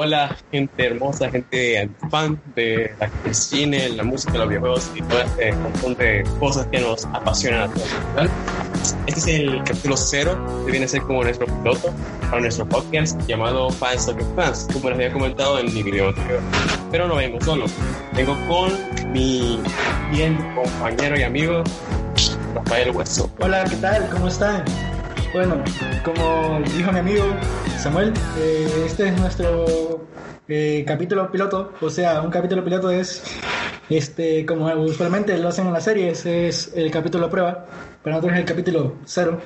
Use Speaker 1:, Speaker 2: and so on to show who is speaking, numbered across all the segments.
Speaker 1: Hola, gente hermosa, gente fan de la cine, la música, los videojuegos y todo este montón de cosas que nos apasionan a todos. ¿verdad? Este es el capítulo cero, que viene a ser como nuestro piloto para nuestro podcast llamado Fans of Fans, como les había comentado en mi video anterior. Pero no vengo solo, vengo con mi bien compañero y amigo Rafael Hueso.
Speaker 2: Hola, ¿qué tal? ¿Cómo están? Bueno, como dijo mi amigo Samuel, eh, este es nuestro eh, capítulo piloto. O sea, un capítulo piloto es, este, como usualmente lo hacen en las series, es el capítulo prueba. Para nosotros es el capítulo cero.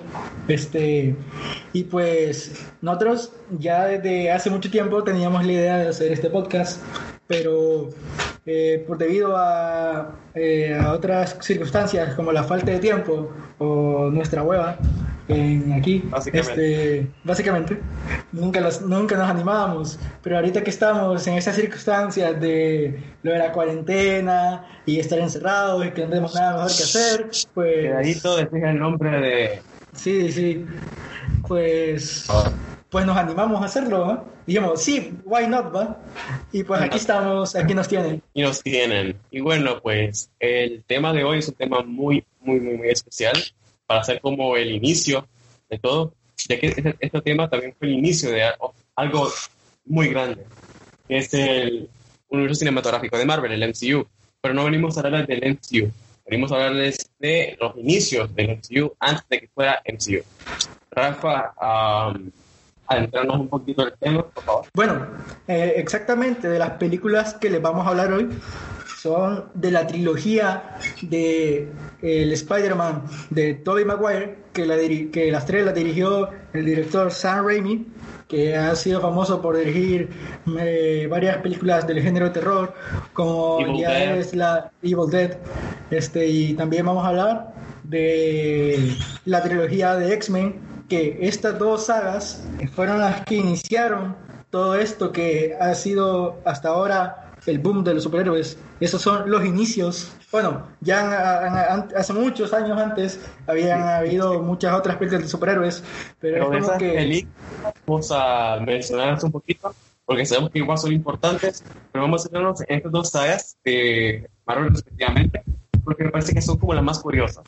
Speaker 2: Este, y pues nosotros ya desde hace mucho tiempo teníamos la idea de hacer este podcast, pero eh, por debido a, a otras circunstancias como la falta de tiempo o nuestra hueva en aquí,
Speaker 1: Básicamente.
Speaker 2: este, básicamente, nunca, los- nunca nos animábamos, pero ahorita que estamos en esas circunstancias de lo de la cuarentena y estar encerrados y que no tenemos nada mejor que hacer, pues...
Speaker 1: Quedadito decís el nombre de...
Speaker 2: Sí, sí. Pues, pues nos animamos a hacerlo, ¿va? Dijimos, sí, why not, va? Y pues aquí estamos, aquí nos tienen.
Speaker 1: y nos tienen. Y bueno, pues el tema de hoy es un tema muy, muy, muy, muy especial para hacer como el inicio de todo, ya que este, este tema también fue el inicio de algo muy grande, que es el universo cinematográfico de Marvel, el MCU. Pero no venimos a hablarles del MCU, venimos a hablarles de los inicios del MCU antes de que fuera MCU. Rafa, um, adentrarnos un poquito del tema, por favor.
Speaker 2: Bueno, eh, exactamente de las películas que les vamos a hablar hoy son de la trilogía de el Spider-Man de Tobey Maguire, que, la diri- que las tres las dirigió el director Sam Raimi, que ha sido famoso por dirigir eh, varias películas del género de terror, como
Speaker 1: Evil
Speaker 2: ya
Speaker 1: Dead.
Speaker 2: es la Evil Dead, este, y también vamos a hablar de la trilogía de X-Men, que estas dos sagas fueron las que iniciaron todo esto que ha sido hasta ahora el boom de los superhéroes. Esos son los inicios. Bueno, ya han- han- hace muchos años antes habían habido muchas otras películas de superhéroes, pero,
Speaker 1: Pero
Speaker 2: es como que...
Speaker 1: vamos a mencionarlas un poquito, porque sabemos que igual son importantes, pero vamos a centrarnos en estas dos sagas de Marvel respectivamente, porque me parece que son como las más curiosas.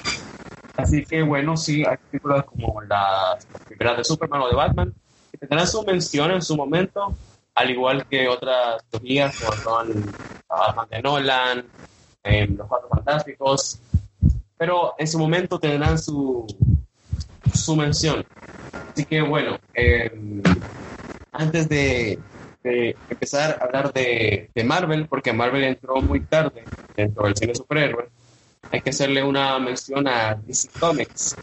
Speaker 1: Así que bueno, sí, hay películas como las primeras de Superman o de Batman, que tendrán su mención en su momento, al igual que otras teorías como son Batman de Nolan, em, Los Cuatro Fantásticos, pero en su momento tendrán su, su mención. Así que bueno, eh, antes de, de empezar a hablar de, de Marvel, porque Marvel entró muy tarde dentro del cine superhéroe, hay que hacerle una mención a DC Comics,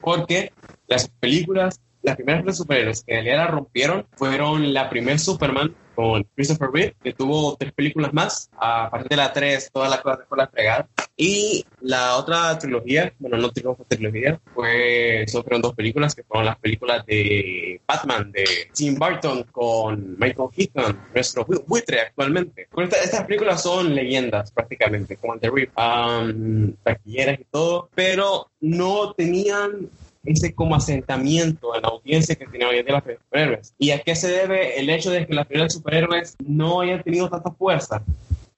Speaker 1: porque las películas, las primeras de superhéroes que en realidad la rompieron fueron la primer Superman con Christopher Reeve, que tuvo tres películas más, a partir de la 3 toda la cosa fue la fregada, y la otra trilogía, bueno, no trilogía, trilogía, fue, solo fueron dos películas, que fueron las películas de Batman, de Tim Burton con Michael Keaton, nuestro bu- buitre actualmente. Bueno, esta- estas películas son leyendas prácticamente, como The Reap, um, taquilleras y todo, pero no tenían ese como asentamiento en la audiencia que tiene hoy en día las películas de superhéroes. ¿Y a qué se debe el hecho de que las películas de superhéroes no hayan tenido tanta fuerza?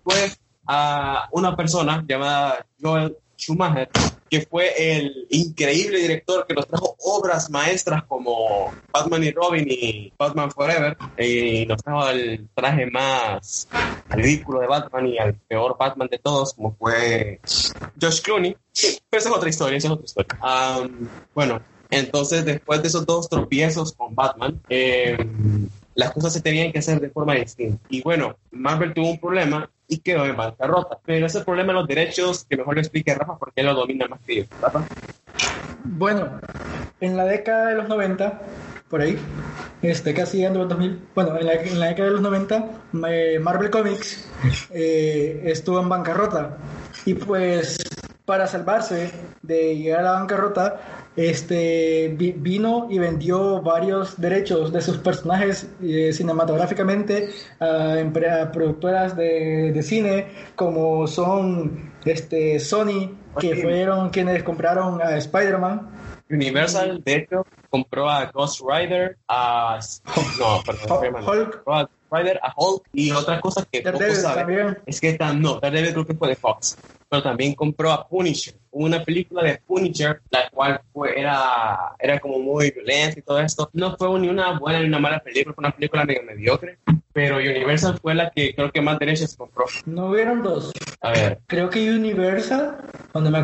Speaker 1: Pues a una persona llamada Joel Schumacher, que fue el increíble director que nos trajo obras maestras como Batman y Robin y Batman Forever, y nos trajo el traje más ridículo de Batman y al peor Batman de todos, como fue Josh Clooney. Pero esa es otra historia, esa es otra historia. Am, bueno, entonces después de esos dos tropiezos con Batman, em, las cosas se tenían que hacer de forma distinta. Y bueno, Marvel tuvo un problema y quedó en bancarrota. Pero ese problema de los derechos, que mejor lo explique Rafa porque él lo domina más que yo. Rafa.
Speaker 2: Bueno, en la década de los 90, por ahí, este, casi llegando a los 2000, bueno, en la, década de los 90, eh, Marvel Comics eh, estuvo en bancarrota. Y pues, para salvarse de llegar a la bancarrota, este, vi- vino y vendió varios derechos de sus personajes eh, cinematográficamente a, productoras de, de cine, como son este, Sony, que fueron quienes compraron a Spider-Man.
Speaker 1: Universal, de hecho, compró a Ghost Rider, a... No, perdón,
Speaker 2: Hulk.
Speaker 1: Spider-Man no.
Speaker 2: Hulk.
Speaker 1: Rider, a Hulk y otra cosa que
Speaker 2: Daredevil
Speaker 1: pocos saben
Speaker 2: también.
Speaker 1: es que tan, no, Daredevil creo que fue de Fox, pero también compró a Punisher, una película de Punisher, la cual fue, era, era como muy violenta y todo esto. No fue ni una buena ni una mala película, fue una película medio mediocre, pero Universal fue la que creo que más derechos compró.
Speaker 2: No hubieron dos.
Speaker 1: A ver,
Speaker 2: Creo que Universal, cuando me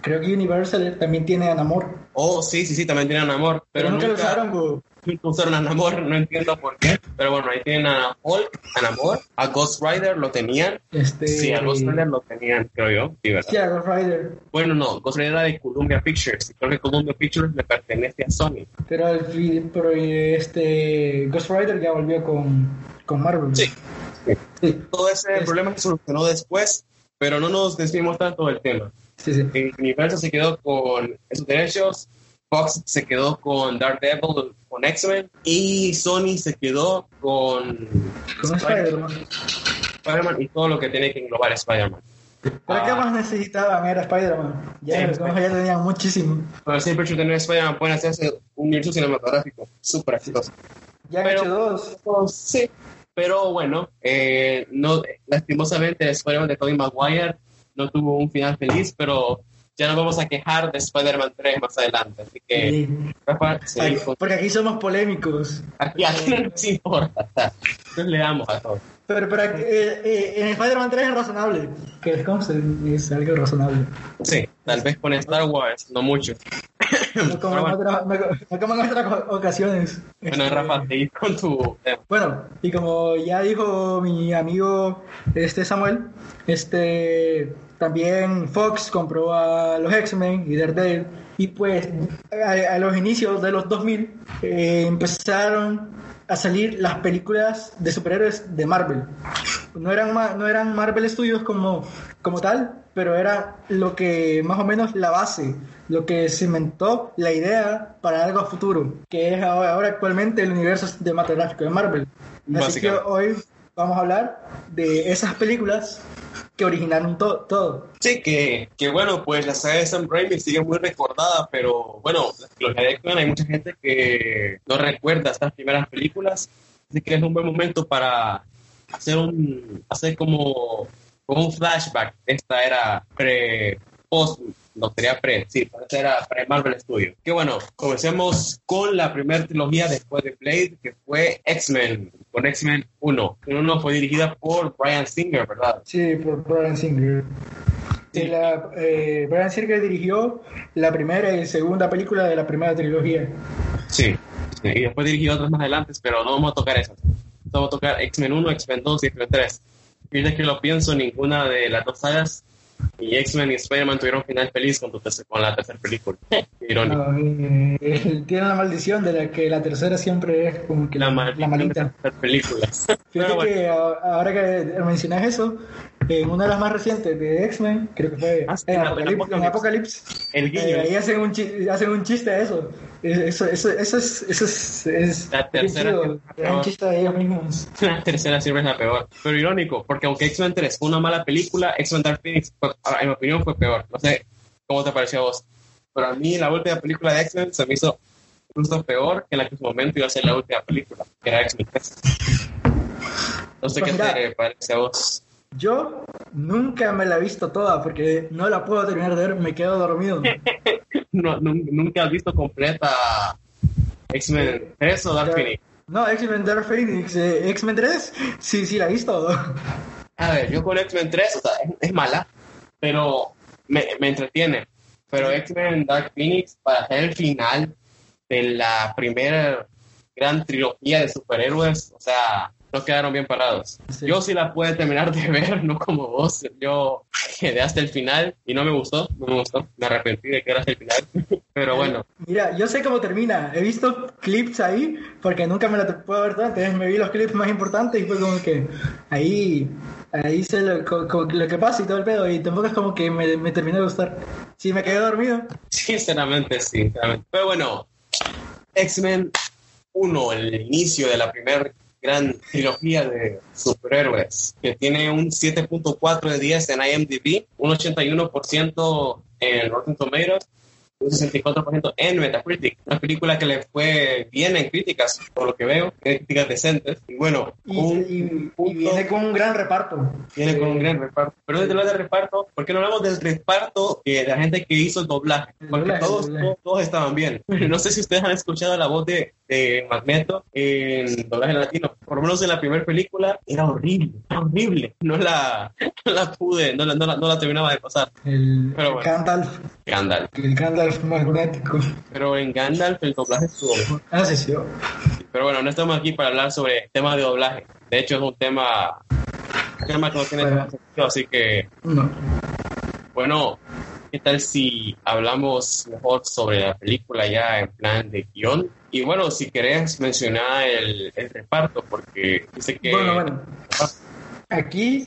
Speaker 2: creo que Universal también tiene a Namor.
Speaker 1: oh, sí, sí, sí, también tienen amor, pero
Speaker 2: Pero nunca,
Speaker 1: nunca,
Speaker 2: lo usaron,
Speaker 1: usaron a Namor, no entiendo por qué, pero bueno, ahí tienen a Hulk, a Namor, a Ghost Rider lo tenían,
Speaker 2: Este,
Speaker 1: sí, a Ghost Rider lo tenían, creo yo, sí, ¿verdad?
Speaker 2: Sí, a Ghost Rider.
Speaker 1: Bueno, no, Ghost Rider era de Columbia Pictures. Creo que Columbia Pictures le pertenece a Sony.
Speaker 2: Pero, al fin- pero este Ghost Rider ya volvió con, con Marvel.
Speaker 1: Sí.
Speaker 2: Sí,
Speaker 1: Todo ese
Speaker 2: Es-
Speaker 1: problema se solucionó después, pero no nos desviemos tanto del tema.
Speaker 2: sí, sí.
Speaker 1: Eh, Universal se quedó con esos derechos, Fox se quedó con Daredevil, con X-Men, y Sony se quedó con
Speaker 2: Con Spider-Man.
Speaker 1: Spider-Man y todo lo que tiene que englobar Spider-Man.
Speaker 2: ¿Para qué
Speaker 1: Ah.
Speaker 2: más necesitaban? Era Spider-Man. Ya,
Speaker 1: Sí,
Speaker 2: como ya tenían muchísimo.
Speaker 1: Pero siempre tener Spider-Man pueden hacerse un universo cinematográfico súper exitoso.
Speaker 2: Ya han
Speaker 1: Pero-
Speaker 2: hecho dos.
Speaker 1: Sí, pero bueno, eh, no, lastimosamente Spider-Man de Tobey Maguire no tuvo un final feliz, pero ya nos vamos a quejar de Spider-Man 3 más adelante. Así que,
Speaker 2: Sí.
Speaker 1: Rafa, sí,
Speaker 2: Ay, Porque aquí somos polémicos.
Speaker 1: aquí, aquí no nos importa. Entonces le damos a todos.
Speaker 2: Pero, pero eh, eh, en Spider-Man 3 es razonable. Que les conste, es algo razonable.
Speaker 1: Sí, tal vez con Star Wars, no mucho.
Speaker 2: No como, en, otras, no- no como en otras o- ocasiones.
Speaker 1: Bueno,
Speaker 2: Este,
Speaker 1: Rafa, seguir con tu tema.
Speaker 2: Bueno, y como ya dijo mi amigo este Samuel, este también Fox compró a los X-Men y Daredevil y pues a, a los inicios de los 2000 eh, empezaron a salir las películas de superhéroes de Marvel. No eran no eran Marvel Studios como como tal, pero era lo que más o menos la base, lo que cimentó la idea para algo a futuro, que es ahora, ahora actualmente el universo cinematográfico de Marvel. Así que hoy vamos a hablar de esas películas que originaron to- todo.
Speaker 1: Sí, que, que bueno, pues la saga de Sam Raimi sigue muy recordada, pero bueno, X-Men hay mucha gente que no recuerda estas primeras películas, así que es un buen momento para hacer un, hacer como, como un flashback. Esta era pre, post, no sería pre, sí, esta era pre Marvel Studios. Que bueno, comencemos con la primera trilogía después de Blade, que fue X-Men, con X-Men 1. El 1 fue dirigida por Brian Singer, ¿verdad?
Speaker 2: Sí, por Brian Singer.
Speaker 1: Sí.
Speaker 2: La, eh, Brian Singer dirigió la primera y segunda película de la primera trilogía.
Speaker 1: Sí, sí, y después dirigí otras más adelante, pero no vamos a tocar esas. Vamos a tocar X-Men 1, X-Men 2 y X-Men 3. Fíjate que lo pienso, ninguna de las dos sagas, ni X-Men ni Spider-Man tuvieron final feliz con, tu tercer- con la tercera película. Irónico.
Speaker 2: No, eh, tiene la maldición de la que la tercera siempre es como que
Speaker 1: la,
Speaker 2: la, la
Speaker 1: de
Speaker 2: malita.
Speaker 1: terceras películas.
Speaker 2: Fíjate
Speaker 1: bueno,
Speaker 2: que ahora que mencionas eso, en una de las más recientes de X-Men, creo que fue
Speaker 1: Ah, sí,
Speaker 2: en, Apocalipsis,
Speaker 1: la
Speaker 2: en Apocalypse,
Speaker 1: el guiño.
Speaker 2: eh, ahí hacen un, hacen un chiste a eso. Eso, eso, eso es, eso es, es
Speaker 1: La tercera
Speaker 2: chiste de ellos mismos.
Speaker 1: La tercera siempre es la peor. Pero irónico, porque aunque X-Men 3 fue una mala película, X-Men Dark Phoenix, fue- en mi opinión, fue peor. No sé cómo te pareció a vos. Pero a mí la última película de X-Men se me hizo incluso peor que la que en su momento iba a ser la última película, que era X-Men 3. No sé
Speaker 2: Pues
Speaker 1: qué
Speaker 2: mira.
Speaker 1: te parece a vos.
Speaker 2: Yo nunca me la he visto toda porque no la puedo terminar de ver, me quedo dormido.
Speaker 1: No, ¿Nunca has visto completa X-Men 3 o Dark. Phoenix?
Speaker 2: No, X-Men Dark Phoenix, eh, X-Men 3, sí, sí la he visto.
Speaker 1: A ver, yo con X-Men 3, o sea, es, es mala, pero me, me entretiene. Pero X-Men Dark Phoenix, para hacer el final de la primera gran trilogía de superhéroes, o sea, no quedaron bien parados.
Speaker 2: Sí.
Speaker 1: Yo sí la pude terminar de ver, no como vos. Yo quedé hasta el final y no me gustó, no me gustó. Me arrepentí de que era hasta el final. Pero bueno,
Speaker 2: Mira, yo sé cómo termina. He visto clips ahí porque nunca me la puedo ver toda. Entonces me vi los clips más importantes y fue como que ahí, ahí sé lo, lo que pasa y todo el pedo. Y tampoco es como que me, me terminó de gustar. Sí, me quedé dormido.
Speaker 1: Sinceramente, sí, sinceramente. Pero bueno, X-Men 1, el inicio de la primera gran trilogía de superhéroes, que tiene un 7.4 de 10 en IMDb, un 81% en Rotten Tomatoes un 64% en Metacritic. Una película que le fue bien en críticas, por lo que veo, críticas decentes. Y bueno,
Speaker 2: Y,
Speaker 1: un
Speaker 2: y- y viene con un gran reparto.
Speaker 1: Viene con un gran reparto. Pero desde lo del reparto, ¿por qué no hablamos del reparto de la gente que hizo el doblaje? Porque
Speaker 2: doblaje,
Speaker 1: todos,
Speaker 2: doblaje.
Speaker 1: todos, todos estaban bien. No sé si ustedes han escuchado la voz de, de Magneto en doblaje latino. Por lo menos en la primera película era horrible, era horrible. No la, no la pude, no la, no la, no la terminaba de pasar.
Speaker 2: El,
Speaker 1: Pero bueno.
Speaker 2: Gandalf,
Speaker 1: Gandalf.
Speaker 2: el Gandalf magnético.
Speaker 1: Pero en Gandalf el doblaje estuvo.
Speaker 2: Ah, sí, sí.
Speaker 1: Pero bueno, no estamos aquí para hablar sobre temas de doblaje. De hecho, es un tema, un tema que no tiene
Speaker 2: Bueno.
Speaker 1: sentido, así que
Speaker 2: No.
Speaker 1: Bueno, ¿qué tal si hablamos mejor sobre la película ya en plan de guion? Y bueno, si querés mencionar el, reparto, porque dice que...
Speaker 2: Bueno, bueno. Aquí,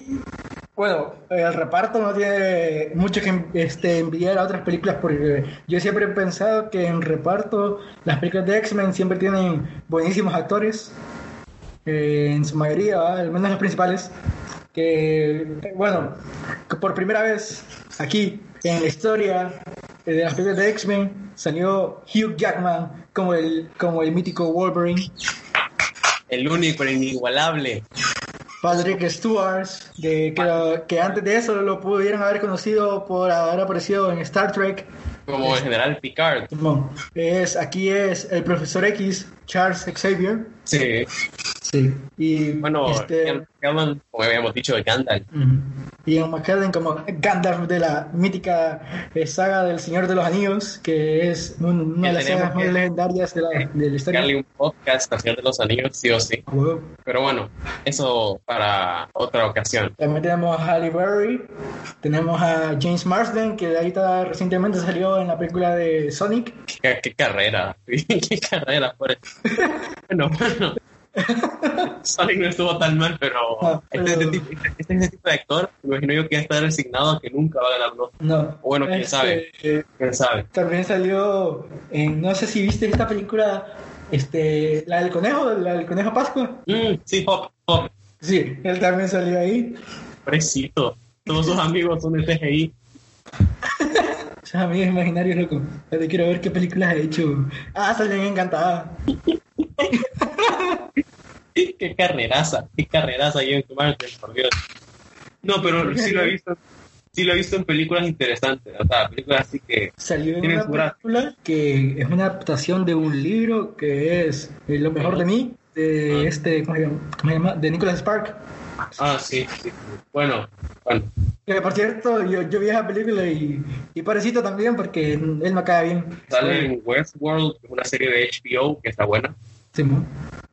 Speaker 2: bueno, el reparto no tiene mucho que este, enviar a otras películas porque yo siempre he pensado que en reparto las películas de X-Men siempre tienen buenísimos actores, eh, en su mayoría, al menos los principales, que, bueno, que por primera vez aquí en la historia de las películas de X-Men salió Hugh Jackman como el, como el mítico Wolverine.
Speaker 1: El único, el inigualable.
Speaker 2: Patrick Stewart, de- que, que antes de eso lo pudieron haber conocido por haber aparecido en Star Trek.
Speaker 1: Como el general Picard.
Speaker 2: Es, aquí es el profesor X, Charles Xavier.
Speaker 1: Sí.
Speaker 2: Sí. Y
Speaker 1: Bueno,
Speaker 2: este,
Speaker 1: Ian como habíamos dicho, de Gandalf.
Speaker 2: ujú. Ian McKellen como Gandalf de la mítica eh, saga del Señor de los Anillos, que es un- una de las sagas más legendarias de la, de la historia.
Speaker 1: Darle un podcast, Canción de los Anillos, sí o sí. Pero bueno, eso para otra ocasión.
Speaker 2: También tenemos a Halle Berry, tenemos a James Marsden, que ahorita recientemente salió en la película de Sonic.
Speaker 1: ¿Qué, qué carrera? ¿Qué carrera? Por bueno, bueno. Sonic no estuvo tan mal, pero
Speaker 2: No,
Speaker 1: este,
Speaker 2: pero-
Speaker 1: este tipo, este- este es el tipo de actor, me imagino yo que va a estar resignado a que nunca va a ganar.
Speaker 2: No.
Speaker 1: Bueno, quién
Speaker 2: Este,
Speaker 1: sabe. ¿Quién sabe?
Speaker 2: También salió en, no sé si viste esta película, este, la del conejo, la del conejo Pascua.
Speaker 1: Mm, sí, Hop, Hop,
Speaker 2: Sí, él también salió ahí.
Speaker 1: fresito. Todos sus amigos son de CGI.
Speaker 2: Esos amigos imaginarios, loco. Pero quiero ver qué películas ha hecho. Ah, salió en Encantada.
Speaker 1: Qué carreraza, qué carreraza James Martin, por Dios. No, pero sí lo he visto. Sí lo he visto en películas interesantes, o sea, películas así que
Speaker 2: Salió en una película que es una adaptación de un libro que es eh, Lo mejor de mí, de
Speaker 1: Ah.
Speaker 2: este. ¿Cómo se llama? De Nicholas Spark.
Speaker 1: Ah, sí, sí. Bueno, bueno.
Speaker 2: Que por cierto, yo, yo vi esa película y, y parecito también porque él me cae bien.
Speaker 1: Sale en Westworld, una serie de HBO que está buena.
Speaker 2: Simón.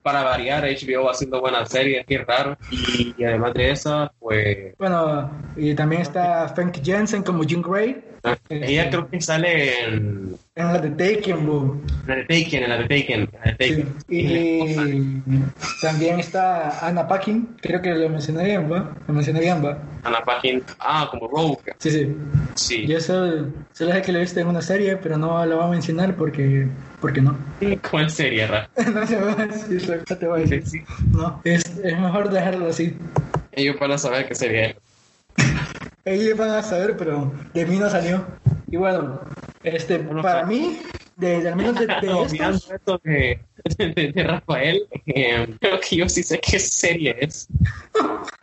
Speaker 1: Para variar, HBO haciendo buenas series, qué raro. Y, y además de esa, pues.
Speaker 2: Bueno, y también está Frank Jensen como Jim Grey
Speaker 1: Ella creo que sale en.
Speaker 2: en la de Taken, bro.
Speaker 1: En la de Taken, en la de Taken. en la de
Speaker 2: Sí.
Speaker 1: Taken.
Speaker 2: Y también está Anna Paquin, creo que lo mencioné bien, ¿va? Lo mencioné bien, ¿va?
Speaker 1: Anna Paquin. Ah, como Rogue.
Speaker 2: Sí, sí.
Speaker 1: Sí.
Speaker 2: Yo solo, solo sé que lo viste en una serie, pero no lo voy a mencionar porque, porque no.
Speaker 1: ¿Cuál serie, Ra?
Speaker 2: no te voy a decir, no te voy a decir.
Speaker 1: Sí.
Speaker 2: No, es, es mejor dejarlo así.
Speaker 1: Ellos van a saber qué es.
Speaker 2: Ellos van a saber, pero de mí no salió. Y bueno, este,
Speaker 1: Bueno,
Speaker 2: para
Speaker 1: pa-
Speaker 2: mí, de, de al menos de, de
Speaker 1: Olvidando
Speaker 2: estos,
Speaker 1: esto de, de, Rafael, eh, creo que yo sí sé qué serie es.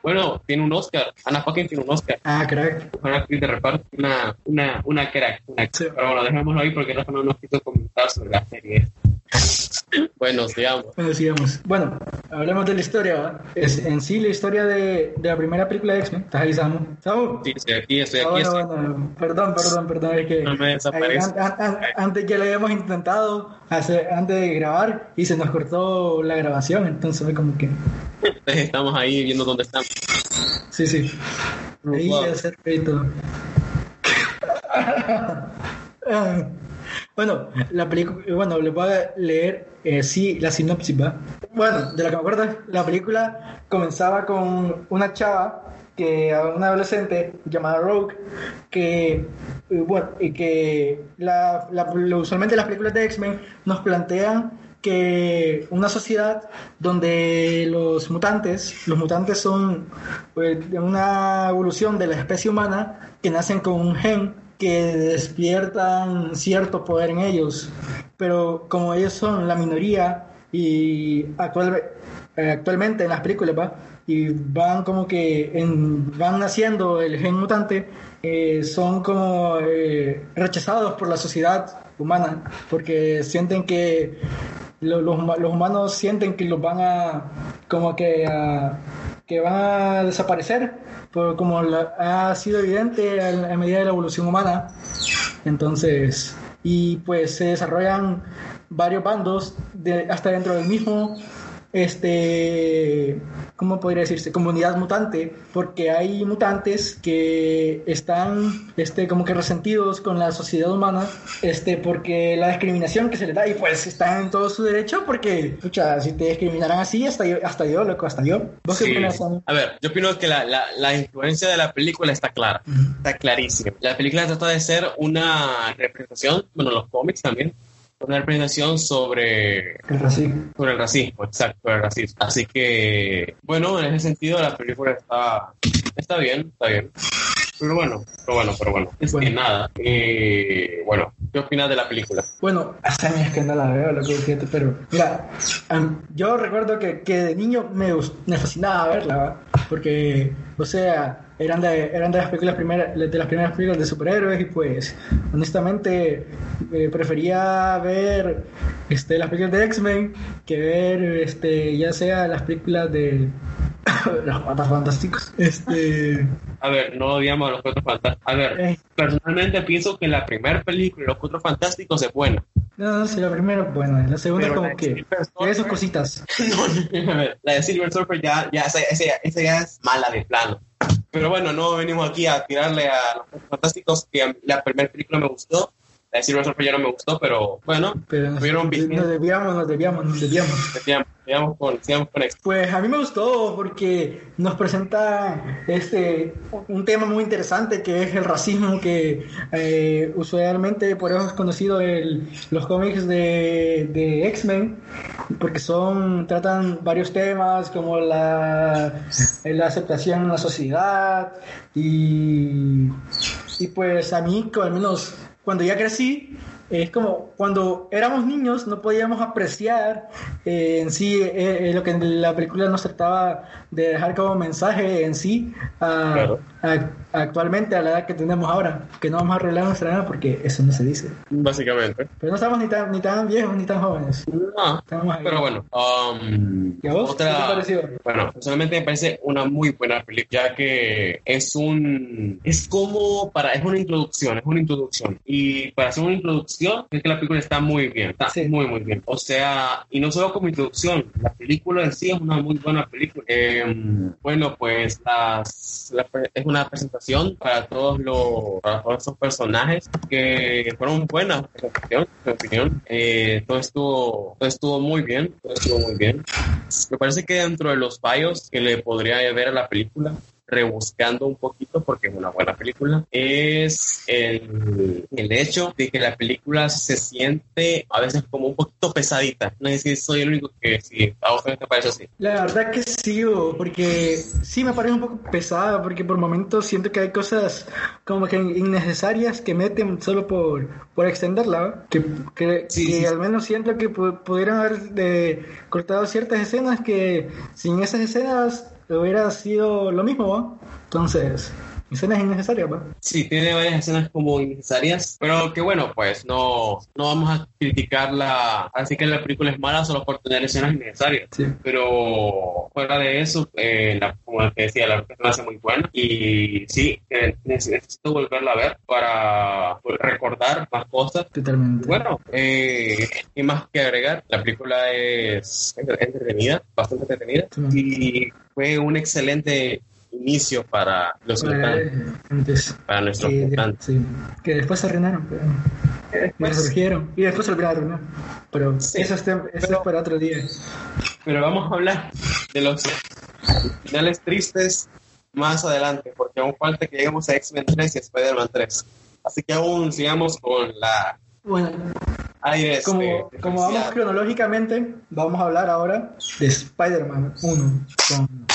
Speaker 1: Bueno, tiene un Oscar. Anna Paquin tiene un Oscar.
Speaker 2: Ah, crack.
Speaker 1: Una actriz de reparto, una, una, una crack. Una
Speaker 2: Sí.
Speaker 1: Pero bueno, dejémoslo ahí porque Rafa no nos quiso comentar sobre la serie. Bueno, sigamos.
Speaker 2: Bueno, sigamos. Bueno, hablemos de la historia. ¿va? Es, en sí, la historia de, de la primera película de X-Men. ¿Estás ahí, Samu? ¿Samu?
Speaker 1: Sí, estoy aquí, estoy aquí.
Speaker 2: bueno,
Speaker 1: estoy-
Speaker 2: bueno, perdón, perdón, perdón, es que
Speaker 1: No me desaparece.
Speaker 2: an- an- an- antes ya lo habíamos intentado hacer, antes de grabar y se nos cortó la grabación, entonces fue como que,
Speaker 1: estamos ahí viendo dónde estamos.
Speaker 2: sí, sí, ahí
Speaker 1: Wow.
Speaker 2: todo. Bueno, la película, bueno, les voy a leer eh, sí la sinopsis. Bueno, de lo que me acuerdo, la película comenzaba con una chava que una adolescente llamada Rogue que eh, bueno y que la, la- usualmente las películas de X-Men nos plantean que una sociedad donde los mutantes los mutantes son de una evolución de la especie humana que nacen con un gen que despiertan cierto poder en ellos, pero como ellos son la minoría y actual, eh, actualmente en las películas va y van como que en, van naciendo el gen mutante eh, son como eh, rechazados por la sociedad humana porque sienten que lo- los, los humanos sienten que los van a como que a- que van a desaparecer por como la- ha sido evidente a, a medida de la evolución humana. Entonces y pues se desarrollan varios bandos de, hasta dentro del mismo este cómo podría decirse comunidad mutante porque hay mutantes que están este como que resentidos con la sociedad humana este porque la discriminación que se les da y pues están en todo su derecho porque pucha si te discriminaran así hasta yo hasta yo loco hasta yo vos qué
Speaker 1: Sí.
Speaker 2: opinas Sam?
Speaker 1: A ver, yo opino que la, la, la influencia de la película está clara, está clarísima. La película trata de ser una representación, bueno, los cómics también, una representación sobre,
Speaker 2: el racismo
Speaker 1: sobre el racismo, exacto, sobre el racismo. Así que, bueno, en ese sentido la película está, está bien, está bien. Pero bueno, pero bueno, pero bueno. Es que
Speaker 2: Bueno.
Speaker 1: nada. eh, bueno, ¿qué opinas de la película?
Speaker 2: Bueno, hace años que no la veo, lo que fíjate, pero mira, yo recuerdo que, que de niño me, me fascinaba verla, porque, o sea, eran de, eran de las películas primeras, de las primeras películas de superhéroes y pues, honestamente, eh, prefería ver este, las películas de X-Men que ver, este, ya sea las películas de los Cuatro Fantásticos. Este,
Speaker 1: A ver, no odiamos a los Cuatro Fantásticos. A ver,
Speaker 2: eh,
Speaker 1: personalmente pienso que la primera película de los Cuatro Fantásticos es buena.
Speaker 2: no, no sé, la primera, bueno, la segunda
Speaker 1: Pero
Speaker 2: como que tiene sus cositas.
Speaker 1: No, ver, la de Silver Surfer ya, ya, esa, esa, esa ya es mala de plano. Pero bueno, no venimos aquí a tirarle a los fantásticos, que la primera película me gustó, la de Silver Surfer ya no me gustó, pero bueno,
Speaker 2: Pero nos, nos desviamos, nos desviamos, nos desviamos.
Speaker 1: sigamos con, sigamos con esto.
Speaker 2: Pues a mí me gustó porque nos presenta este un tema muy interesante que es el racismo que eh, usualmente por eso es conocido el, los cómics de, de X-Men porque son tratan varios temas como la, la aceptación en la sociedad y, y pues a mí al menos cuando ya crecí es como cuando éramos niños no podíamos apreciar eh, en sí eh, eh, lo que la película nos trataba de dejar como mensaje en sí a-
Speaker 1: Claro.
Speaker 2: Actualmente a la edad que tenemos ahora que no vamos a arreglar nuestra edad porque eso no se dice
Speaker 1: Básicamente.
Speaker 2: pero no estamos ni tan, ni tan viejos ni tan jóvenes
Speaker 1: No,
Speaker 2: estamos ahí.
Speaker 1: pero bueno. um,
Speaker 2: ¿Y a vos?
Speaker 1: otra-
Speaker 2: ¿Qué te pareció?
Speaker 1: Bueno, personalmente me parece una muy buena película, ya que es un... Es como para... Es una introducción, es una introducción. Y para hacer una introducción, es que la película está muy bien, está
Speaker 2: Sí.
Speaker 1: muy, muy bien. O sea, y no solo como introducción, la película en sí es una muy buena película. Eh, bueno, pues las, la es una presentación para todos los para todos esos personajes que fueron buenas en mi opinión. Eh, todo estuvo todo estuvo muy bien, todo estuvo muy bien. Me parece que dentro de los fallos que le podría ver a la película, rebuscando un poquito, porque es una buena película, es el, el hecho de que la película se siente a veces como un poquito pesadita. No sé si soy el único que sí, a vos te parece así.
Speaker 2: La verdad que sí, porque sí me parece un poco pesada, porque por momentos siento que hay cosas como que innecesarias que meten solo por, por extenderla, que, que,
Speaker 1: Sí,
Speaker 2: que
Speaker 1: sí,
Speaker 2: al menos siento que pu- pudieran haber eh, cortado ciertas escenas que sin esas escenas hubiera sido lo mismo, ¿va? Entonces, escenas innecesarias, ¿va?
Speaker 1: Sí, tiene varias escenas como innecesarias, pero que bueno, pues no, no vamos a criticarla, así que la película es mala solo por tener escenas innecesarias.
Speaker 2: Sí.
Speaker 1: Pero fuera de eso, eh, la, como te decía, la película hace muy buena y sí, eh, necesito volverla a ver para recordar más cosas.
Speaker 2: Totalmente.
Speaker 1: Bueno, eh, y más que agregar, la película es entre- entretenida, bastante entretenida y fue un excelente inicio para los mutantes,
Speaker 2: eh, antes,
Speaker 1: para nuestros
Speaker 2: que,
Speaker 1: mutantes.
Speaker 2: sí, que después se arruinaron, pero y resurgieron y después a arruinar. Pero
Speaker 1: Sí,
Speaker 2: eso, eso
Speaker 1: pero-
Speaker 2: es para otro día.
Speaker 1: Pero vamos a hablar de los finales tristes más adelante, porque aún falta que lleguemos a X-Men 3 y Spider-Man 3. Así que aún sigamos con la
Speaker 2: Bueno,
Speaker 1: aires
Speaker 2: como,
Speaker 1: de
Speaker 2: como vamos cronológicamente, vamos a hablar ahora de Spider-Man 1, con-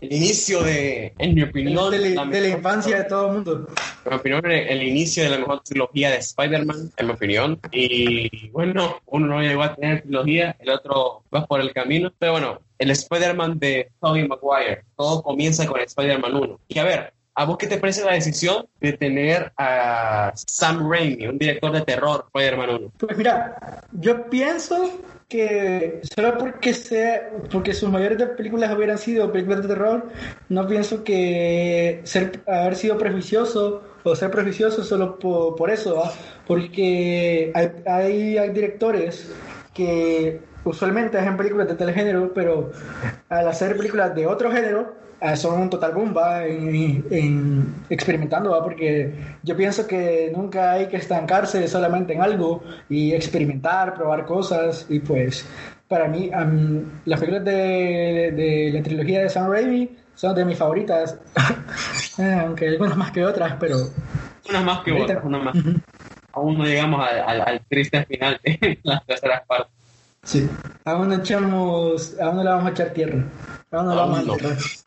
Speaker 1: El inicio de, en mi opinión,
Speaker 2: de, la, de la infancia de todo el mundo.
Speaker 1: en mi opinión, el, el inicio de la mejor trilogía de Spider-Man, en mi opinión. Y bueno, uno no llegó a tener trilogía, el otro va por el camino. Pero bueno, el Spider-Man de Tobey Maguire, todo comienza con Spider-Man 1. Y a ver, ¿A vos qué te parece la decisión de tener a Sam Raimi, un director de terror, Spider-Man 1?
Speaker 2: Pues mira, yo pienso que solo porque sea, porque sus mayores películas hubieran sido películas de terror, no pienso que ser, haber sido prejuicioso o ser prejuicioso solo por, por eso, ¿va? porque hay, hay, hay directores que usualmente hacen películas de tal género, pero al hacer películas de otro género, Ah, son un total boom, va, en, en experimentando, va, porque yo pienso que nunca hay que estancarse solamente en algo y experimentar, probar cosas, y pues para mí um, las películas de, de, la trilogía de Sam Raimi son de mis favoritas, eh, aunque algunas más que otras, pero...
Speaker 1: Unas más que otras, unas más. Aún no llegamos al, al, al triste final de las terceras partes.
Speaker 2: Sí, aún no echamos, aún no le vamos a echar tierra. Aún no,
Speaker 1: aún no.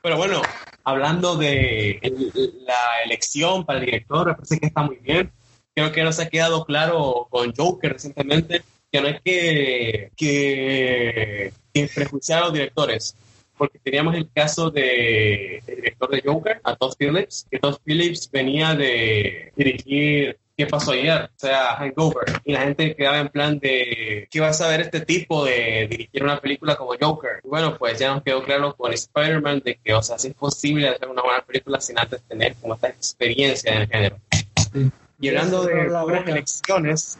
Speaker 1: Pero bueno, hablando de el, la elección para el director, me parece que está muy bien. Creo que nos ha quedado claro con Joker recientemente que no hay que, que, que prejuiciar a los directores. Porque teníamos el caso de, del director de Joker, a Todd Phillips, que Todd Phillips venía de dirigir ¿Qué pasó ayer? O sea, Hangover. Y la gente quedaba en plan de, ¿qué va a saber este tipo de dirigir una película como Joker? Y bueno, pues ya nos quedó claro con Spider-Man de que, o sea, sí es posible hacer una buena película sin antes tener como esta experiencia en el género. Sí. Y hablando de buenas elecciones,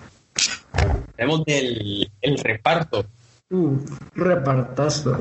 Speaker 1: tenemos del el reparto.
Speaker 2: Uh, repartazo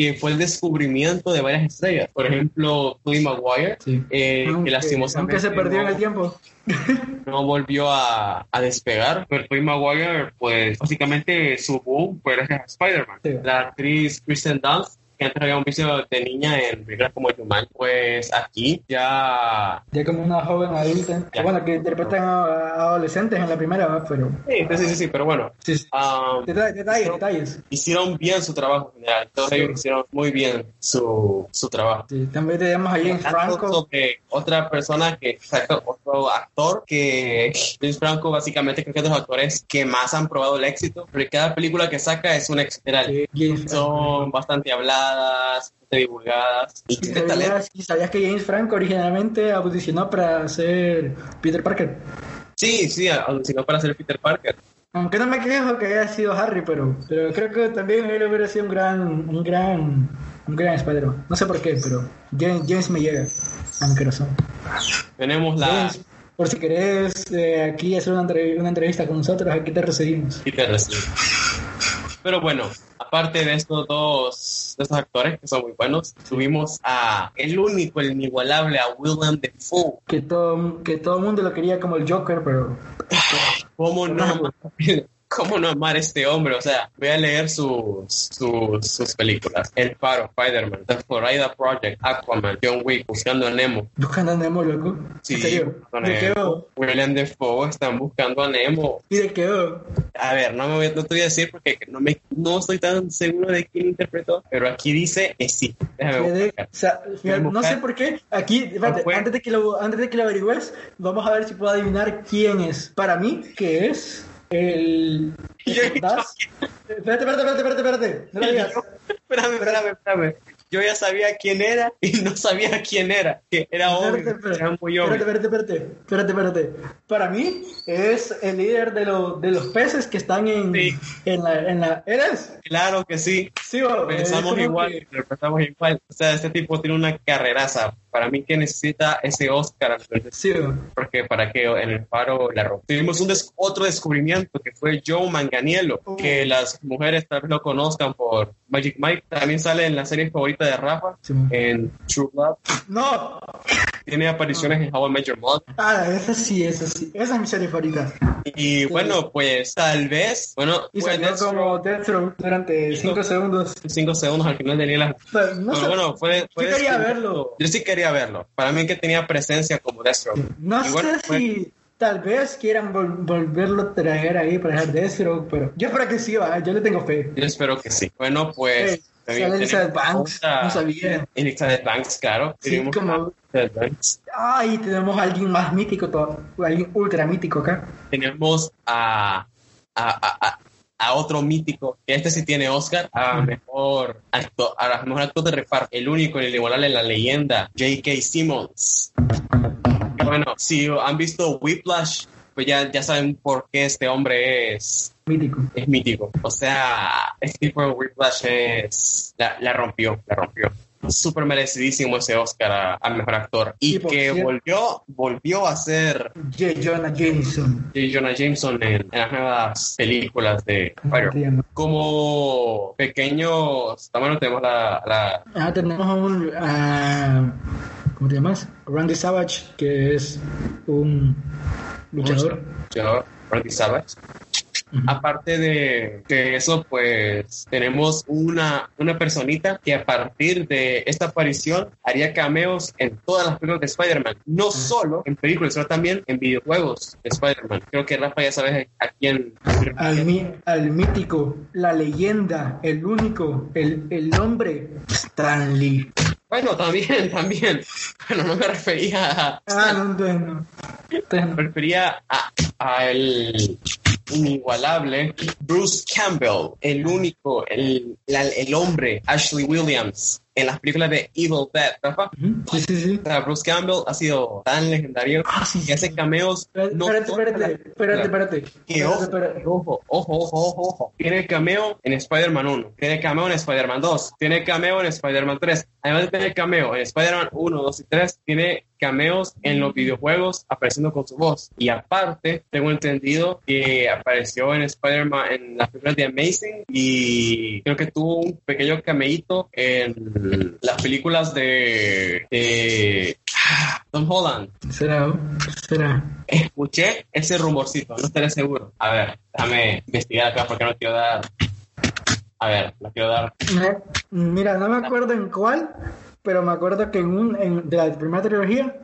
Speaker 1: y fue el descubrimiento de varias estrellas. Por ejemplo, Tobey Maguire, sí. eh,
Speaker 2: aunque,
Speaker 1: que lastimosamente...
Speaker 2: Aunque se perdió
Speaker 1: no,
Speaker 2: en el tiempo.
Speaker 1: no volvió a, a, despegar, pero Tobey Maguire, pues, básicamente su boom fue gracias a Spider-Man. Sí. La actriz Kristen Dunst que antes habíamos visto de niña en películas como Jumanji, pues aquí ya...
Speaker 2: Ya como una joven adulta, ya. bueno, que interpretan a, adolescentes en la primera, pero...
Speaker 1: Sí, sí, sí, sí pero bueno.
Speaker 2: Sí, sí. Um, detalles, detalles, detalles.
Speaker 1: Hicieron bien su trabajo en general, todos ellos hicieron muy bien su, su trabajo.
Speaker 2: También tenemos a James Franco.
Speaker 1: Sobre otra persona que, otro actor que James Franco básicamente creo que es de los actores que más han probado el éxito, porque cada película que saca es un éxito. Sí, Son bastante habladas divulgadas.
Speaker 2: ¿Y, sabías, ¿Y sabías que James Franco originalmente audicionó para ser Peter Parker?
Speaker 1: Sí, sí, audicionó para ser Peter Parker.
Speaker 2: Aunque no me quejo que haya sido Harry, pero, pero creo que también él hubiera sido un gran, un gran, un gran Spider-Man. No sé por qué, pero James, James me llega a mi corazón.
Speaker 1: Tenemos la...
Speaker 2: James, por si querés eh, aquí hacer una, una, entrevista con nosotros, aquí te recibimos.
Speaker 1: Aquí te recibimos. Pero bueno, aparte de estos dos estos actores que son muy buenos, tuvimos a el único, el inigualable, a William Defoe.
Speaker 2: Que todo, que todo el mundo lo quería como el Joker, pero...
Speaker 1: ¿Cómo no? ¿Cómo no amar a este hombre? O sea, voy a leer sus, sus, sus películas. El Faro, Spider-Man, The Florida Project, Aquaman, John Wick, Buscando a Nemo.
Speaker 2: ¿Buscando a Nemo, loco?
Speaker 1: Sí,
Speaker 2: ¿En serio?
Speaker 1: ¿De qué William Defoe están buscando a Nemo.
Speaker 2: ¿Y de qué
Speaker 1: A ver, no, me voy, no te voy a decir porque no, me, no estoy tan seguro de quién interpretó, pero aquí dice que sí.
Speaker 2: Déjame de, o sea, no sé por qué. Aquí, antes, de que lo, antes de que lo averigües, vamos a ver si puedo adivinar quién es. Para mí, ¿qué es? El. ¿Das? Espérate, espérate, espérate, espérate, espérate. No lo digas.
Speaker 1: Espérame, espérame, espérame. Yo ya sabía quién era y no sabía quién era. Que era obvio.
Speaker 2: Espérate,
Speaker 1: era muy obvio.
Speaker 2: Espérate, espérate, espérate, espérate. Para mí es el líder de, de los peces que están en, en, la, en la. ¿Eres?
Speaker 1: Claro que sí.
Speaker 2: Sí, o,
Speaker 1: Pensamos igual, interpretamos igual. O sea, este tipo tiene una carreraza. Para mí que necesita ese Oscar.
Speaker 2: Sí,
Speaker 1: porque para que en el faro la rompa. Tuvimos un des otro descubrimiento que fue Joe Manganiello, uh. que las mujeres tal vez lo conozcan por Magic Mike. También sale en la serie favorita de Rafa,
Speaker 2: sí.
Speaker 1: en True Love.
Speaker 2: No.
Speaker 1: Tiene apariciones no. en How I Met Your Mother.
Speaker 2: Ah, esa sí, esa sí. Esa es mi serie favorita.
Speaker 1: Y sí. bueno, pues tal vez, bueno,
Speaker 2: y fue salió como Deathstroke durante 5 segundos.
Speaker 1: 5 segundos al final tenía las...
Speaker 2: Pero, no
Speaker 1: Pero bueno, fue... fue
Speaker 2: yo quería verlo.
Speaker 1: Yo sí quería verlo. Para mí que tenía presencia como Deathstroke.
Speaker 2: No
Speaker 1: y bueno,
Speaker 2: sé
Speaker 1: fue...
Speaker 2: si tal vez quieran vol volverlo a traer ahí para dejar Deathstroke, pero yo espero que sí, va. yo le tengo fe.
Speaker 1: Yo espero que sí. Bueno, pues...
Speaker 2: Hey. Elizabeth Banks, no sabía.
Speaker 1: Elizabeth Banks, claro.
Speaker 2: Sí, como...
Speaker 1: Banks.
Speaker 2: Ay, tenemos a alguien más mítico, todo, alguien ultra mítico acá.
Speaker 1: Tenemos a, a, a, a otro mítico, que este sí tiene Oscar, a mejor actor, a mejor actor de reparto, el único, el inigualable, la leyenda, J.K. Simmons. Bueno, si han visto Whiplash, pues ya, ya saben por qué este hombre es
Speaker 2: mítico.
Speaker 1: Es mítico. O sea, este tipo de Whiplash es, la, la rompió, la rompió súper merecidísimo ese Oscar a, mejor actor y que volvió volvió a ser
Speaker 2: J. Jonah Jameson
Speaker 1: J. Jonah Jameson en, las nuevas películas de como pequeños también tenemos la, la...
Speaker 2: Ah, tenemos un ¿cómo te llamas? Randy Savage que es un luchador
Speaker 1: luchador Randy Savage Aparte de, eso, pues tenemos una, una personita que a partir de esta aparición haría cameos en todas las películas de Spider-Man. No solo en películas, sino también en videojuegos de Spider-Man. Creo que Rafa ya sabes a quién.
Speaker 2: Al, al mítico, la leyenda, el único, el, el hombre, Stanley.
Speaker 1: Bueno, también, también. Bueno, no me refería a...
Speaker 2: Ah, no entiendo.
Speaker 1: Me refería a, a el inigualable Bruce Campbell, el único, el, el hombre, Ashley Williams, en las películas de Evil Dead, ¿verdad?
Speaker 2: Sí, sí, sí.
Speaker 1: Bruce Campbell ha sido tan legendario
Speaker 2: ah, sí,
Speaker 1: que hace cameos.
Speaker 2: Espérate, no espérate, espérate, espérate,
Speaker 1: Que ojo, ojo, ojo, ojo, ojo. Tiene cameo en Spider-Man 1, tiene cameo en Spider-Man 2, tiene cameo en Spider-Man 3. Además de tener cameo en Spider-Man 1, 2 y 3, tiene cameos en los videojuegos apareciendo con su voz. Y aparte, tengo entendido que apareció en Spider-Man en las películas de Amazing y creo que tuvo un pequeño cameíto en las películas de, de Tom Holland.
Speaker 2: ¿Será? ¿Será?
Speaker 1: Escuché ese rumorcito, no estaré seguro. A ver, déjame investigar acá porque no quiero dar. A ver, no quiero dar.
Speaker 2: Mira, no me acuerdo en cuál, pero me acuerdo que en un en, de la primera trilogía,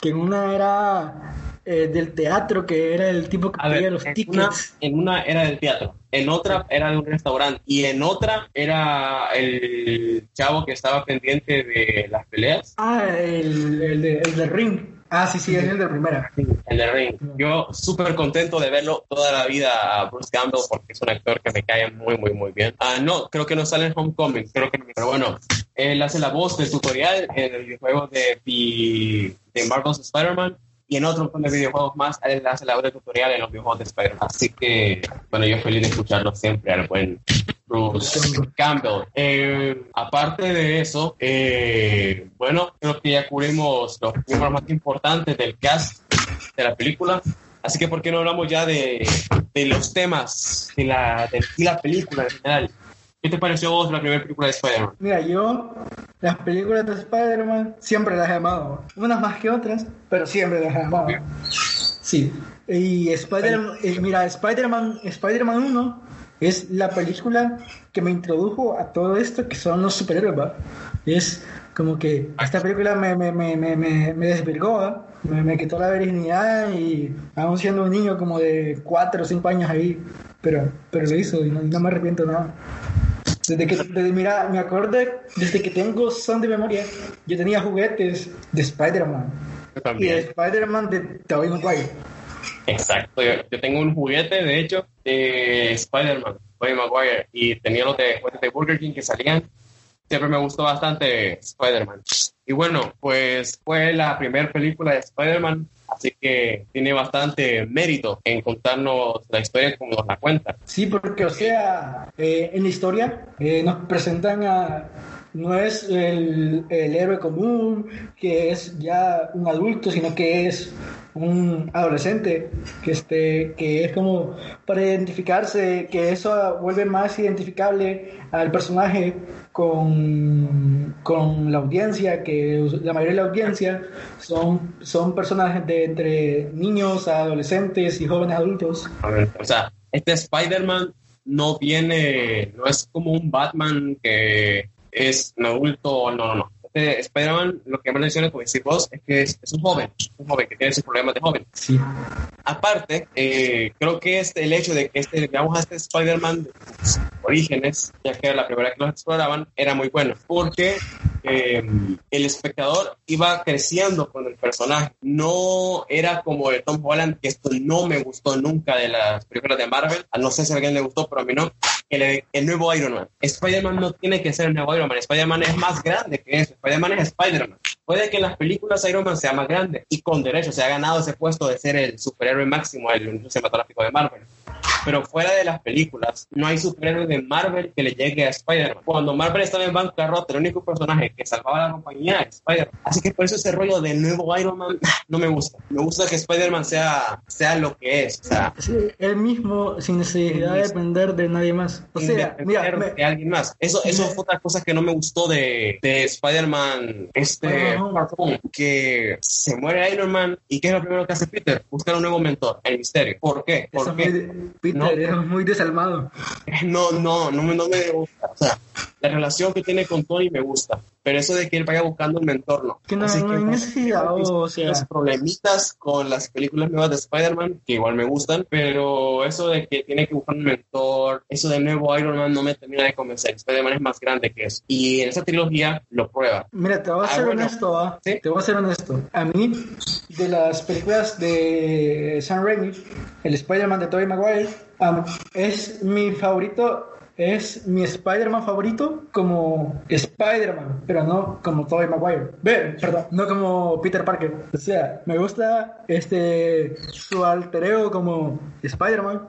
Speaker 2: que en una era eh, del teatro, que era el tipo que pedía los tickets.
Speaker 1: en una era del teatro, en otra era de un restaurante y en otra era el chavo que estaba pendiente de las peleas.
Speaker 2: Ah, el, el, de, el de ring. Ah, sí, sí, es el de primera.
Speaker 1: el de Ring. Yo súper contento de verlo toda la vida a Bruce Campbell porque es un actor que me cae muy, muy, muy bien. Ah, no, creo que no sale en Homecoming, creo que pero bueno, él hace la voz del tutorial en el videojuego de, de Marvel's Spider-Man y en otro montón de videojuegos más, él hace la de tutorial en los videojuegos de Spider-Man. Así que, bueno, yo feliz de escucharlo siempre al buen Bruce Campbell. Eh, aparte de eso, eh, bueno, creo que ya cubrimos los miembros más importantes del cast de la película. Así que, ¿por qué no hablamos ya de, de los temas de la, de la película en general? ¿Qué te pareció vos la primera película de Spider-Man?
Speaker 2: Mira, yo las películas de Spider-Man siempre las he amado. Unas más que otras, pero siempre las he amado. Sí. Y Spider-Man, eh, mira, Spider-Man Spider 1 es la película que me introdujo a todo esto que son los superhéroes, Es como que esta película me, me, me, me, me desvirgó, me, me quitó la virginidad y aún siendo un niño como de 4 o 5 años ahí, pero, pero lo hizo y no me arrepiento nada. Desde que, desde, mira, me acuerdo, desde que tengo son de memoria, yo tenía juguetes de Spider-Man. Y de Spider-Man de Tobey Maguire.
Speaker 1: Exacto, yo, tengo un juguete, de hecho, de Spider-Man, Tobey Maguire, y tenía los de juguetes de Burger King que salían. Siempre me gustó bastante Spider-Man. Y bueno, pues fue la primera película de Spider-Man Así que tiene bastante mérito en contarnos la historia como nos la cuenta.
Speaker 2: Sí, porque, o sea, eh, en la historia eh, nos presentan a. No es el, el héroe común, que es ya un adulto, sino que es un adolescente que este que es como para identificarse que eso vuelve más identificable al personaje con, con la audiencia que la mayoría de la audiencia son son personajes de entre niños adolescentes y jóvenes adultos.
Speaker 1: O sea este Spider-Man no viene no es como un Batman que es un adulto no no no este Spider-Man, lo que me menciona, como decir vos, es que es, un joven, un joven que tiene sus problemas de joven.
Speaker 2: Sí.
Speaker 1: Aparte, eh, creo que este, el hecho de que este, a este Spider-Man de sus orígenes, ya que era la primera vez que los exploraban, era muy bueno, porque eh, el espectador iba creciendo con el personaje. No era como el Tom Holland, que esto no me gustó nunca de las películas de Marvel. No sé si a alguien le gustó, pero a mí no. El, nuevo Iron Man. Spider-Man no tiene que ser el nuevo Iron Man. Spider-Man es más grande que eso. Spider-Man es Spider-Man. Puede que las películas Iron Man sea más grande y con derecho se ha ganado ese puesto de ser el superhéroe máximo del universo cinematográfico de Marvel pero fuera de las películas, no hay superhéroe de Marvel que le llegue a Spider-Man. Cuando Marvel estaba en bancarrota, el único personaje que salvaba la compañía es Spider-Man. Así que por eso ese rollo de nuevo Iron Man no me gusta. Me gusta que Spider-Man sea, sea lo que es. O sea,
Speaker 2: sí, él mismo, sin necesidad de depender de nadie más. O sea, mira,
Speaker 1: de alguien más. Eso, eso fue otra cosa que no me gustó de, de Spider-Man, este, que se muere Iron Man y ¿qué es lo primero que hace Peter? Buscar un nuevo mentor, el misterio. ¿Por qué? Porque
Speaker 2: no, muy desalmado.
Speaker 1: No, no, no, no me gusta. O sea, la relación que tiene con Tony me gusta, pero eso de que él vaya buscando un mentor, no.
Speaker 2: Que no, Así no hay necesidad, o sea.
Speaker 1: Los problemitas con las películas nuevas de Spider-Man, que igual me gustan, pero eso de que tiene que buscar un mentor, eso de nuevo Iron Man no me termina de convencer. Spider-Man es más grande que eso. Y en esa trilogía lo prueba.
Speaker 2: Mira, te voy a ser honesto, ¿ah? Te voy a ser honesto. A mí, de las películas de Sam Raimi, el Spider-Man de Tobey Maguire, um, es mi favorito es mi Spider-Man favorito como Spider-Man, pero no como Tobey Maguire. Ve, perdón, no como Peter Parker. O sea, me gusta este su alter ego como Spider-Man,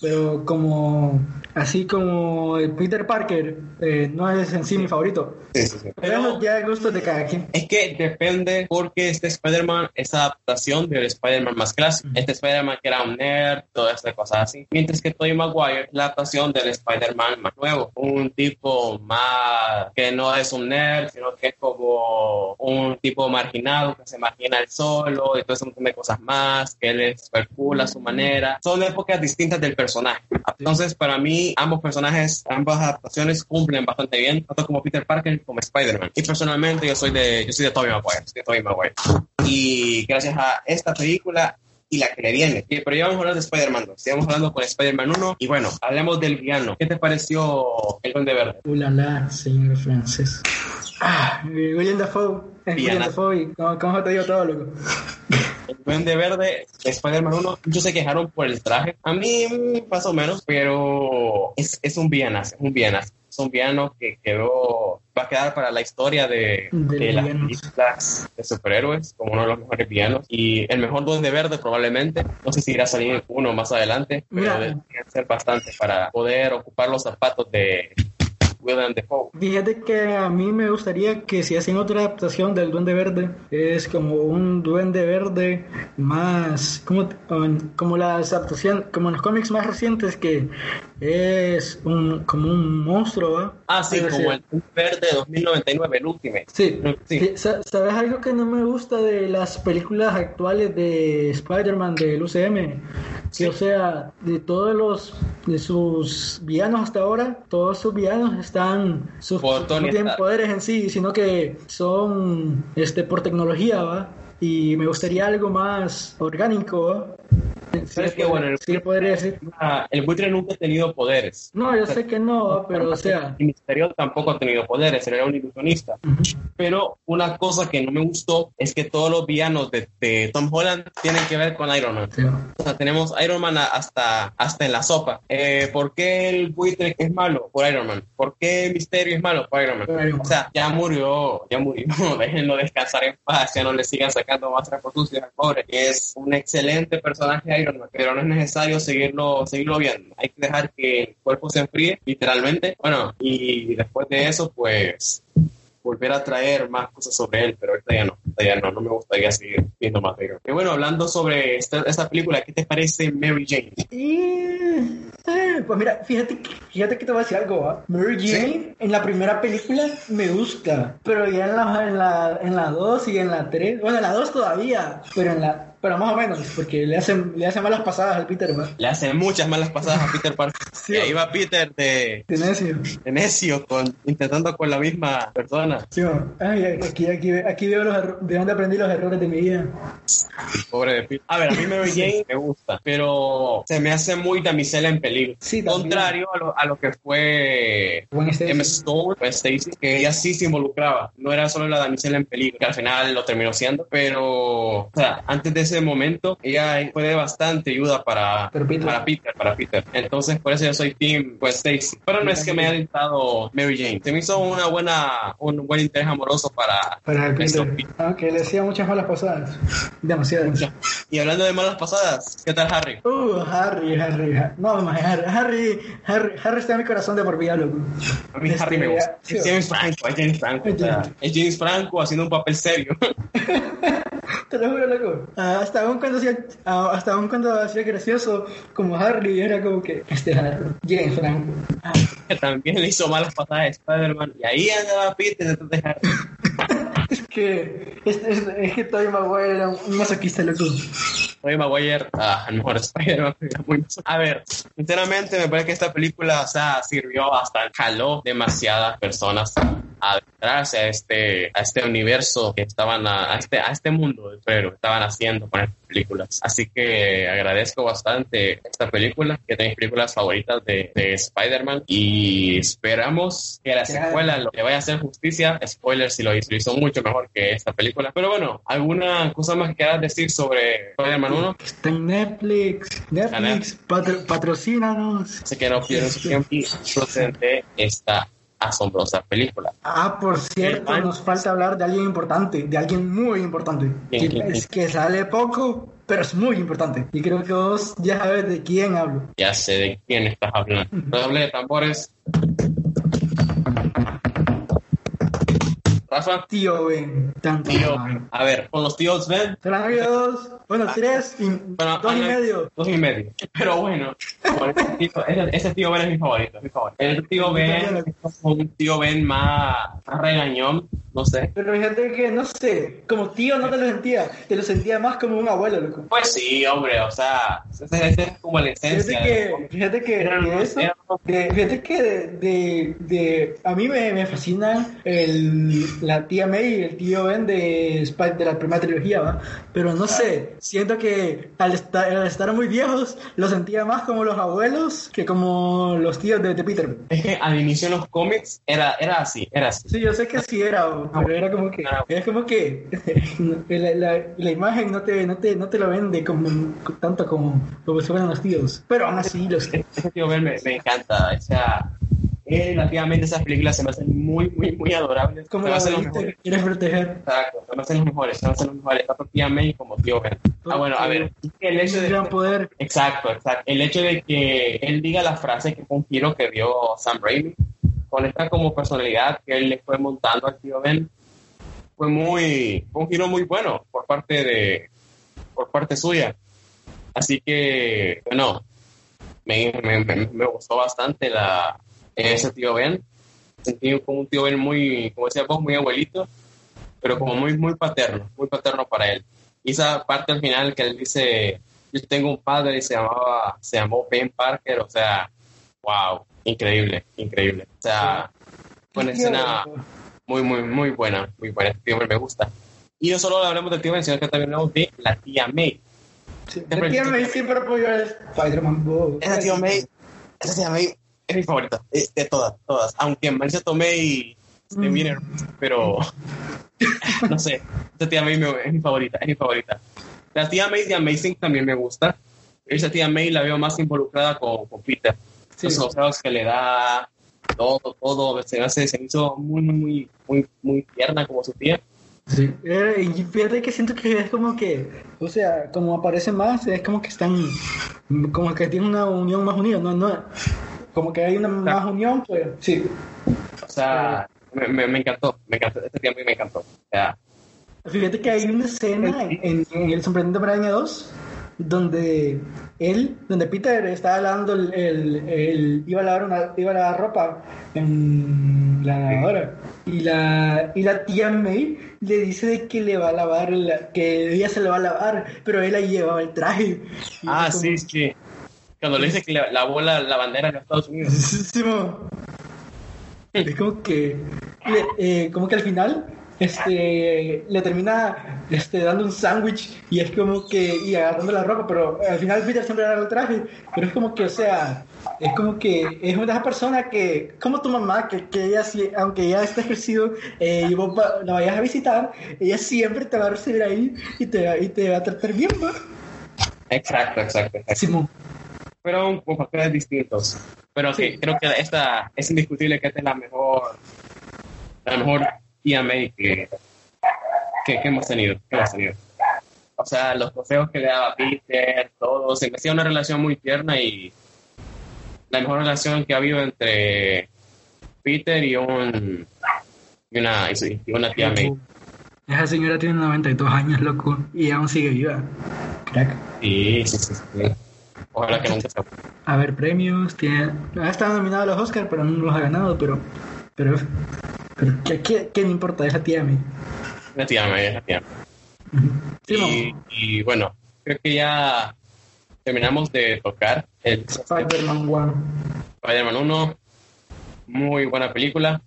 Speaker 2: pero como así como Peter Parker eh, no es en sí mi favorito. Sí, sí, sí. Pero ya el gusto de cada quien.
Speaker 1: Es que depende porque este Spider-Man es adaptación del Spider-Man más clásico. Este Spider-Man que era un nerd, todas estas cosas así. Mientras que Tobey Maguire la adaptación del Spider-Man más nuevo. Un tipo más que no es un nerd, sino que es como un tipo marginado que se margina el solo y todo ese montón de cosas más, que él es super cool a su manera. Son épocas distintas del personaje. Entonces, para mí, ambos personajes, ambas adaptaciones cumplen bastante bien, tanto como Peter Parker como Spider-Man. Y personalmente, yo soy de, yo soy de Tobey Maguire, soy de Tobey Maguire. Y gracias a esta película, y la que le viene. Pero ya vamos a hablar de Spider-Man 2. Sigamos hablando con Spider-Man 1. Y bueno, hablemos del villano. ¿Qué te pareció el Duende Verde?
Speaker 2: Ulala, señor francés. Ah, William Dafoe. William Dafoe. ¿Cómo, ¿Cómo, te digo todo, loco?
Speaker 1: El Duende Verde, Spider-Man 1, muchos se quejaron por el traje. A mí, más o menos, pero es, es un villanazo, es un villanazo un villano que quedó, va a quedar para la historia de, de, las películas de superhéroes como uno de los mejores villanos. Y el mejor Duende Verde probablemente, no sé si irá a salir uno más adelante, pero debe ser bastante para poder ocupar los zapatos de,
Speaker 2: Fíjate que a mí me gustaría que si hacen otra adaptación del Duende Verde, es como un Duende Verde más, como, como las adaptaciones, como en los cómics más recientes que es un, como un monstruo,
Speaker 1: Ah, sí, como el Verde 2099, el último.
Speaker 2: Sí. sí. ¿Sabes algo que no me gusta de las películas actuales de Spider-Man del UCM? Sí. o sea, de todos los de sus villanos hasta ahora, todos sus villanos están sus, no tienen poderes en sí, sino que son este por tecnología, ¿va? Y me gustaría algo más orgánico,
Speaker 1: ¿Sabes qué? Bueno, el,
Speaker 2: sí, podría decir.
Speaker 1: el buitre nunca ha tenido poderes.
Speaker 2: No, yo sé que no, pero o sea.
Speaker 1: El misterio tampoco ha tenido poderes, era un ilusionista. Pero una cosa que no me gustó es que todos los villanos de, Tom Holland tienen que ver con Iron Man. O sea, tenemos Iron Man hasta, hasta en la sopa. Eh, ¿Por qué el buitre es malo? Por Iron Man. ¿Por qué el misterio es malo? Por Iron Man. O sea, ya murió, ya murió. Déjenlo descansar en paz, ya no le sigan sacando más reproducciones al pobre. Es un excelente personaje pero no es necesario seguirlo, seguirlo viendo. Hay que dejar que el cuerpo se enfríe, literalmente. Bueno, y después de eso, pues volver a traer más cosas sobre él, pero ahorita ya no, ya no, no me gustaría seguir viendo más de él. Y bueno, hablando sobre esta, esta película, ¿qué te parece Mary Jane?
Speaker 2: Eh, pues mira, fíjate, fíjate que te voy a decir algo. ¿ah? Mary Jane en la primera película me gusta, pero ya en la, en la, en la 2 y en la 3, bueno, en la 2 todavía, pero en la pero más o menos, porque le hacen, le hacen malas pasadas al Peter, ¿va?
Speaker 1: Le hace muchas malas pasadas a Peter Parker.
Speaker 2: Sí.
Speaker 1: Y ahí va Peter de,
Speaker 2: De necio.
Speaker 1: de necio, con, intentando con la misma persona.
Speaker 2: Sí. Ay, aquí, aquí, aquí veo los de dónde aprendí los errores de mi vida.
Speaker 1: Pobre de Peter. A ver, a mí Mary Jane me gusta, pero se me hace muy damisela en peligro.
Speaker 2: Sí.
Speaker 1: Contrario a lo, a lo que fue. Emma Stone, Stacy, que ella sí se involucraba. No era solo la damisela en peligro, que al final lo terminó siendo, pero o sea, antes de ese momento, ella fue de bastante ayuda para,
Speaker 2: Peter.
Speaker 1: para Peter, para Peter. Entonces, por eso yo soy team pues Stacy. Pero no es que me haya dictado Mary Jane. Se me hizo una buena, un buen interés amoroso para
Speaker 2: Para Peter.
Speaker 1: Peter.
Speaker 2: Aunque le hacía muchas malas pasadas. Demasiadas.
Speaker 1: Y hablando de malas pasadas, ¿qué tal Harry?
Speaker 2: Uh, Harry, Harry, Harry. No, Harry, Harry, Harry, Harry está en mi corazón de por vida, loco.
Speaker 1: A mí Harry me gusta.
Speaker 2: sí,
Speaker 1: Es James Franco, es James Franco. o sea, es James Franco haciendo un papel serio.
Speaker 2: Te lo juro, loco. Ah, hasta aún cuando hacía, ah, hasta aún cuando hacía gracioso como Harry, era como que este Harry, James Franco. Ah,
Speaker 1: también le hizo malas pasadas a Spider-Man. Y ahí andaba Peter de Harry.
Speaker 2: es que es, es, es que Tobey Maguire era un masoquista, loco.
Speaker 1: Tobey Maguire, ah, el mejor Spider-Man. A ver, sinceramente me parece que esta película, o sea, sirvió bastante. Jaló demasiadas personas a adentrarse a este, a este universo que estaban, a, a este, a este mundo que estaban haciendo con estas películas. Así que agradezco bastante esta película, que es de mis películas favoritas de, de Spider-Man. Y esperamos que la secuela lo- le vaya a hacer justicia. Spoiler si lo hizo, lo hizo mucho mejor que esta película. Pero bueno, ¿alguna cosa más que quieras decir sobre Spider-Man 1?
Speaker 2: Está en Netflix. Netflix, patro, patrocínanos.
Speaker 1: Sé que no pierden su tiempo y disfruten de esta asombrosa película.
Speaker 2: Ah, por cierto,
Speaker 1: El-
Speaker 2: nos falta hablar de alguien importante, de alguien muy importante.
Speaker 1: ¿Quién,
Speaker 2: que,
Speaker 1: quién,
Speaker 2: es
Speaker 1: quién?
Speaker 2: que sale poco, pero es muy importante. Y creo que vos ya sabes de quién hablo.
Speaker 1: Ya sé de quién estás hablando. Redoble de tambores. Rafa,
Speaker 2: Tío Ben. Tanto.
Speaker 1: tío, a ver, con los tíos ven,
Speaker 2: Solo han habido dos, bueno, tres, y,
Speaker 1: Bueno,
Speaker 2: dos y
Speaker 1: ah,
Speaker 2: medio.
Speaker 1: dos y medio. Pero bueno, ese, tío, ese, ese tío Ben es mi favorito, es mi favorito. El tío Ben es un tío Ben más, más regañón, no sé.
Speaker 2: Pero fíjate que, no sé, como tío no te lo sentía, te lo sentía más como un abuelo, loco.
Speaker 1: Pues sí, hombre, o sea, ese, ese es como la
Speaker 2: Fíjate
Speaker 1: esencia.
Speaker 2: que, fíjate que de eso, de- fíjate que de, de, de- a mí me, me fascina el, la tía May y el tío Ben de, Spy- de la primera trilogía, ¿va? Pero no sé, siento que al estar, al estar muy viejos, lo sentía más como los abuelos que como los tíos de, de Peter.
Speaker 1: Es que al inicio en los cómics era, era así, era así.
Speaker 2: Sí, yo sé que sí era, pero era como que, era como que la, la, la imagen no te, no te, no te lo vende como, tanto como, como se ven los tíos. Pero aún así, los,
Speaker 1: Ese tío Ben me, me encanta, o sea, relativamente esas películas se me hacen muy, muy, muy adorables.
Speaker 2: como
Speaker 1: se me hacen los
Speaker 2: abuelita
Speaker 1: mejores.
Speaker 2: que quieres proteger.
Speaker 1: Exacto, se me hacen los mejores, se me hacen los mejores, tía May como tío Ben. Ah, bueno, a ver, el hecho de...
Speaker 2: gran poder.
Speaker 1: Exacto, exacto. El hecho de que él diga la frase que fue un giro que dio Sam Raimi, con esta como personalidad que él le fue montando al tío Ben, fue muy, fue un giro muy bueno por parte de, por parte suya. Así que, bueno, me, me, me, me gustó bastante la, ese tío Ben. Sentí como un tío Ben muy, como decía vos, muy abuelito, pero como muy, muy paterno, muy paterno para él. Y esa parte al final que él dice, yo tengo un padre y se llamaba, se llamó Ben Parker, o sea, wow, increíble, increíble. O sea, buena escena muy, muy, muy buena, muy buena. Este tío Ben me gusta. Y no solo hablamos del tío Ben, sino que también hablamos de la tía May.
Speaker 2: Sí, La tía May siempre apoyó a Spider-Man.
Speaker 1: Esa tía May, esa tía May es mi favorita, de todas, todas. Aunque Marisa Tomei esté bien hermosa, pero no sé, esa tía May me- es mi favorita, es mi favorita. La tía May de Amazing también me gusta. Esa tía May la veo más involucrada con, con Peter.
Speaker 2: Sí.
Speaker 1: Los consejos que le da, todo, todo, se me hace, se me hizo muy, muy, muy, muy, muy tierna como su tía.
Speaker 2: Sí. Eh, y fíjate que siento que es como que, o sea, como aparece más, es como que están, como que tienen una unión más unida, no, no, como que hay una más unión, pues, sí.
Speaker 1: O sea, me, me, me encantó, me encantó, esta tía May me encantó. O sea,
Speaker 2: Fíjate que hay una escena en, en- en El Sorprendente Braña 2 donde él, donde Peter estaba lavando el, el- el- iba a lavar una, iba a lavar ropa en, la lavadora. Y la, y la tía May le dice de que le va a lavar, la- que ella se le va a lavar, pero él ahí llevaba el traje.
Speaker 1: Ah,
Speaker 2: es como-
Speaker 1: sí, sí. Cuando le dice que le lavó la, la bandera de los Estados Unidos.
Speaker 2: Sí. Es como que, eh, como que al final, este, le termina, este, dando un sándwich y es como que, y agarrando la ropa, pero al final Peter siempre agarra el traje, pero es como que, o sea, es como que es una de esas personas que, como tu mamá, que, que ella, sí- aunque ya estés crecido eh, y vos va- la vayas a visitar, ella siempre te va a recibir ahí y te, y te va a tratar bien, ¿va?
Speaker 1: Exacto, exacto. exacto.
Speaker 2: Simón.
Speaker 1: Pero con factores distintos. Pero que
Speaker 2: Sí.
Speaker 1: creo que esta es indiscutible que esta es la mejor, la mejor TMA que, que, que hemos tenido. que hemos tenido. O sea, los consejos que le daba Peter, todo, se me hacía una relación muy tierna y la mejor relación que ha habido entre Peter y un y una, y una tía May.
Speaker 2: Esa señora tiene 92 años, loco, y aún sigue viva. Crack.
Speaker 1: Sí, sí, sí, sí. Ojalá que nunca se
Speaker 2: A ver, premios, tiene... Ha estado nominado a los Oscars, pero no los ha ganado, pero... Pero... pero ¿qué, qué, importa? Es la tía May.
Speaker 1: La tía May, la tía May.
Speaker 2: Sí,
Speaker 1: Y, y bueno, creo que ya terminamos de tocar el
Speaker 2: Spider-Man 1.
Speaker 1: Spider-Man 1. Muy buena película.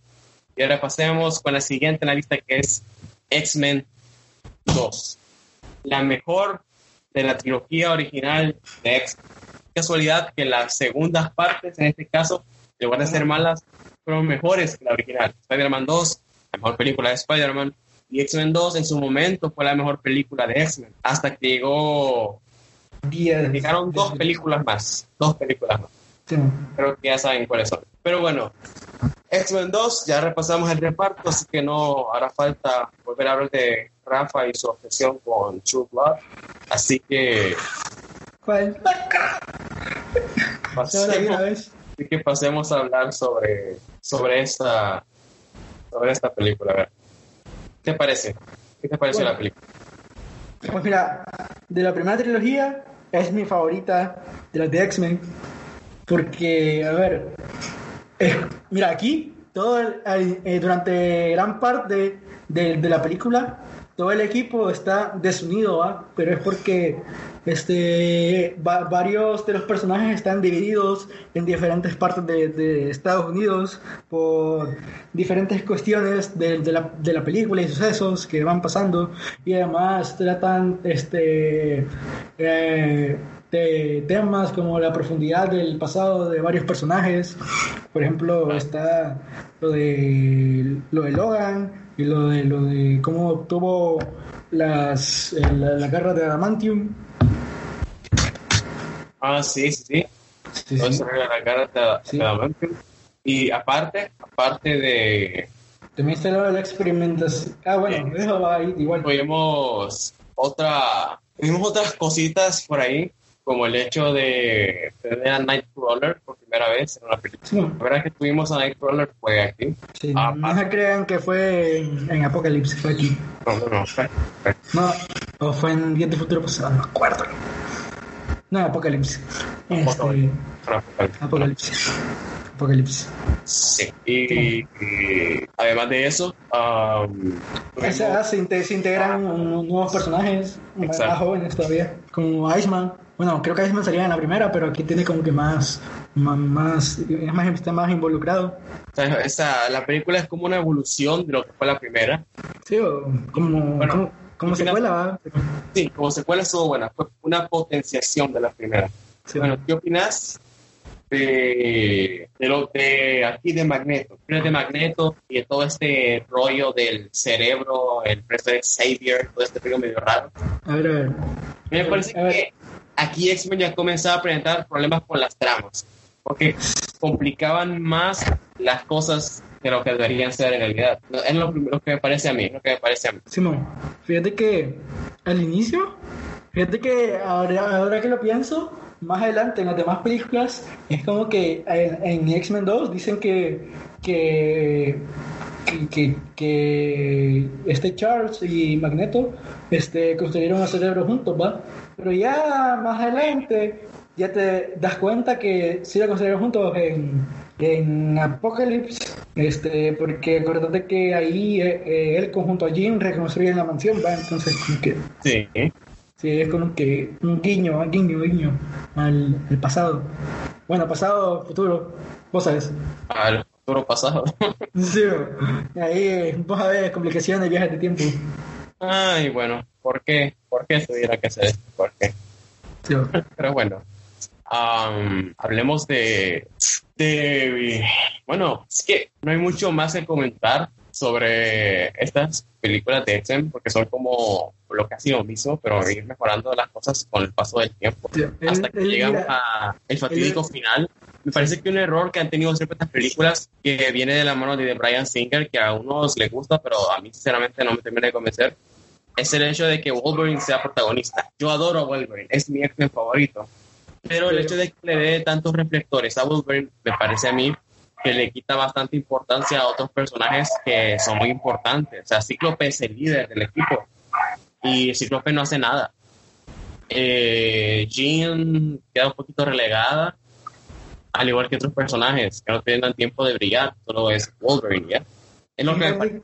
Speaker 1: Y ahora pasemos con la siguiente en la lista que es X-Men 2. La mejor de la trilogía original de X-Men. Casualidad que las segundas partes, en este caso, en lugar de ser malas, fueron mejores que la original. Spider-Man 2, la mejor película de Spider-Man. Y X-Men 2 en su momento fue la mejor película de X-Men. Hasta que llegó,
Speaker 2: Días.
Speaker 1: llegaron dos películas más. Dos películas más
Speaker 2: Sí.
Speaker 1: creo que ya saben cuáles son. Pero bueno, X-Men 2, ya repasamos el reparto, así que no hará falta volver a hablar de Rafa y su obsesión con True Blood. Así que
Speaker 2: ¿Cuál? ¿Se la vi una
Speaker 1: pasemos, que pasemos a hablar sobre, sobre, esta, sobre esta película. A ver, ¿qué te parece? ¿Qué te pareció
Speaker 2: Bueno.
Speaker 1: la película?
Speaker 2: Pues mira, de la primera trilogía es mi favorita de las de X-Men. Porque, a ver, eh, mira, aquí, todo el- el- eh, durante gran parte de, de la película, todo el equipo está desunido, ¿va? Pero es porque este, va- varios de los personajes están divididos en diferentes partes de, Estados Unidos por diferentes cuestiones de, de la, de la película y sucesos que van pasando y además tratan este eh, de temas como la profundidad del pasado de varios personajes por ejemplo está lo de lo de Logan y lo de lo de cómo obtuvo las eh, la, la guerra de Adamantium
Speaker 1: Ah, sí, sí, sí. La cara de-
Speaker 2: Sí.
Speaker 1: de Adamantium. Y aparte, aparte de,
Speaker 2: También está la experimentación. Ah, bueno, eso va ahí igual.
Speaker 1: tuvimos otra tuvimos otras cositas por ahí como el hecho de tener a Nightcrawler por primera vez en una película la verdad que tuvimos a Nightcrawler fue aquí
Speaker 2: sí,
Speaker 1: Ah,
Speaker 2: no se crean que fue en, en Apocalipsis, fue aquí.
Speaker 1: no no no fue- fue-
Speaker 2: No, o fue en Días de Futuro Pasado, no me acuerdo. No, Apocalipsis. Este, Apocalipsis. Apocalipsis.
Speaker 1: sí y, y además de eso um,
Speaker 2: O
Speaker 1: tuvimos-
Speaker 2: sea, se, inte- se integran un- nuevos personajes más jóvenes todavía, como Iceman. Bueno, creo que Iceman salía en la primera, pero aquí tiene como que más, más, más, es más está más involucrado.
Speaker 1: o sea, esa- la película es como una evolución de lo que fue la primera
Speaker 2: Sí, o como,
Speaker 1: Bueno,
Speaker 2: como, como secuela, ¿va?
Speaker 1: sí como secuela estuvo buena fue una potenciación de la primera
Speaker 2: Sí,
Speaker 1: Bueno, ¿qué opinas de, de lo de aquí de Magneto? ¿Opinas de Magneto y de todo este rollo del cerebro, el preso de Xavier, todo este rollo medio raro?
Speaker 2: A ver, a ver.
Speaker 1: Me parece
Speaker 2: A ver.
Speaker 1: que aquí X-Men ya comenzaba a presentar problemas con las tramas, porque complicaban más las cosas de lo que deberían ser en realidad. Es lo, primero que me parece a mí, lo que me parece a mí.
Speaker 2: Simón, fíjate que al inicio, fíjate que ahora, que lo pienso, más adelante en las demás películas, es como que en, en X-Men 2 dicen que, que, que, que- este Charles y Magneto este, construyeron el cerebro juntos, ¿va? Pero ya más adelante ya te das cuenta que sí lo construyeron juntos en, en Apocalypse, Este, porque acordate que ahí eh, eh, él conjunto a Jim reconstruyen la mansión, ¿va? Entonces, que.
Speaker 1: Sí.
Speaker 2: Sí, es como que un guiño, un guiño, guiño al, al pasado. Bueno, pasado, futuro, vos sabes.
Speaker 1: Al futuro pasado.
Speaker 2: Sí, ahí vos ver complicaciones, viajes de tiempo.
Speaker 1: Ay, bueno, ¿por qué? ¿Por qué tuviera que hacer esto? ¿Por qué?
Speaker 2: Sí,
Speaker 1: Pero bueno, am, hablemos de, de... Bueno, es que no hay mucho más que comentar sobre estas películas de X-Men porque son como lo que ha sido mismo, pero ir mejorando las cosas con el paso del tiempo.
Speaker 2: sí.
Speaker 1: Hasta que llegamos al fatídico final. Me parece que un error que han tenido siempre estas películas, que viene de la mano de Brian Singer, que a unos les gusta, pero a mí sinceramente no me termina de convencer, es el hecho de que Wolverine sea protagonista. Yo adoro a Wolverine, es mi X-Men favorito. Pero el hecho de que le dé tantos reflectores a Wolverine, me parece a mí que le quita bastante importancia a otros personajes que son muy importantes. O sea, Cíclope es el líder del equipo y Cíclope no hace nada. Eh, Jean queda un poquito relegada, al igual que otros personajes que no tienen tiempo de brillar, solo es Wolverine, ¿ya? Es lo que me parece.
Speaker 2: Fíjate,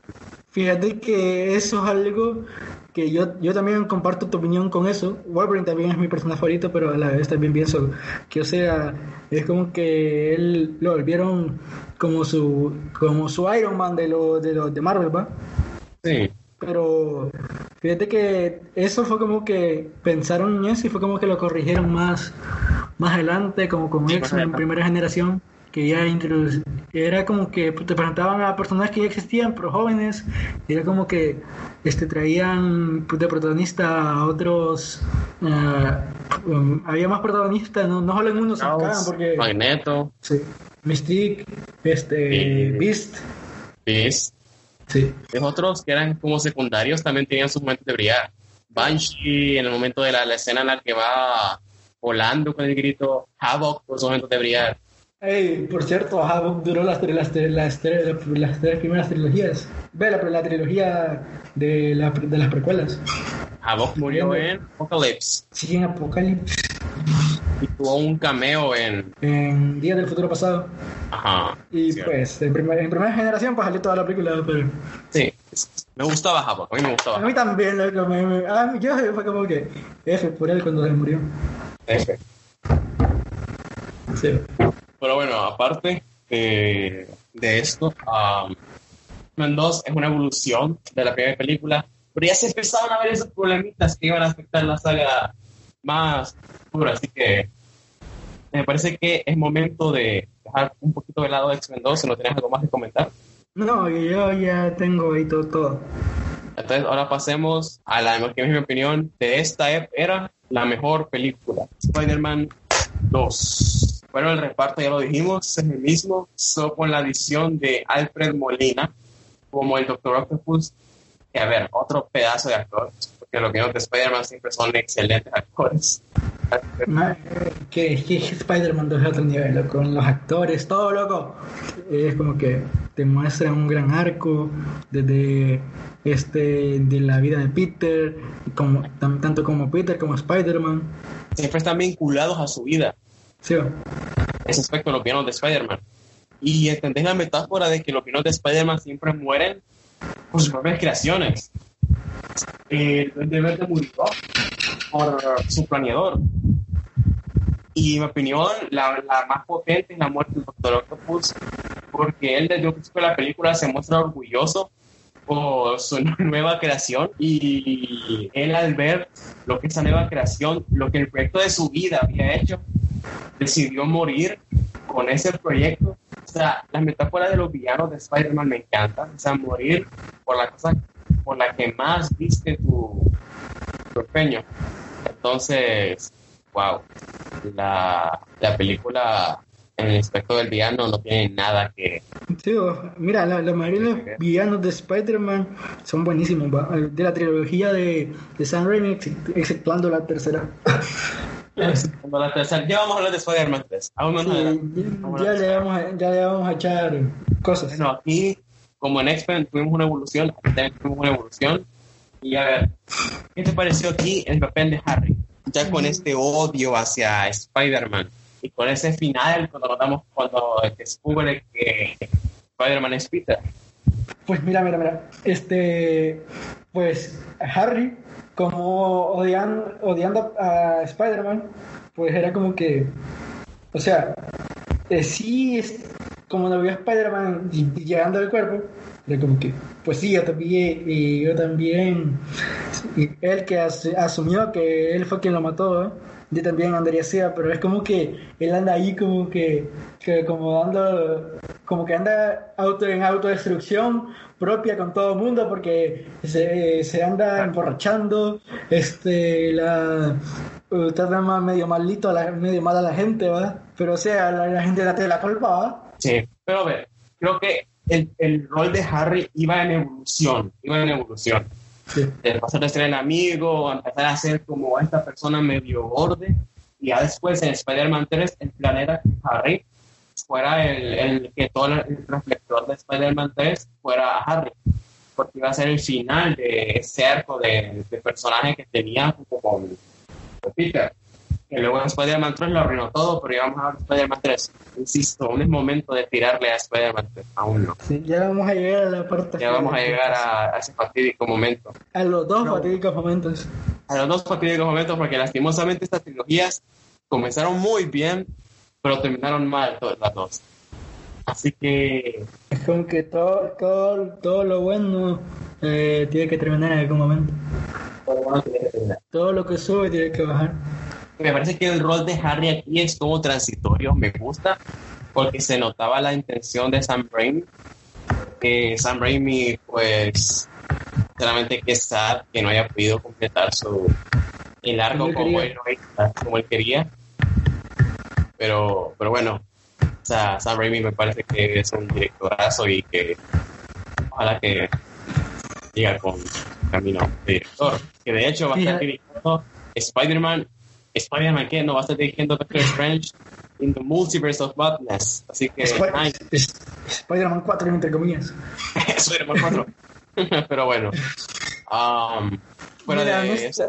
Speaker 2: fíjate que eso es algo que yo, yo también comparto tu opinión con eso. Wolverine también es mi personaje favorito, pero a la vez también pienso que, o sea, es como que él lo volvieron como su, como su Iron Man de los de, los de Marvel, ¿va?
Speaker 1: Sí,
Speaker 2: Pero fíjate que eso fue como que pensaron en eso y fue como que lo corrigieron más, más adelante, como con
Speaker 1: Sí,
Speaker 2: X-Men primera generación, que ya introdu- era como que te presentaban a personajes que ya existían, pero jóvenes, y era como que este, traían pues, de protagonista a otros, um, había más protagonistas, no, no solo en uno se porque
Speaker 1: Magneto,
Speaker 2: sí, Mystique, este,
Speaker 1: Sí.
Speaker 2: Beast,
Speaker 1: Beast,
Speaker 2: sí.
Speaker 1: los otros que eran como secundarios también tenían sus momentos de brillar. Banshee, en el momento de la, la escena en la que va volando con el grito, Havoc, por sus momentos de brillar.
Speaker 2: Ey, por cierto, Havoc duró las, tres- las, tres- las, tres- las tres primeras trilogías. Ve la, la trilogía de, la- de las precuelas.
Speaker 1: Havoc murió en Apocalypse
Speaker 2: Sigue en Apocalipsis,
Speaker 1: y tuvo un cameo en.
Speaker 2: en Días del Futuro Pasado.
Speaker 1: Ajá.
Speaker 2: Y
Speaker 1: sí,
Speaker 2: pues, en, primer- en primera generación, pues salió toda la película, pero
Speaker 1: Sí, me gustaba Havoc, a mí me gustaba.
Speaker 2: a mí también, loco, me, me- a mí- yo fue como que F por él cuando se murió.
Speaker 1: F.
Speaker 2: Sí.
Speaker 1: Pero bueno, aparte de, de esto, um, X-Men 2 es una evolución de la primera película, pero ya se empezaban a ver esos problemitas que iban a afectar la saga más dura, así que me parece que es momento de dejar un poquito de lado X-Men 2, si no tienes algo más que comentar.
Speaker 2: No, yo ya tengo ahí todo. todo.
Speaker 1: Entonces ahora pasemos a la que es mi opinión de esta era la mejor película, Spider-Man 2. Bueno, el reparto ya lo dijimos, es el mismo, solo con la adición de Alfred Molina como el Doctor Octopus. Que a ver, otro pedazo de actor, porque los que de Spider-Man siempre son excelentes actores.
Speaker 2: Ma- Que, que Spider-Man 2 es otro nivel, loco, con los actores, todo loco. Es como que te muestra un gran arco desde este de la vida de Peter, como, tan- tanto como Peter como Spider-Man.
Speaker 1: Siempre están vinculados a su vida.
Speaker 2: Sí.
Speaker 1: Ese aspecto los villanos de Spider-Man. Y entendés la metáfora de que los villanos de Spider-Man siempre mueren por sus propias creaciones. Eh, El Duende Verde murió por su planeador. Y en mi opinión, la, la más potente es la muerte del Doctor Octopus, porque él desde un principio de la película se muestra orgulloso por su nueva creación y él al ver lo que esa nueva creación, lo que el proyecto de su vida había hecho, decidió morir con ese proyecto. O sea, la metáfora de los villanos de Spider-Man me encanta. O sea, morir por la cosa por la que más viste tu, tu empeño. Entonces, wow. La, la película en el aspecto del villano no tiene nada que...
Speaker 2: Sí, mira, la, la mayoría de los villanos de Spider-Man son buenísimos, va. de la trilogía de, de Sam Raimi, ex- exceptuando la tercera.
Speaker 1: Cuando la tercera- ya vamos a hablar de Spider-Man 3. Aún menos
Speaker 2: Sí, ya, le vamos a, ya le vamos a echar cosas.
Speaker 1: Bueno, aquí, como en X-Men, tuvimos una evolución, aquí también tuvimos una evolución. Y a ver, ¿qué te pareció aquí el papel de Harry? Ya con este odio hacia Spider-Man y con ese final, cuando notamos cuando descubre que Spider-Man es Peter?
Speaker 2: Pues mira, mira, mira. Este, pues Harry, como odiando, odiando a Spider-Man, pues era como que, o sea, eh, sí, es, como no vio Spider-Man llegando al cuerpo, era como que, pues sí, yo también, y yo también, él que as- asumió que él fue quien lo mató, ¿eh? yo también andaría así, pero es como que él anda ahí como que como dando, como que anda auto en autodestrucción propia con todo el mundo porque se, se anda emborrachando, este, la, uh, trata más medio maldito, a la, medio mal a la gente, ¿va? Pero o sea, la, la gente date la culpa, ¿va?
Speaker 1: Sí, pero a ver, creo que el, el rol de Harry iba en evolución, iba en evolución.
Speaker 2: Sí.
Speaker 1: De pasar de ser el amigo, a empezar a ser como esta persona medio borde, y ya después en Spider-Man 3 el plan era que Harry fuera el, el que todo el reflector de Spider-Man 3 fuera a Harry, porque iba a ser el final de ese arco de, de personaje que tenía como con, con Peter. Que luego en Spider-Man 3 lo arruinó todo, pero ya vamos a ver Spider-Man 3. Insisto, aún es momento de tirarle a Spider-Man 3, aún no.
Speaker 2: Sí, ya vamos a llegar a la parte.
Speaker 1: Ya vamos a llegar a, a ese fatídico momento.
Speaker 2: a los dos
Speaker 1: No.
Speaker 2: fatídicos momentos.
Speaker 1: A los dos fatídicos momentos, porque lastimosamente estas trilogías comenzaron muy bien, pero terminaron mal todas las dos. Así que
Speaker 2: Es como que todo, todo, todo lo bueno eh, tiene que terminar en algún momento. Todo lo que sube tiene que bajar.
Speaker 1: me parece que el rol de Harry aquí es como transitorio, me gusta, porque se notaba la intención de Sam Raimi. Que Sam Raimi, pues, sinceramente que sad que no haya podido completar su el
Speaker 2: Como él
Speaker 1: hizo, como él quería. Pero, pero bueno, o sea, Sam Raimi me parece que es un directorazo y que ojalá que siga con camino de director. Que de hecho va a estar dirigiendo Spider-Man. ¿Spider-Man qué? No va a estar dirigiendo Doctor Strange in the Multiverse of Madness. Así que,
Speaker 2: Sp- es- Spider-Man 4, entre comillas.
Speaker 1: Spider-Man 4. pero bueno. Um, fuera
Speaker 2: Mira,
Speaker 1: de eso.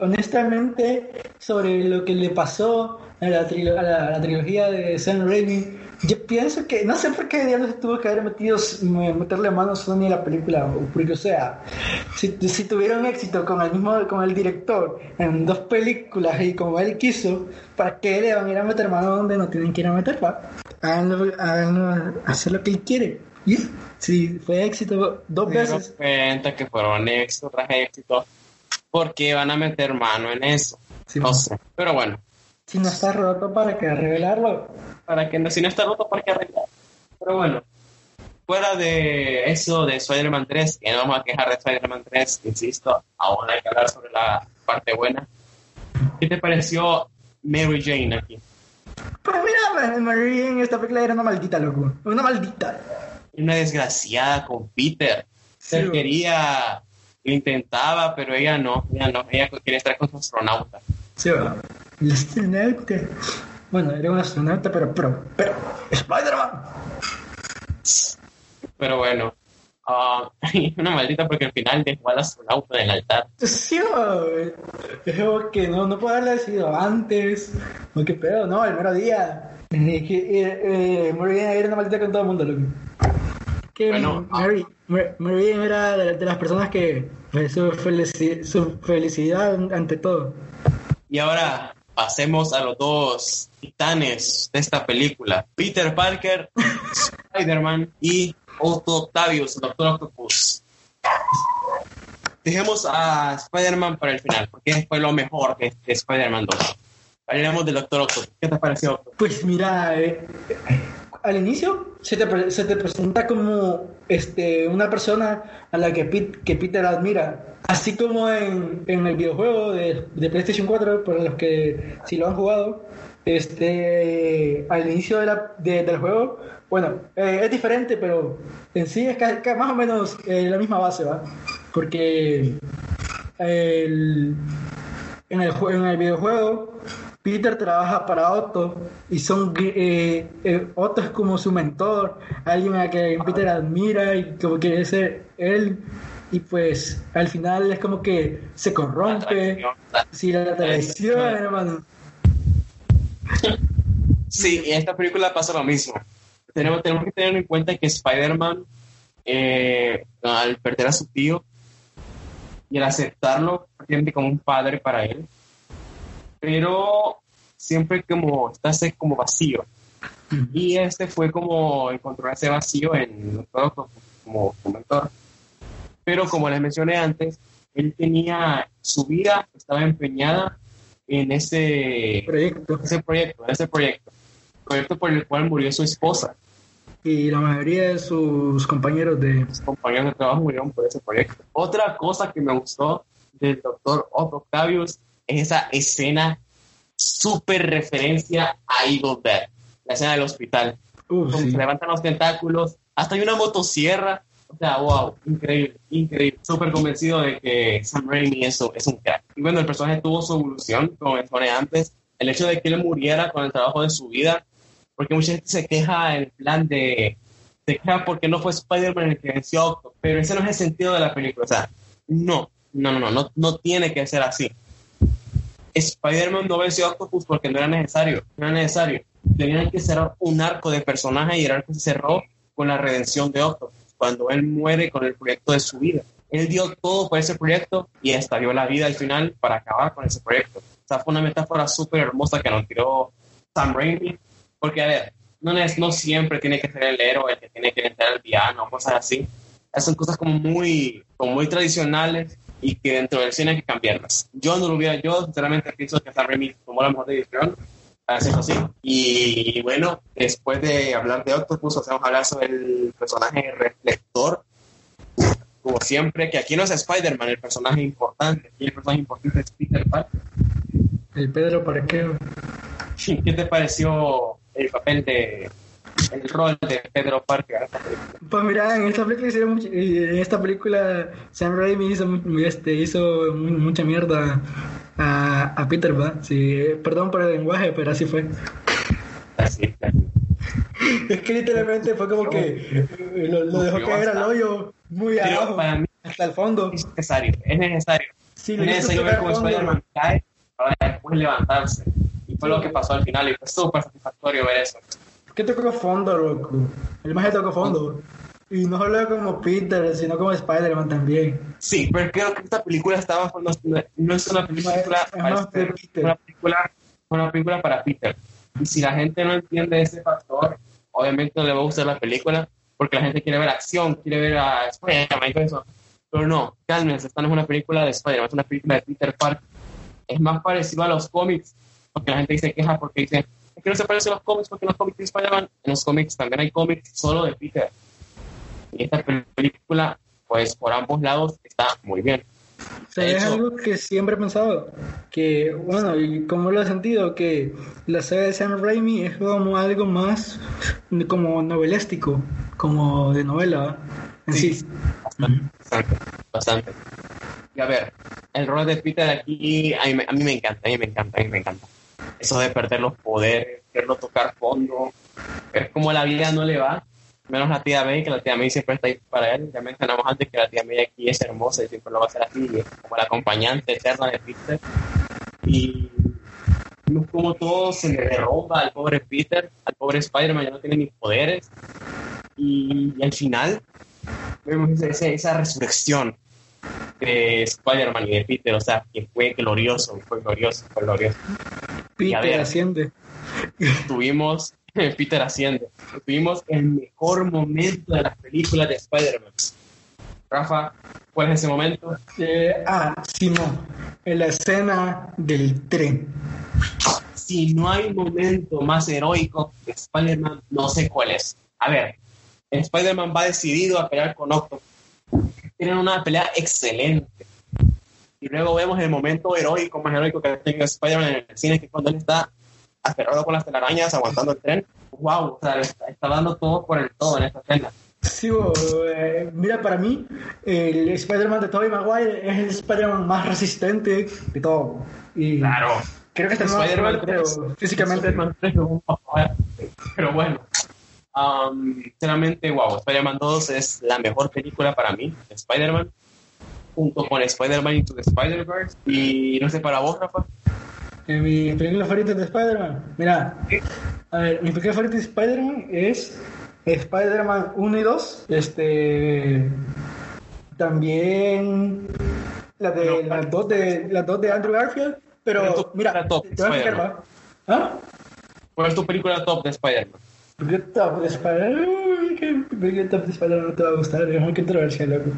Speaker 2: Honestamente, sobre lo que le pasó a la, trilo- a la, a la trilogía de Sam Raimi, yo pienso que, no sé por qué diablos tuvo que haber metido, me- meterle mano a Sony a la película, o porque o sea, si, si tuvieron éxito con el mismo, con el director en dos películas y como él quiso, ¿para qué le van a ir a meter mano donde no tienen que ir a meter? Háganlo, háganlo, hacer lo que él quiere. Y si fue éxito dos
Speaker 1: Me
Speaker 2: veces,
Speaker 1: cuenta que fueron éxito tras éxito. Porque van a meter mano en eso?
Speaker 2: sí,
Speaker 1: No sé. Pero bueno,
Speaker 2: si no está roto, ¿para qué revelarlo?
Speaker 1: para que no, si no está roto, ¿para qué arreglar? Pero bueno, fuera de eso de Spider-Man 3, que no vamos a quejar de Spider-Man 3, insisto, aún hay que hablar sobre la parte buena. ¿Qué te pareció Mary Jane aquí?
Speaker 2: Pues mira, Marie en esta película era una maldita, loco. Una maldita.
Speaker 1: Una desgraciada con Peter.
Speaker 2: Sí, güey.
Speaker 1: quería, lo intentaba, pero ella no, ella no, ella quería estar con su astronauta.
Speaker 2: Sí, va. El astronauta. Bueno, era un astronauta, pero, pero, pero, Spider-Man.
Speaker 1: Pero bueno, ah, una maldita porque al final dejó al astronauta en el altar.
Speaker 2: Sí, como que no, no puedo haberlo decidido antes. No, qué pedo, no, el mero día. Que, eh, eh, Marie era una maldita con todo el mundo, loco. Que
Speaker 1: Bueno.
Speaker 2: Mary, Mar- Marie era de, las personas que su, felici- su felicidad ante todo.
Speaker 1: Y ahora pasemos a los dos titanes de esta película: Peter Parker, Spider-Man y Otto Octavius, Doctor Octopus. Dejemos a Spider-Man para el final, porque fue lo mejor de, de Spider-Man 2. Hablemos del Doctor Octopus. ¿Qué te pareció?
Speaker 2: Pues mira, eh, al inicio se te, se te presenta como este, una persona a la que, Pit- que Peter admira. Así como en, en el videojuego de, de PlayStation 4, para los que si lo han jugado, este, al inicio de la- de- del juego, bueno, eh, es diferente, pero en sí es más o menos eh, la misma base, ¿va? Porque el, en el, en el videojuego, Peter trabaja para Otto y son eh, eh, Otto es como su mentor, alguien a quien Peter admira y como quiere ser él. Y pues al final es como que se corrompe, si la traición, hermano.
Speaker 1: Sí, en esta película pasa lo mismo. tenemos, tenemos que tener en cuenta que Spider-Man, eh, al perder a su tío y al aceptarlo, siente como un padre para él, pero siempre como está ese como vacío. Y este fue como encontrar ese vacío en todo como, como mentor. Pero como les mencioné antes, él tenía su vida, estaba empeñada en ese
Speaker 2: proyecto.
Speaker 1: ese proyecto, ese proyecto, proyecto por el cual murió su esposa.
Speaker 2: Y la mayoría de sus compañeros de...
Speaker 1: Sus compañeros de trabajo murieron por ese proyecto. Otra cosa que me gustó del doctor Otto Octavius es esa escena súper referencia a Evil Dead, la escena del hospital. Donde
Speaker 2: sí.
Speaker 1: se levantan los tentáculos, hasta hay una motosierra. O sea, wow, increíble, increíble. Súper convencido de que Sam Raimi eso es un crack. Y bueno, el personaje tuvo su evolución, como mencioné antes. El hecho de que él muriera con el trabajo de su vida, porque mucha gente se queja en plan de. Se queja porque no fue Spider-Man el que venció a Octo, pero ese no es el sentido de la película. O sea, no, no, no, no, no, no tiene que ser así. Spider-Man no venció a Octopus porque no era necesario, no era necesario. Tenían que cerrar un arco de personaje y el arco se cerró con la redención de Octopus, cuando él muere con el proyecto de su vida. Él dio todo por ese proyecto y hasta dio la vida al final para acabar con ese proyecto. O sea, fue una metáfora súper hermosa que nos tiró Sam Raimi, porque a ver, no, es, no siempre tiene que ser el héroe el que tiene que entrar al piano, cosas así. Esas son cosas como muy, como muy tradicionales y que dentro del cine hay que cambiarlas. Yo no lo hubiera, yo sinceramente pienso que Sam Raimi tomó la mejor decisión hacerlo así. Y bueno, después de hablar de Octopus, vamos a hablar sobre el personaje reflector. Como siempre, que aquí no es Spider-Man el personaje importante, aquí el personaje importante es Peter Parker.
Speaker 2: El Pedro Parqueo.
Speaker 1: ¿Qué te pareció el papel de el rol de Pedro Parker en esta película?
Speaker 2: Pues mira, en esta película hicieron mucho- en esta película Sam Raimi hizo, mu- este, hizo mu- mucha mierda a, a Peter, ¿va? Sí, eh, perdón por el lenguaje, pero así fue.
Speaker 1: Así, así.
Speaker 2: Es que literalmente fue como que lo, lo dejó caer al hoyo muy abajo,
Speaker 1: para mí
Speaker 2: hasta el fondo.
Speaker 1: es necesario, es necesario.
Speaker 2: Sí,
Speaker 1: es necesario ver cómo. Spider-Man cae para después levantarse. Y fue lo que pasó al final y fue súper satisfactorio ver eso.
Speaker 2: ¿Qué tocó fondo, loco? El más tocó fondo. Y no solo como Peter, sino como Spider-Man también.
Speaker 1: Sí, pero creo que esta película estaba no, no es una película para Spider-
Speaker 2: Peter.
Speaker 1: una película una película para Peter. Y si la gente no entiende ese factor, obviamente no le va a gustar la película porque la gente quiere ver acción, quiere ver a Spider-Man y todo eso. Pero no, cálmense, esta no es una película de Spider-Man, es una película de Peter Parker. Es más parecido a los cómics, porque la gente dice queja porque dice, es que no se parece a los cómics porque los cómics de Spider-Man, en los cómics también hay cómics solo de Peter. Y esta película, pues por ambos lados, está muy bien.
Speaker 2: O sea, es algo que siempre he pensado, que, bueno, y como lo he sentido, que la saga de Sam Raimi es como algo más como novelístico, como de novela en sí.
Speaker 1: Sí. Bastante, bastante. Y a ver, el rol de Peter aquí, a mí, a mí me encanta, a mí me encanta, a mí me encanta. Eso de perder los poderes, verlo tocar fondo, ver cómo la vida no le va, menos la tía May, que la tía May siempre está ahí para él. Ya mencionamos antes que la tía May aquí es hermosa y siempre lo va a hacer así, es como la acompañante eterna de Peter. Y vemos como todo se le derrumba al pobre Peter, al pobre Spider-Man, ya no tiene ni poderes. Y, y al final vemos esa- esa resurrección de Spider-Man y de Peter, o sea, que fue glorioso, fue glorioso, fue glorioso. Y a
Speaker 2: Peter
Speaker 1: ver.
Speaker 2: asciende.
Speaker 1: Tuvimos, Peter haciendo, tuvimos el mejor momento de las películas de Spider-Man. Rafa, ¿cuál es ese momento?
Speaker 2: Eh, ah, Simón, en la escena del tren.
Speaker 1: Si no hay momento más heroico de Spider-Man, no sé cuál es. A ver, Spider-Man va decidido a pelear con Octopus. Tienen una pelea excelente. Y luego vemos el momento heroico, más heroico que tenido Spider-Man en el cine, que es cuando él está aferrado con las telarañas, aguantando el tren. ¡Wow! O sea, está, está dando todo por el todo en esta escena.
Speaker 2: Sí, eh, mira, para mí, el Spider-Man de Tobey Maguire es el Spider-Man más resistente de todo. Y
Speaker 1: Claro.
Speaker 2: creo que está más
Speaker 1: Spider-Man
Speaker 2: fuerte,
Speaker 1: 3.
Speaker 2: pero físicamente.
Speaker 1: Spider-Man 3 es un poco, eh, Pero bueno. Um, sinceramente, wow, Spider-Man 2 es la mejor película para mí, de Spider-Man, junto con Spider-Man Into the Spider-Verse. Y no sé, para vos, Rafa.
Speaker 2: Eh, mi película favorita de Spider-Man. Mira, a ver, mi película favorita de Spider-Man es Spider-Man 1 y 2, este también la de las dos de las dos de Andrew Garfield, pero mira,
Speaker 1: top,
Speaker 2: te voy a explicar. ¿Ah?
Speaker 1: ¿Cuál es tu película top de Spider-Man?
Speaker 2: ¿Qué top de Spider-Man? Uy, ¿Qué, qué top de Spider-Man no te va a gustar? Es muy controversial, loco.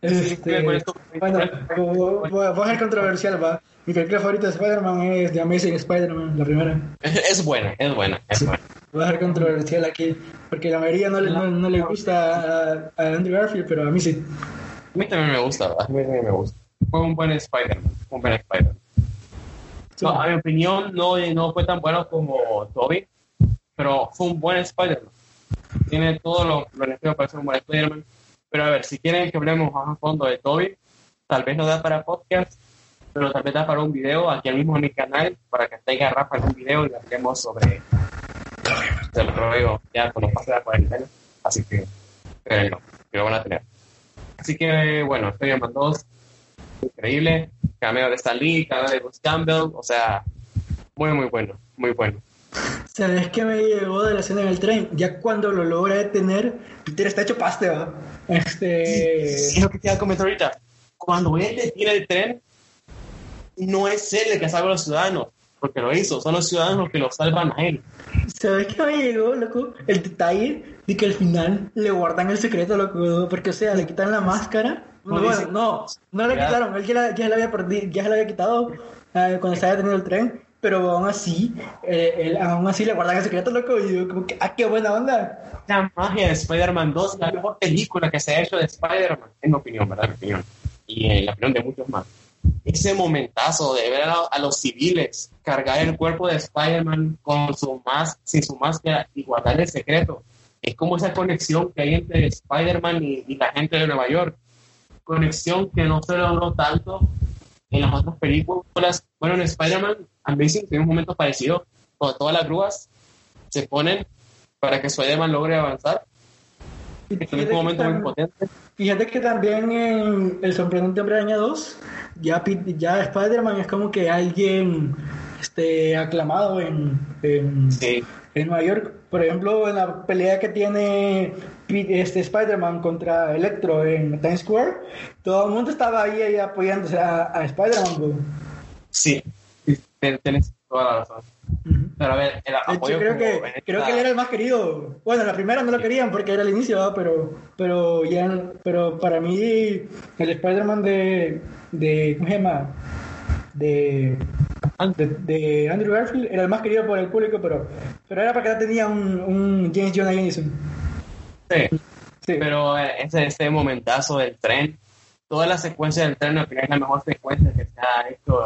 Speaker 2: Este,
Speaker 1: ¿cuál es
Speaker 2: bueno, voy voy a ser controversial, va. Mi película favorita de Spider-Man es The Amazing Spider-Man, la primera.
Speaker 1: Es buena, es buena, es buena.
Speaker 2: Voy a ser controversial aquí, porque la mayoría no le, no, no le gusta a, a Andrew Garfield, pero a mí sí.
Speaker 1: A mí también me gusta, a mí también me gusta. Fue un buen Spider-Man, un buen Spider-Man. No, a mi opinión, no, no fue tan bueno como Toby, pero fue un buen Spider-Man. Tiene todo lo, lo necesario para ser un buen Spider-Man. Pero a ver, si quieren que hablemos más a fondo de Toby, tal vez no da para podcast, pero tal vez da para un video aquí mismo en mi canal, para que tenga Rafa en un video y hablemos sobre se lo pruebo ya cuando pase la cuarentena. Así que, espérenlo, que lo van a tener. Así que, bueno, Spider-Man 2, increíble. Cameo de Stan Lee, cameo de Bruce Campbell, o sea, muy, muy bueno, muy bueno.
Speaker 2: ¿Sabes qué me llegó de la escena en el tren? Ya cuando lo logra detener, Peter está hecho paste, ¿va? Este...
Speaker 1: Es lo que te iba a comentar ahorita. Cuando él detiene el tren, no es él el que salva a los ciudadanos, porque lo hizo, son los ciudadanos los que lo salvan a él.
Speaker 2: ¿Sabes qué me llegó, loco? El detalle de que al final le guardan el secreto, loco, porque, o sea, le quitan la máscara.
Speaker 1: No
Speaker 2: No, bueno, no, no le quitaron, él ya la, ya la había perdido, ya se la había quitado eh, cuando estaba detenido el tren, pero aún así, eh, él- aún así le guardan el secreto, loco, y yo como que, ah, qué buena onda.
Speaker 1: La magia de Spider-Man 2, la mejor película que se ha hecho de Spider-Man, en mi opinión, ¿verdad? Mi opinión. Y en la opinión de muchos más. Ese momentazo de ver a, a los civiles cargar el cuerpo de Spider-Man con su más, sin su máscara y guardar el secreto. Es como esa conexión que hay entre Spider-Man y, y la gente de Nueva York. Conexión que no se logró tanto en las otras películas. Bueno, en Spider-Man Amazing tiene un momento parecido, cuando todas las grúas se ponen para que Spider-Man logre avanzar.
Speaker 2: Y
Speaker 1: Es
Speaker 2: fíjate
Speaker 1: un
Speaker 2: que
Speaker 1: momento muy
Speaker 2: tam-
Speaker 1: potente.
Speaker 2: Fíjate que también en El Sorprendente Hombre Araña 2, ya, ya Spider-Man es como que alguien este, aclamado en, en,
Speaker 1: Sí,
Speaker 2: en Nueva York. Por ejemplo, en la pelea que tiene este Spider-Man contra Electro en Times Square, todo el mundo estaba ahí, ahí apoyándose a, a Spider-Man.
Speaker 1: sí, tienes toda la razón. Pero a ver, el
Speaker 2: De
Speaker 1: apoyo
Speaker 2: hecho, creo que, creo que él era el más querido. Bueno, la primera no lo querían porque era el inicio, pero pero ya pero para mí el Spider-Man de, de ¿cómo se llama? De, de, de Andrew Garfield era el más querido por el público, pero pero era porque ya tenía un, un James Jonah Jameson.
Speaker 1: Sí,
Speaker 2: Sí.
Speaker 1: pero eh, ese, ese momentazo del tren, toda la secuencia del tren, al final es la mejor secuencia que se ha hecho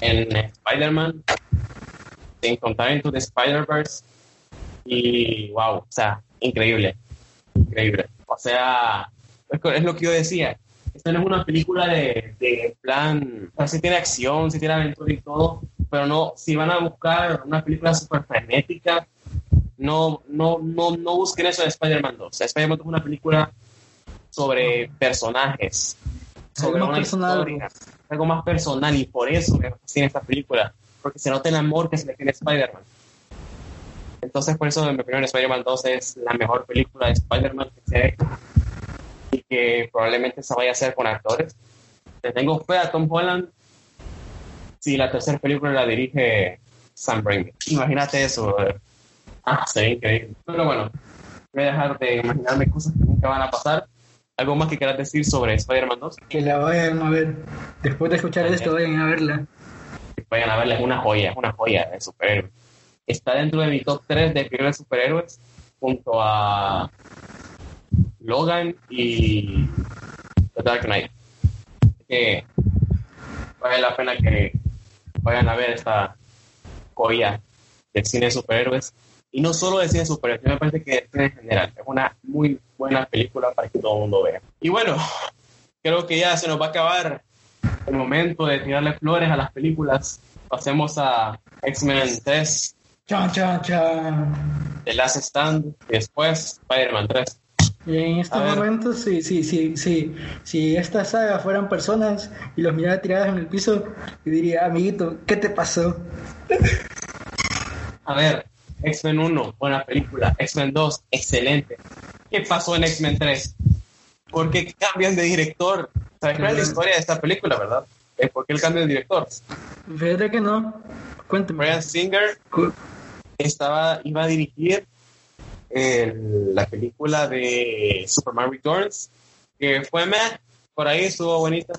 Speaker 1: en Spider-Man, sin contar Into the Spider-Verse. Y wow, o sea, increíble, increíble. O sea, es lo que yo decía. Esta no es una película de, de plan, o sea, sí tiene acción, sí tiene aventura y todo, pero no, si van a buscar una película súper frenética, no, no, no, no busquen eso de Spider-Man 2. Spider-Man 2 es una película sobre personajes, sobre una
Speaker 2: personal.
Speaker 1: historia, algo más personal y por eso me fascina esta película, porque se nota el amor que se le tiene a Spider-Man. Entonces, por eso, en mi opinión, Spider-Man 2 es la mejor película de Spider-Man que se ha hecho y que probablemente se vaya a hacer con actores. Le tengo fe a Tom Holland si la tercera película la dirige Sam Raimi. Imagínate eso, brother. Ah, sería increíble. Pero bueno, voy a dejar de imaginarme cosas que nunca van a pasar. ¿Algo más que quieras decir sobre Spider-Man 2?
Speaker 2: Que la vayan a ver. Después de escuchar esto, vayan a verla.
Speaker 1: Vayan a verla, es una joya, es una joya de superhéroe. Está dentro de mi top 3 de peores superhéroes, junto a Logan y The Dark Knight. Que vale la pena que vayan a ver esta joya del cine de superhéroes. Y no solo de cine superhéroes, me parece que cine en general. Es una muy buena película para que todo el mundo vea. Y bueno, creo que ya se nos va a acabar el momento de tirarle flores a las películas. Pasemos a X-Men 3,
Speaker 2: Chan, chan, chan.
Speaker 1: The Last Stand y después Spider-Man 3.
Speaker 2: Y en estos
Speaker 1: A
Speaker 2: momentos, sí, sí, sí, sí. Si esta saga fueran personas y los mirara tiradas en el piso, yo diría, amiguito, ¿qué te pasó?
Speaker 1: A ver, X-Men 1, buena película. X-Men 2, excelente. ¿Qué pasó en X-Men 3? ¿Por qué cambian de director? ¿Sabes cuál es la historia de esta película, verdad? Es porque el cambio de director.
Speaker 2: Fíjate que no. Cuéntame.
Speaker 1: Brian Singer estaba, iba a dirigir el- la película de Superman Returns, que fue meh, por ahí estuvo bonita.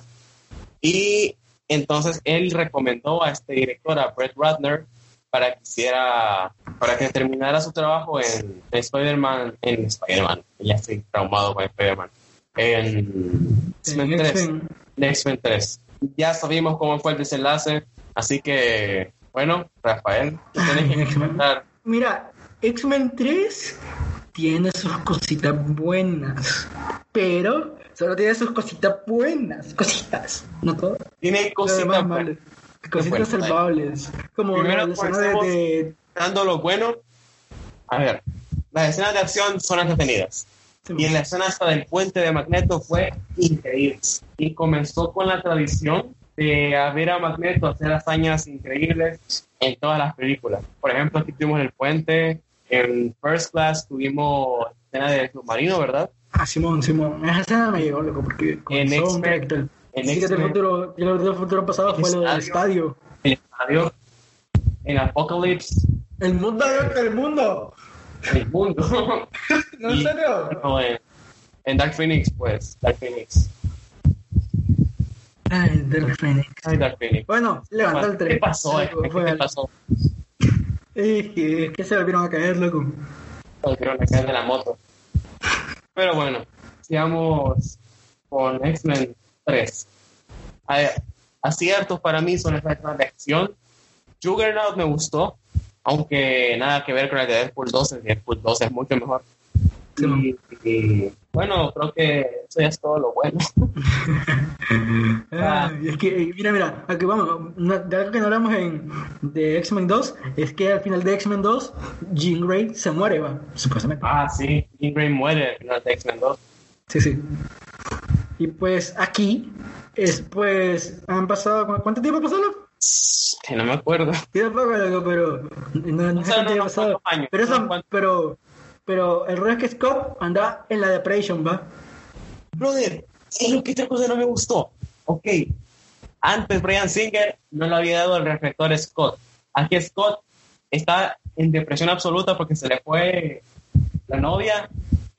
Speaker 1: Y entonces él recomendó a este director, a Brett Ratner, para que hiciera, para que terminara su trabajo en, en Spider-Man, en Spider-Man, ya estoy traumado con Spider-Man, en X-Men
Speaker 2: En
Speaker 1: 3.
Speaker 2: X-Men.
Speaker 1: en X-Men 3. Ya sabimos cómo fue el desenlace, así que, bueno, Rafael, tú tienes que comentar.
Speaker 2: Mira, X-Men 3 tiene sus cositas buenas, pero solo tiene sus cositas buenas, cositas, no todo.
Speaker 1: Tiene cositas
Speaker 2: malo. Cositas
Speaker 1: Bueno,
Speaker 2: salvables, como
Speaker 1: Primero
Speaker 2: la escena de,
Speaker 1: Dando lo bueno, a ver, las escenas de acción son entretenidas. Y en la escena hasta del puente de Magneto fue increíble. Y comenzó con la tradición de a ver a Magneto hacer hazañas increíbles en todas las películas. Por ejemplo, aquí tuvimos el puente, en First Class tuvimos escena de submarino, ¿verdad?
Speaker 2: Ah, Simón, Simón, esa escena me llegó, loco, porque
Speaker 1: En X-Men- en
Speaker 2: Sí, que del
Speaker 1: X-Men-
Speaker 2: futuro, del futuro pasado
Speaker 1: El
Speaker 2: fue lo del
Speaker 1: estadio.
Speaker 2: estadio.
Speaker 1: El estadio, en Apocalypse,
Speaker 2: El mundo del mundo.
Speaker 1: el mundo.
Speaker 2: ¿No en
Speaker 1: Y-
Speaker 2: serio?
Speaker 1: no, en, en Dark Phoenix, pues, Dark Phoenix.
Speaker 2: Ay, del Phoenix.
Speaker 1: Ay, Dark Phoenix.
Speaker 2: Bueno, levanta el tren.
Speaker 1: ¿Qué pasó? eh? ¿Qué
Speaker 2: algo.
Speaker 1: pasó?
Speaker 2: Es que, es que se volvieron a caer, loco.
Speaker 1: Volvieron a caer de la moto. Pero bueno, sigamos con X-Men 3. A ver, aciertos para mí son escenas de acción. Juggernaut me gustó, aunque nada que ver con el de Deadpool 2. El de Deadpool 2 es mucho mejor. Y, y, bueno, creo que eso ya es todo lo bueno.
Speaker 2: Ah, es que, eh, mira, mira, aquí vamos, de algo que no hablamos en, de X-Men 2, es que al final de X-Men 2, Jean Grey se muere, va, supuestamente.
Speaker 1: Ah, sí, Jean Grey muere al final de X-Men 2.
Speaker 2: Sí, sí. Y pues aquí, es pues, han pasado, ¿cu- ¿cuánto tiempo pasó, loco?
Speaker 1: Que no me acuerdo.
Speaker 2: Tiene poco, loco, pero, no, no sé
Speaker 1: sea,
Speaker 2: cuánto
Speaker 1: no,
Speaker 2: tiempo
Speaker 1: no,
Speaker 2: ha pasado.
Speaker 1: años,
Speaker 2: Pero, eso-
Speaker 1: no, cuántos.
Speaker 2: pero, pero el rollo es que Scott anda en la Depression, va.
Speaker 1: Brother, es lo que esta cosa no me gustó. Ok, antes Brian Singer no le había dado el reflector a Scott. Aquí Scott está en depresión absoluta porque se le fue la novia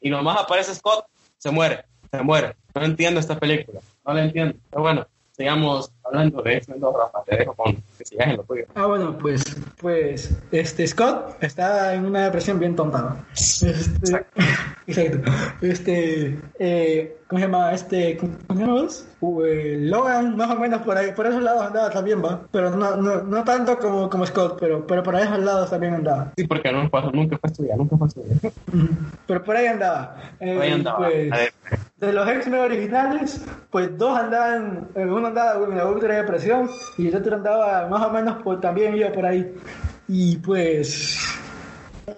Speaker 1: y nomás aparece Scott, se muere, se muere. No entiendo esta película, no la entiendo. Pero bueno, sigamos hablando de 2, Rafa, te dejo con que sigas en lo tuyo.
Speaker 2: Ah, bueno, pues, pues, este, Scott está en una depresión bien tonta, ¿no? Este, exacto. Este, eh, ¿cómo se llama? Este, ¿cómo se llama? Uh, eh, Logan, más o menos por ahí, por esos lados andaba también, va. Pero no, no, no tanto como, como Scott, pero, pero por esos lados también andaba.
Speaker 1: Sí, porque no, pasó, nunca fue a estudiar, nunca fue a estudiar.
Speaker 2: Pero por ahí andaba. Eh,
Speaker 1: Ahí andaba.
Speaker 2: pues,
Speaker 1: A ver,
Speaker 2: de los X-Men originales, pues dos andaban, eh, uno andaba en la ultra depresión y el otro andaba más o menos, pues también iba por ahí. Y pues,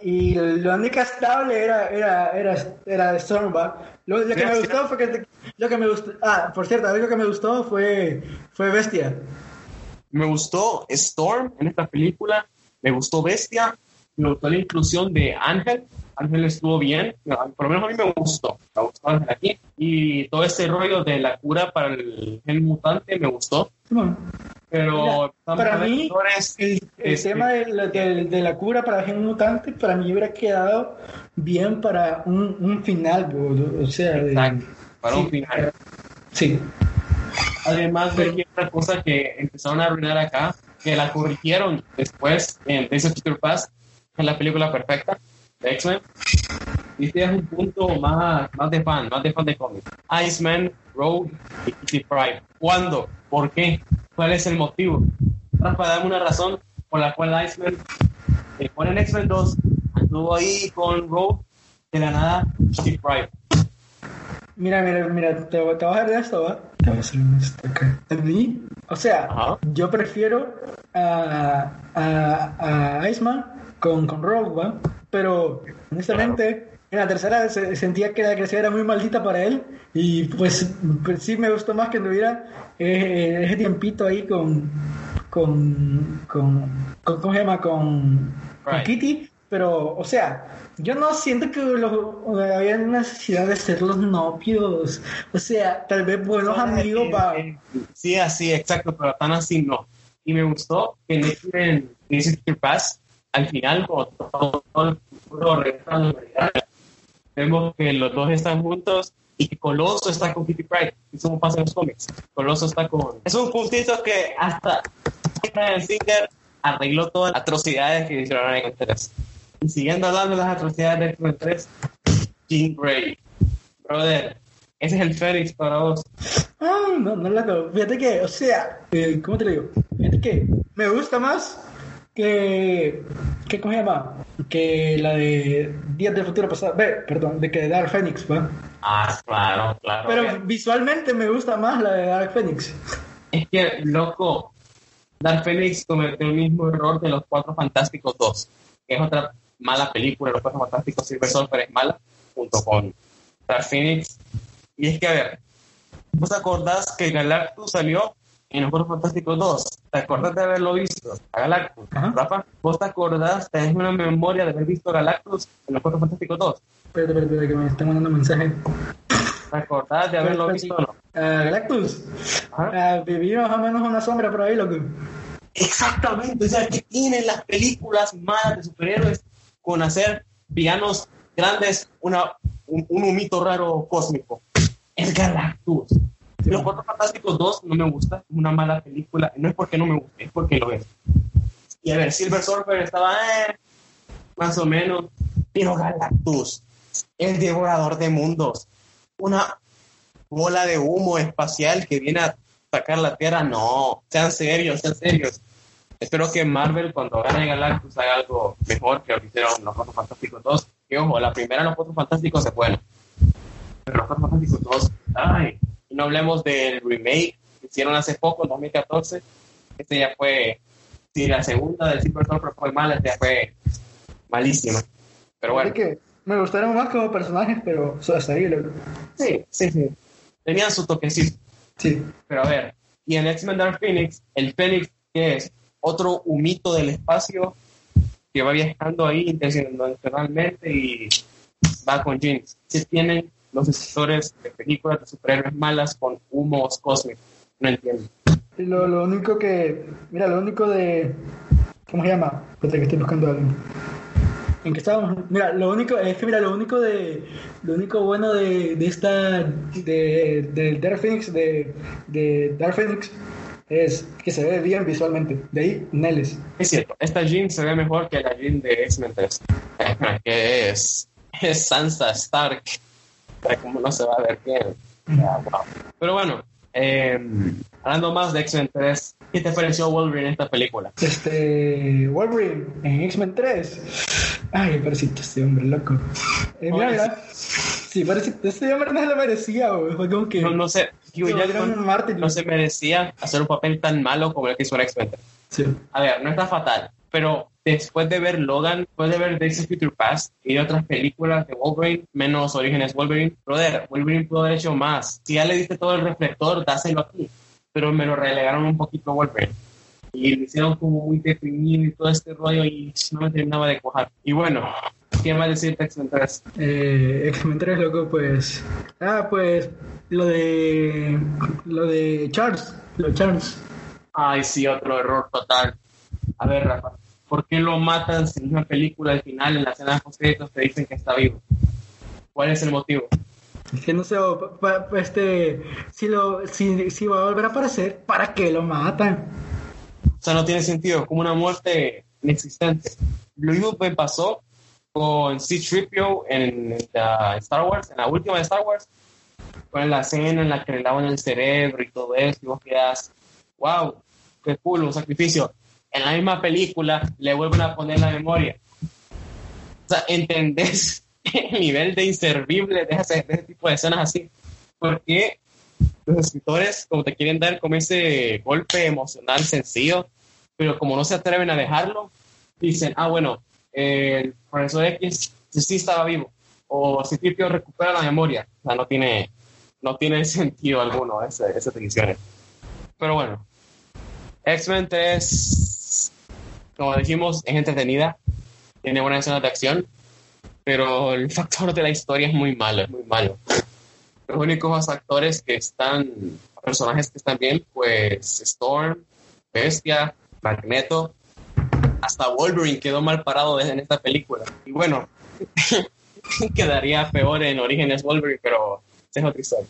Speaker 2: y lo único estable era, era, era, era Stormback. Lo, lo que me gustó fue que, lo que me gustó, ah, por cierto, algo que me gustó fue, fue Bestia.
Speaker 1: Me gustó Storm en esta película, me gustó Bestia, me gustó la inclusión de Ángel. Ángel estuvo bien, por lo menos a mí me gustó, me gustó Ángel aquí. Y todo este rollo de la cura para el gen mutante me gustó,
Speaker 2: Simón.
Speaker 1: Pero
Speaker 2: Mira, para mí, El, el
Speaker 1: este,
Speaker 2: tema de la, de, de la cura para gen mutante, para mí hubiera quedado bien para un, un final, bro. o sea, de-
Speaker 1: para un
Speaker 2: sí,
Speaker 1: final.
Speaker 2: Sí,
Speaker 1: Además de que otra cosa que empezaron a arruinar acá, que la corrigieron después en Days of Future Past, en la película perfecta de X-Men. Y este es un punto más, más de fan, más de fan de cómics. Iceman, Rogue y Kitty Pryde. ¿Cuándo? ¿Por qué? ¿Cuál es el motivo? Rafa, dame una razón por la cual Iceman se pone en X-Men 2, anduvo ahí con Rogue, de la nada, Kitty Pryde.
Speaker 2: mira, mira, mira, te, te voy a hacer de esto, ¿va? Te voy a hacer acá. A mí, o sea,
Speaker 1: Ajá.
Speaker 2: yo prefiero a, a, a Iceman con, con Rogue, ¿va? Pero, honestamente, en la tercera se- sentía que la gracia era muy maldita para él y pues, pues sí me gustó más que tuviera eh, ese tiempito ahí con, con, con, con- ¿cómo se llama? Con, con
Speaker 1: Right.
Speaker 2: Kitty pero, o sea, yo no siento que los, había necesidad de ser los novios. O sea, tal vez buenos amigos va.
Speaker 1: Sí, así, exacto, pero tan así no. Y me gustó que en Future Pass, al final, todo el la vemos que los dos están juntos y que Coloso está con Kitty Pryde. Es como pasa en los cómics. Coloso está con... Es un puntito que hasta el Singer arregló todas las atrocidades que hicieron en el 3. Y siguiendo hablando de las atrocidades de X-Men 3, Jean Grey. Brother, ese es el Félix para vos.
Speaker 2: Ah, no, no la Fíjate que, o sea, eh, ¿cómo te digo? Fíjate que me gusta más que, que ¿cómo se llama? Que la de Días del Futuro Pasado, ve, perdón, de que de Dark Phoenix, ¿va?
Speaker 1: Ah, claro, claro.
Speaker 2: Pero visualmente me gusta más la de Dark Phoenix.
Speaker 1: Es que, loco, Dark Phoenix cometió el mismo error de Los Cuatro Fantásticos 2, que es otra mala película, Los Cuatro Fantásticos Silver Surfer es mala, junto con Dark Phoenix. Y es que, a ver, ¿vos acordás que Galactus salió en Los Fantásticos 2? ¿Te acordás de haberlo visto? A Galactus. Rafa, ¿vos te acordás, tenés una memoria de haber visto Galactus en Los Fantásticos 2?
Speaker 2: Espera, espera, espera, que me están mandando mensaje.
Speaker 1: ¿Te acordás de haberlo visto o no?
Speaker 2: Uh, Galactus. Uh, viví más o menos una sombra por ahí, loco.
Speaker 1: Exactamente, o sea, que tienen las películas malas de superhéroes con hacer villanos grandes, una, un, un humito raro cósmico. Es Galactus. Los Cuatro Fantásticos 2 no me gusta, es una mala película. No es porque no me guste, es porque lo es. Y a ver, Silver Surfer estaba eh, más o menos, pero Galactus, el devorador de mundos, una bola de humo espacial que viene a atacar la Tierra, no, sean serios, sean serios. Espero que Marvel cuando gane Galactus haga algo mejor que lo que hicieron los Cuatro Fantásticos 2. Que ojo, la primera los Cuatro Fantásticos se fue. Pero los Cuatro Fantásticos 2, ay, no hablemos del remake que hicieron hace poco, en 2014. Este ya fue, si la segunda del Silver Surfer fue mala, esta ya fue malísima. Pero bueno.
Speaker 2: que me gustaron más como personajes, pero hasta ahí.
Speaker 1: Sí, sí, sí. Tenían su toquecito.
Speaker 2: Sí.
Speaker 1: Pero a ver, y en X-Men Dark Phoenix, el Phoenix, que es otro humito del espacio que va viajando ahí intencionalmente y va con jeans. Si tienen los escritores de películas de superhéroes malas con humos cósmicos. No entiendo.
Speaker 2: Lo, lo único que. Mira, lo único de. ¿Cómo se llama? Espérate que estoy buscando algo. ¿En qué estábamos? Mira, lo único, es que mira, lo único de, lo único bueno de, de esta, de, de Dark Phoenix, de, de Dark Phoenix, es que se ve bien visualmente. De ahí, Neles.
Speaker 1: Es cierto, esta Jean se ve mejor que la Jean de X-Men 3, que es, es Sansa Stark. Como no se va a ver bien. Pero bueno, eh, hablando más de X-Men 3, ¿qué te pareció Wolverine en esta película?
Speaker 2: Este. Wolverine en X-Men 3. Ay, parecito este hombre, loco. Eh, mira, mira. Sí, parecito. Este hombre no se lo merecía, güey. Fue como que.
Speaker 1: No, no sé. Hugh Jackman no se merecía hacer un papel tan malo como el que hizo en X-Men 3.
Speaker 2: Sí.
Speaker 1: A ver, no está fatal, pero después de ver Logan, después de ver Days of Future Past y de otras películas de Wolverine, menos Orígenes Wolverine, brother, Wolverine pudo haber hecho más. Si ya le diste todo el reflector, dáselo aquí. Pero me lo relegaron un poquito a Wolverine. Y lo hicieron como muy deprimido y todo este rollo y no me terminaba de cojar. Y bueno, ¿qué más decir de X-Men 3?
Speaker 2: Eh, X-Men 3, loco, pues... Ah, pues lo de... Lo de Charles. Lo de Charles.
Speaker 1: Ay, sí, otro error total. A ver, Rafa, ¿por qué lo matan si en una película al final, en la escena de créditos, te dicen que está vivo? ¿Cuál es el motivo?
Speaker 2: Que no sé, este, si, lo, si, si va a volver a aparecer, ¿para qué lo matan?
Speaker 1: O sea, no tiene sentido, como una muerte inexistente. Lo mismo me pasó con C-3PO en, la Star Wars, en la última de Star Wars, con la escena en la que le lavan el cerebro y todo eso, y vos quedas, wow, qué cool, un sacrificio. En la misma película le vuelven a poner la memoria. O sea, ¿entendés el nivel de inservible de ese, de ese tipo de escenas así? Porque los escritores como te quieren dar como ese golpe emocional sencillo, pero como no se atreven a dejarlo, dicen, ah, bueno, el profesor X sí estaba vivo, o si Tipio recupera la memoria, o sea, no tiene, no tiene sentido alguno ese, esas decisiones. Pero bueno, X-Men 3, como dijimos, es entretenida, tiene buenas escenas de acción, pero el factor de la historia es muy malo, es muy malo. Los únicos actores que están, personajes que están bien, pues Storm, Bestia, Magneto, hasta Wolverine quedó mal parado en esta película. Y bueno, quedaría peor en Orígenes Wolverine, pero es otra historia.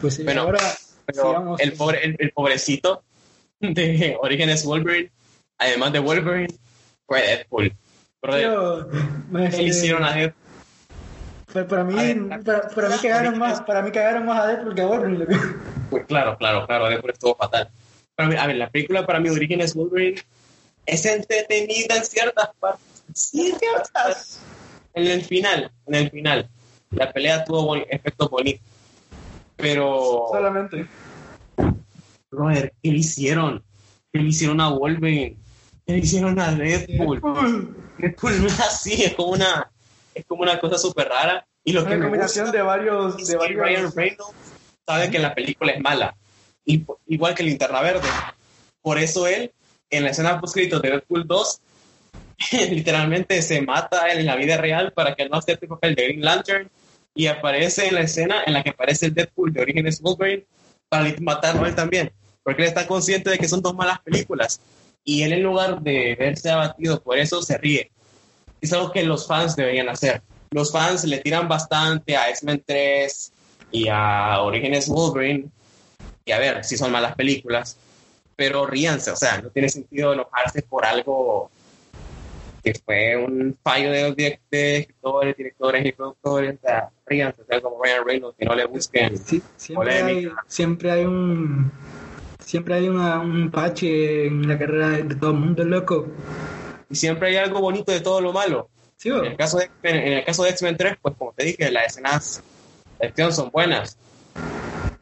Speaker 2: Pues sí,
Speaker 1: Bueno,
Speaker 2: ahora
Speaker 1: Pero
Speaker 2: sigamos.
Speaker 1: el, pobre, el, el pobrecito de Orígenes Wolverine, además de Wolverine, fue Deadpool. Brother,
Speaker 2: Yo,
Speaker 1: ¿qué hicieron a Deadpool?
Speaker 2: para, para mí,
Speaker 1: ver,
Speaker 2: para, para mí cagaron más, para mí cagaron más a Deadpool que a Wolverine.
Speaker 1: Pues claro, claro, claro, Deadpool estuvo fatal. Pero, a ver, la película para mí, Orígenes Wolverine, es entretenida en ciertas partes. Sí, en ciertas. En el final, en el final. La pelea tuvo efectos bonitos. Pero,
Speaker 2: Solamente.
Speaker 1: Brother, ¿qué le hicieron? ¿Qué le hicieron a Wolverine? ¿Qué le hicieron a Deadpool? Deadpool no es así, es como una, es como una cosa súper rara. Y lo que
Speaker 2: Una
Speaker 1: me
Speaker 2: combinación
Speaker 1: gusta
Speaker 2: de varios,
Speaker 1: es
Speaker 2: de
Speaker 1: que Ryan
Speaker 2: varios.
Speaker 1: Reynolds sabe que la película es mala. Y, igual que Linterna Verde. Por eso él, en la escena post-crédito de Deadpool 2, literalmente se mata en la vida real para que no acepte el papel de Green Lantern y aparece en la escena en la que aparece el Deadpool de Orígenes Wolverine para matarlo a él también. Porque él está consciente de que son dos malas películas. Y él en lugar de verse abatido por eso, se ríe. Es algo que los fans deberían hacer. Los fans le tiran bastante a X-Men 3 y a Orígenes Wolverine. Y a ver, si son malas películas. Pero ríanse, o sea, no tiene sentido enojarse por algo que fue un fallo de los direct- de escritores, directores y productores. O sea, ríanse, o sea, como Ryan Reynolds, que no le busquen.
Speaker 2: Sí, siempre, hay,
Speaker 1: Polémica.
Speaker 2: siempre hay un siempre hay una, un pache en la carrera de, todo el mundo, loco.
Speaker 1: Y siempre hay algo bonito de todo lo malo.
Speaker 2: ¿Sí?
Speaker 1: En el caso de, en el caso de X-Men 3, pues como te dije, las escenas de acción son buenas.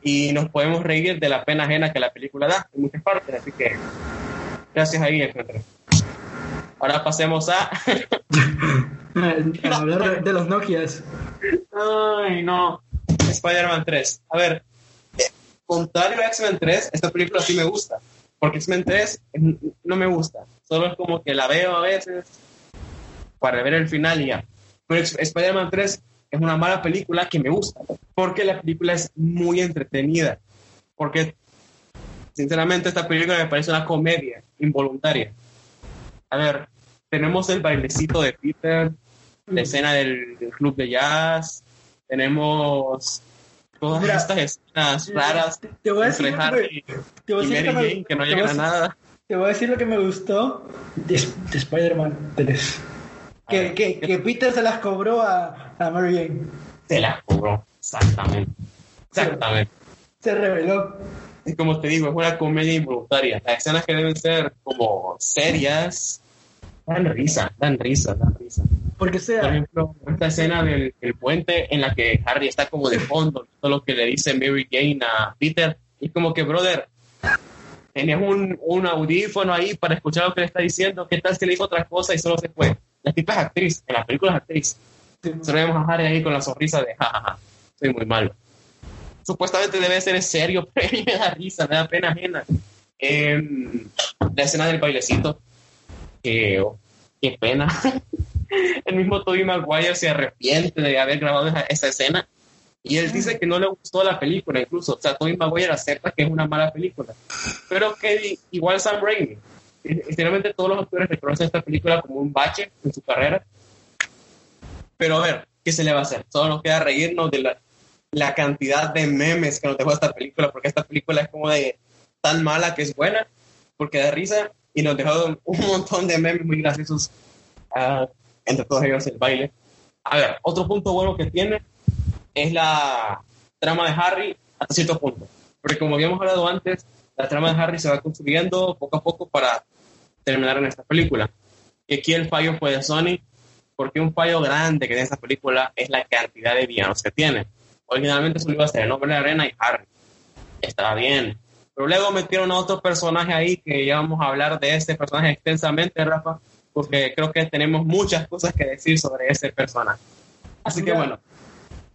Speaker 1: Y nos podemos reír de la pena ajena que la película da en muchas partes. Así que gracias ahí, X-Men 3. Ahora pasemos a...
Speaker 2: A hablar de, los Nokias.
Speaker 1: Ay, no. Spider-Man 3. A ver, eh, contrario a X-Men 3, esta película sí me gusta. Porque X-Men 3 eh, no me gusta. Solo es como que la veo a veces para ver el final y ya. Pero Spider-Man 3 es una mala película que me gusta. Porque la película es muy entretenida. Porque, sinceramente, esta película me parece una comedia involuntaria. A ver, tenemos el bailecito de Peter, la escena del, del club de jazz, tenemos todas
Speaker 2: Mira,
Speaker 1: estas escenas raras
Speaker 2: Te voy a decir que
Speaker 1: no llegan a nada.
Speaker 2: Te voy a decir lo que me gustó de, de Spider-Man 3.
Speaker 1: A
Speaker 2: Que,
Speaker 1: ver,
Speaker 2: que,
Speaker 1: ¿qué-
Speaker 2: que Peter se las cobró a, a Mary Jane.
Speaker 1: Se la cobró, exactamente. Exactamente.
Speaker 2: Se reveló.
Speaker 1: Y como te digo, es una comedia involuntaria. Las escenas que deben ser como serias, dan risa, dan risa, dan risa.
Speaker 2: Porque
Speaker 1: Por
Speaker 2: sea,
Speaker 1: ejemplo, esta escena del, del puente en la que Harry está como de fondo, todo lo que le dice Mary Jane a Peter, y como que, brother, tenés un, un audífono ahí para escuchar lo que le está diciendo, ¿qué tal si le dijo otra cosa y solo se fue? La tipa es actriz, en la película es actriz. Solo vemos a Harry ahí con la sonrisa de jajaja, soy muy malo. Supuestamente debe ser serio, pero a mí me da risa, me da pena ajena. Em, la escena del bailecito, que, oh, qué pena. El mismo Tobey Maguire se arrepiente de haber grabado esa, esa escena y él dice que no le gustó la película incluso. O sea, Tobey Maguire acepta que es una mala película. Pero que igual Sam Raimi. Sinceramente todos los actores reconocen esta película como un bache en su carrera. Pero a ver, ¿qué se le va a hacer? Solo nos queda reírnos de la, la cantidad de memes que nos dejó esta película, porque esta película es como de tan mala que es buena, porque da risa y nos dejó un montón de memes muy graciosos, ah, entre todos ellos el baile. A ver, otro punto bueno que tiene es la trama de Harry hasta cierto punto, porque como habíamos hablado antes, la trama de Harry se va construyendo poco a poco para terminar en esta película. Y aquí el fallo fue de Sony, porque un fallo grande que tiene esta película es la cantidad de villanos que tiene. Originalmente solo iba a ser el hombre de arena y Harry. Estaba bien. Pero luego metieron a otro personaje ahí que ya vamos a hablar de este personaje extensamente, Rafa, porque creo que tenemos muchas cosas que decir sobre ese personaje. Así que bueno,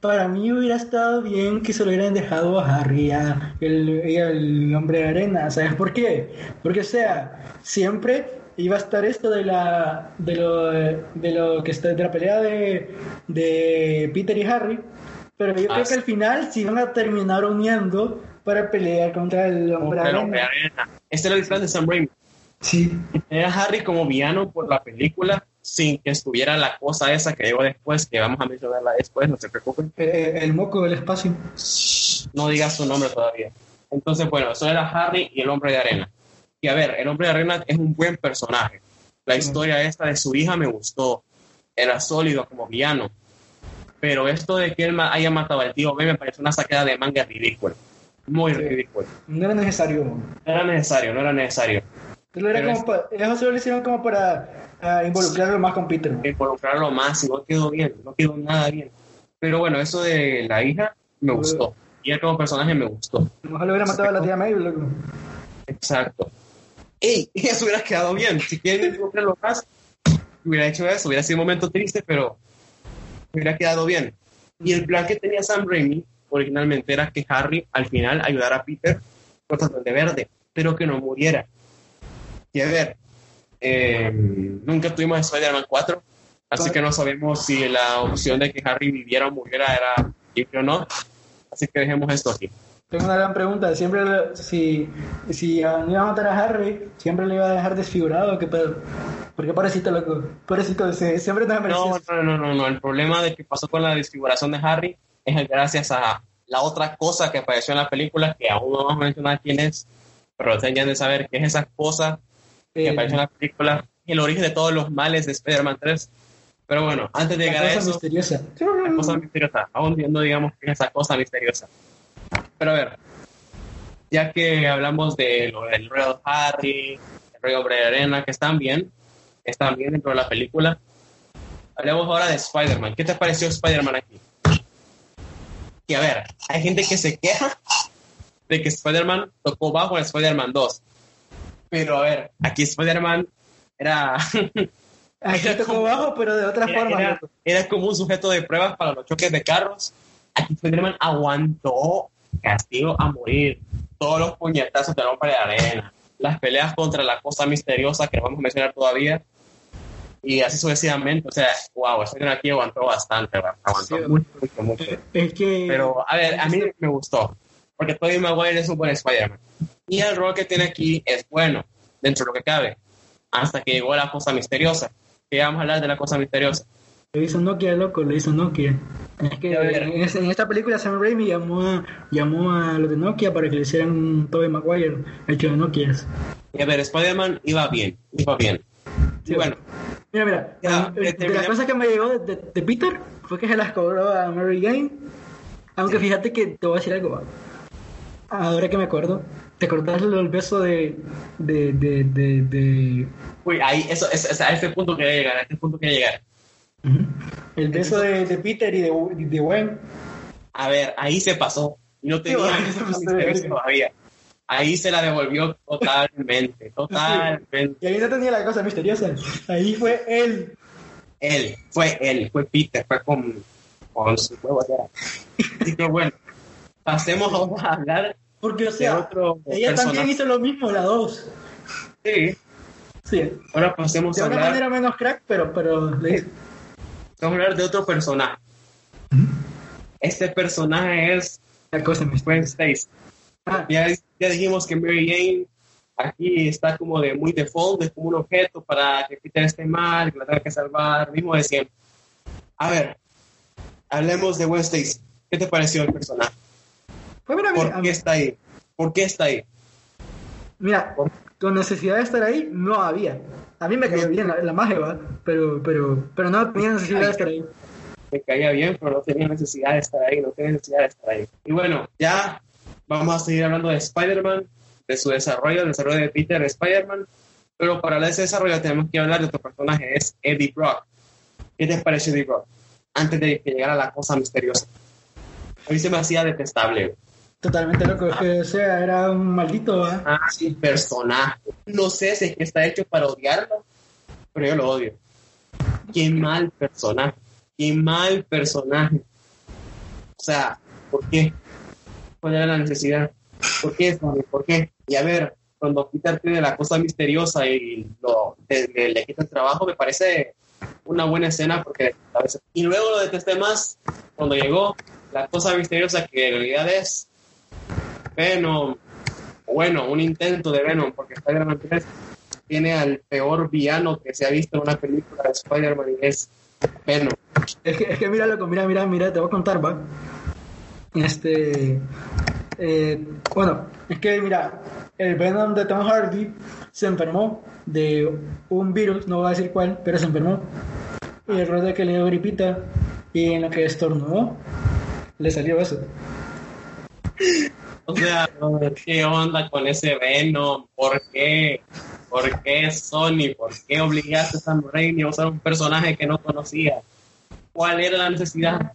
Speaker 2: para mí hubiera estado bien que se lo hubieran dejado a Harry, a el, al hombre de arena. ¿Sabes por qué? Porque, o sea, siempre iba a estar esto de la de lo, de lo que está de la pelea de, de Peter y Harry, pero yo creo
Speaker 1: Ah,
Speaker 2: que al final sí van a terminar uniendo para pelear contra el hombre
Speaker 1: Pero,
Speaker 2: arena.
Speaker 1: arena. Este era el plan de Sam Raimi.
Speaker 2: Sí,
Speaker 1: Tener a Harry como villano por la película sin que estuviera la cosa esa que llegó después, que vamos a mencionarla después, no se preocupen.
Speaker 2: eh, el moco del espacio.
Speaker 1: No digas su nombre todavía. Entonces, bueno, eso era Harry y el hombre de arena. Y a ver, el hombre de arena es un buen personaje. La historia esta de su hija me gustó. Era sólido como villano. Pero esto de que él haya matado al tío Ben me parece una sacada de manga ridícula. Muy
Speaker 2: Sí.
Speaker 1: ridícula.
Speaker 2: No era necesario.
Speaker 1: No era necesario, no era necesario.
Speaker 2: Pero era
Speaker 1: Pero
Speaker 2: como pa- eso solo lo hicieron como para ah, involucrarlo más con Peter.
Speaker 1: Involucrarlo más y no quedó bien, no quedó nada bien. Pero bueno, eso de la hija me gustó. Y él como personaje me gustó.
Speaker 2: Mejor le hubiera matado a la tía May, loco.
Speaker 1: Exacto. ¡Ey! Eso hubiera quedado bien. Si quieren involucrarlo más, hubiera hecho eso. Hubiera sido un momento triste, pero hubiera quedado bien. Y el plan que tenía Sam Raimi originalmente era que Harry al final ayudara a Peter con de verde, pero que no muriera. Y a ver, eh, nunca tuvimos Spider-Man 4, así que no sabemos si la opción de que Harry viviera o muriera era libre o no. Así que dejemos esto aquí.
Speaker 2: Tengo una gran pregunta. Siempre, si, si no iba a matar a Harry, siempre le iba a dejar desfigurado. ¿Qué pedo? Porque pobrecito, loco. Pobrecito, siempre te
Speaker 1: No, no, no, no, no. El problema de que pasó con la desfiguración de Harry es gracias a la otra cosa que apareció en la película, que aún no vamos a mencionar quién es, pero tengan de saber qué es esa cosa que
Speaker 2: Eh,
Speaker 1: apareció en la película, el origen de todos los males de Spider-Man 3. Pero bueno, antes de
Speaker 2: la
Speaker 1: llegar a
Speaker 2: cosa
Speaker 1: eso,
Speaker 2: misteriosa.
Speaker 1: la cosa misteriosa, aún no digamos qué es esa cosa misteriosa. Pero a ver, ya que hablamos de lo del Royal Harry, el Rey Hombre de Arena, que están bien, están bien dentro de la película, hablemos ahora de Spider-Man. ¿Qué te pareció Spider-Man aquí? Y a ver, hay gente que se queja de que Spider-Man tocó bajo en Spider-Man 2. Pero a ver, aquí Spider-Man era,
Speaker 2: Aquí
Speaker 1: Era
Speaker 2: tocó
Speaker 1: como-
Speaker 2: bajo, pero de otra
Speaker 1: era,
Speaker 2: forma.
Speaker 1: era- como un sujeto de pruebas para los choques de carros. Aquí Spider-Man aguantó castigo a morir. Todos los puñetazos de de arena. Las peleas contra la cosa misteriosa que vamos a mencionar todavía. Y así sucesivamente. O sea, wow, Spider-Man aquí aguantó bastante. Aguantó
Speaker 2: Sí.
Speaker 1: mucho, mucho, mucho.
Speaker 2: Es que.
Speaker 1: Pero, a ver, a mí me gustó. Porque Tobey Maguire es un buen Spider-Man. Y el rol que tiene aquí es bueno, dentro de lo que cabe. Hasta que llegó la cosa misteriosa. Que vamos a hablar de la cosa misteriosa.
Speaker 2: Lo hizo Nokia, loco, lo hizo Nokia. Es que en, es- en esta película Sam Raimi llamó a, llamó a los de Nokia para que le hicieran un Tobey Maguire hecho de Nokia.
Speaker 1: Y a ver, Spider-Man iba bien, iba bien.
Speaker 2: Sí.
Speaker 1: bueno,
Speaker 2: Mira, mira,
Speaker 1: Ya,
Speaker 2: de,
Speaker 1: terminamos.
Speaker 2: las cosas que me llegó de, Peter fue que se las cobró a Mary Jane. Aunque fíjate que te voy a decir algo. Ahora que me acuerdo, ¿te acordás del beso de. de. de. de.
Speaker 1: uy, ahí, eso, es, es a este punto quería llegar, a este punto quería llegar.
Speaker 2: Ujú. el beso de, de Peter y de, de Gwen?
Speaker 1: A ver, ahí se pasó. Y no tenía
Speaker 2: bueno, eso
Speaker 1: misteriosa
Speaker 2: verga.
Speaker 1: todavía. Ahí se la devolvió totalmente, totalmente.
Speaker 2: Y ahí no tenía la cosa misteriosa. Ahí fue él.
Speaker 1: Él, fue él, fue Peter, fue con, con su huevo ya. Así que bueno, pasemos a hablar
Speaker 2: Porque, o
Speaker 1: de
Speaker 2: sea,
Speaker 1: otro
Speaker 2: ella también hizo lo mismo, la dos.
Speaker 1: Sí,
Speaker 2: Sí.
Speaker 1: ahora pasemos
Speaker 2: De
Speaker 1: a
Speaker 2: una
Speaker 1: hablar,
Speaker 2: manera menos crack, pero, pero le
Speaker 1: vamos a hablar de otro personaje. Este personaje es
Speaker 2: La cosa
Speaker 1: Gwen. Stacy.
Speaker 2: Ah,
Speaker 1: Ya, ya dijimos que Mary Jane aquí está como de muy default, es como un objeto para que Peter esté mal, que la tenga que salvar, mismo de siempre. A ver, hablemos de Gwen Stacy. ¿Qué te pareció el personaje?
Speaker 2: pues mira, mira,
Speaker 1: ¿Por qué está ahí? ¿Por qué está ahí?
Speaker 2: mira, con necesidad de estar ahí, no había. A mí me cayó bien la, la magia. Pero, pero, pero no tenía necesidad de estar ahí.
Speaker 1: Me caía bien, pero no tenía necesidad de estar ahí, no tenía necesidad de estar ahí. Y bueno, ya vamos a seguir hablando de Spider-Man, de su desarrollo, del desarrollo de Peter Spider-Man. Pero para hablar de ese desarrollo tenemos que hablar de otro personaje, es Eddie Brock. ¿Qué te pareció Eddie Brock? Antes de que llegara la cosa misteriosa. A mí se me hacía detestable.
Speaker 2: Totalmente loco, que, o sea, era un maldito, ¿va?
Speaker 1: Ah, sí, personaje. No sé si es que está hecho para odiarlo, pero yo lo odio. Qué mal personaje. Qué mal personaje. O sea, ¿por qué? ¿Cuál era la necesidad? ¿Por qué, Sony? ¿Por qué? Y a ver, cuando Peter tiene la cosa misteriosa y lo le, le quita el trabajo, me parece una buena escena porque a veces... Y luego lo detesté más cuando llegó la cosa misteriosa que en realidad es Venom, bueno, un intento de Venom, porque Spider-Man 3 tiene al peor villano que se ha visto en una película de Spider-Man y es Venom.
Speaker 2: Es que, es que mira, loco, mira, mira, mira, te voy a contar, va. Este. eh, bueno, es que mira, el Venom de Tom Hardy se enfermó de un virus, no voy a decir cuál, pero se enfermó. Y el rollo de que le dio gripita y en lo que estornudó, le salió eso.
Speaker 1: O sea, ¿qué onda con ese Venom? ¿Por qué? ¿Por qué Sony? ¿Por qué obligaste a Sam Raimi a usar un personaje que no conocía? ¿Cuál era la necesidad?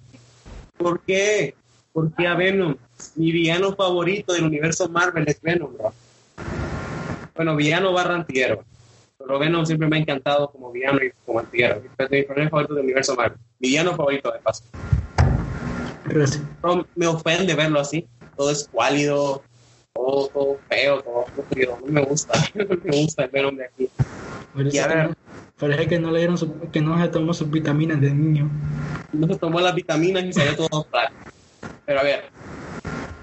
Speaker 1: ¿Por qué? ¿Por qué a Venom? Mi villano favorito del universo Marvel es Venom, bro. Bueno, villano barra antihéroe. Pero Venom siempre me ha encantado como villano y como antihéroe. Mi personaje favorito del universo Marvel. Mi villano favorito, de paso.
Speaker 2: Pero
Speaker 1: me ofende verlo así. Todo es cuálido, todo, todo feo, todo sufrido. No me gusta. No me gusta el Venom de aquí.
Speaker 2: Parece,
Speaker 1: Y a
Speaker 2: que,
Speaker 1: ver.
Speaker 2: no, parece que no le dieron su- que no se tomó sus vitaminas de niño.
Speaker 1: No se tomó las vitaminas y salió todo flaco. Pero a ver,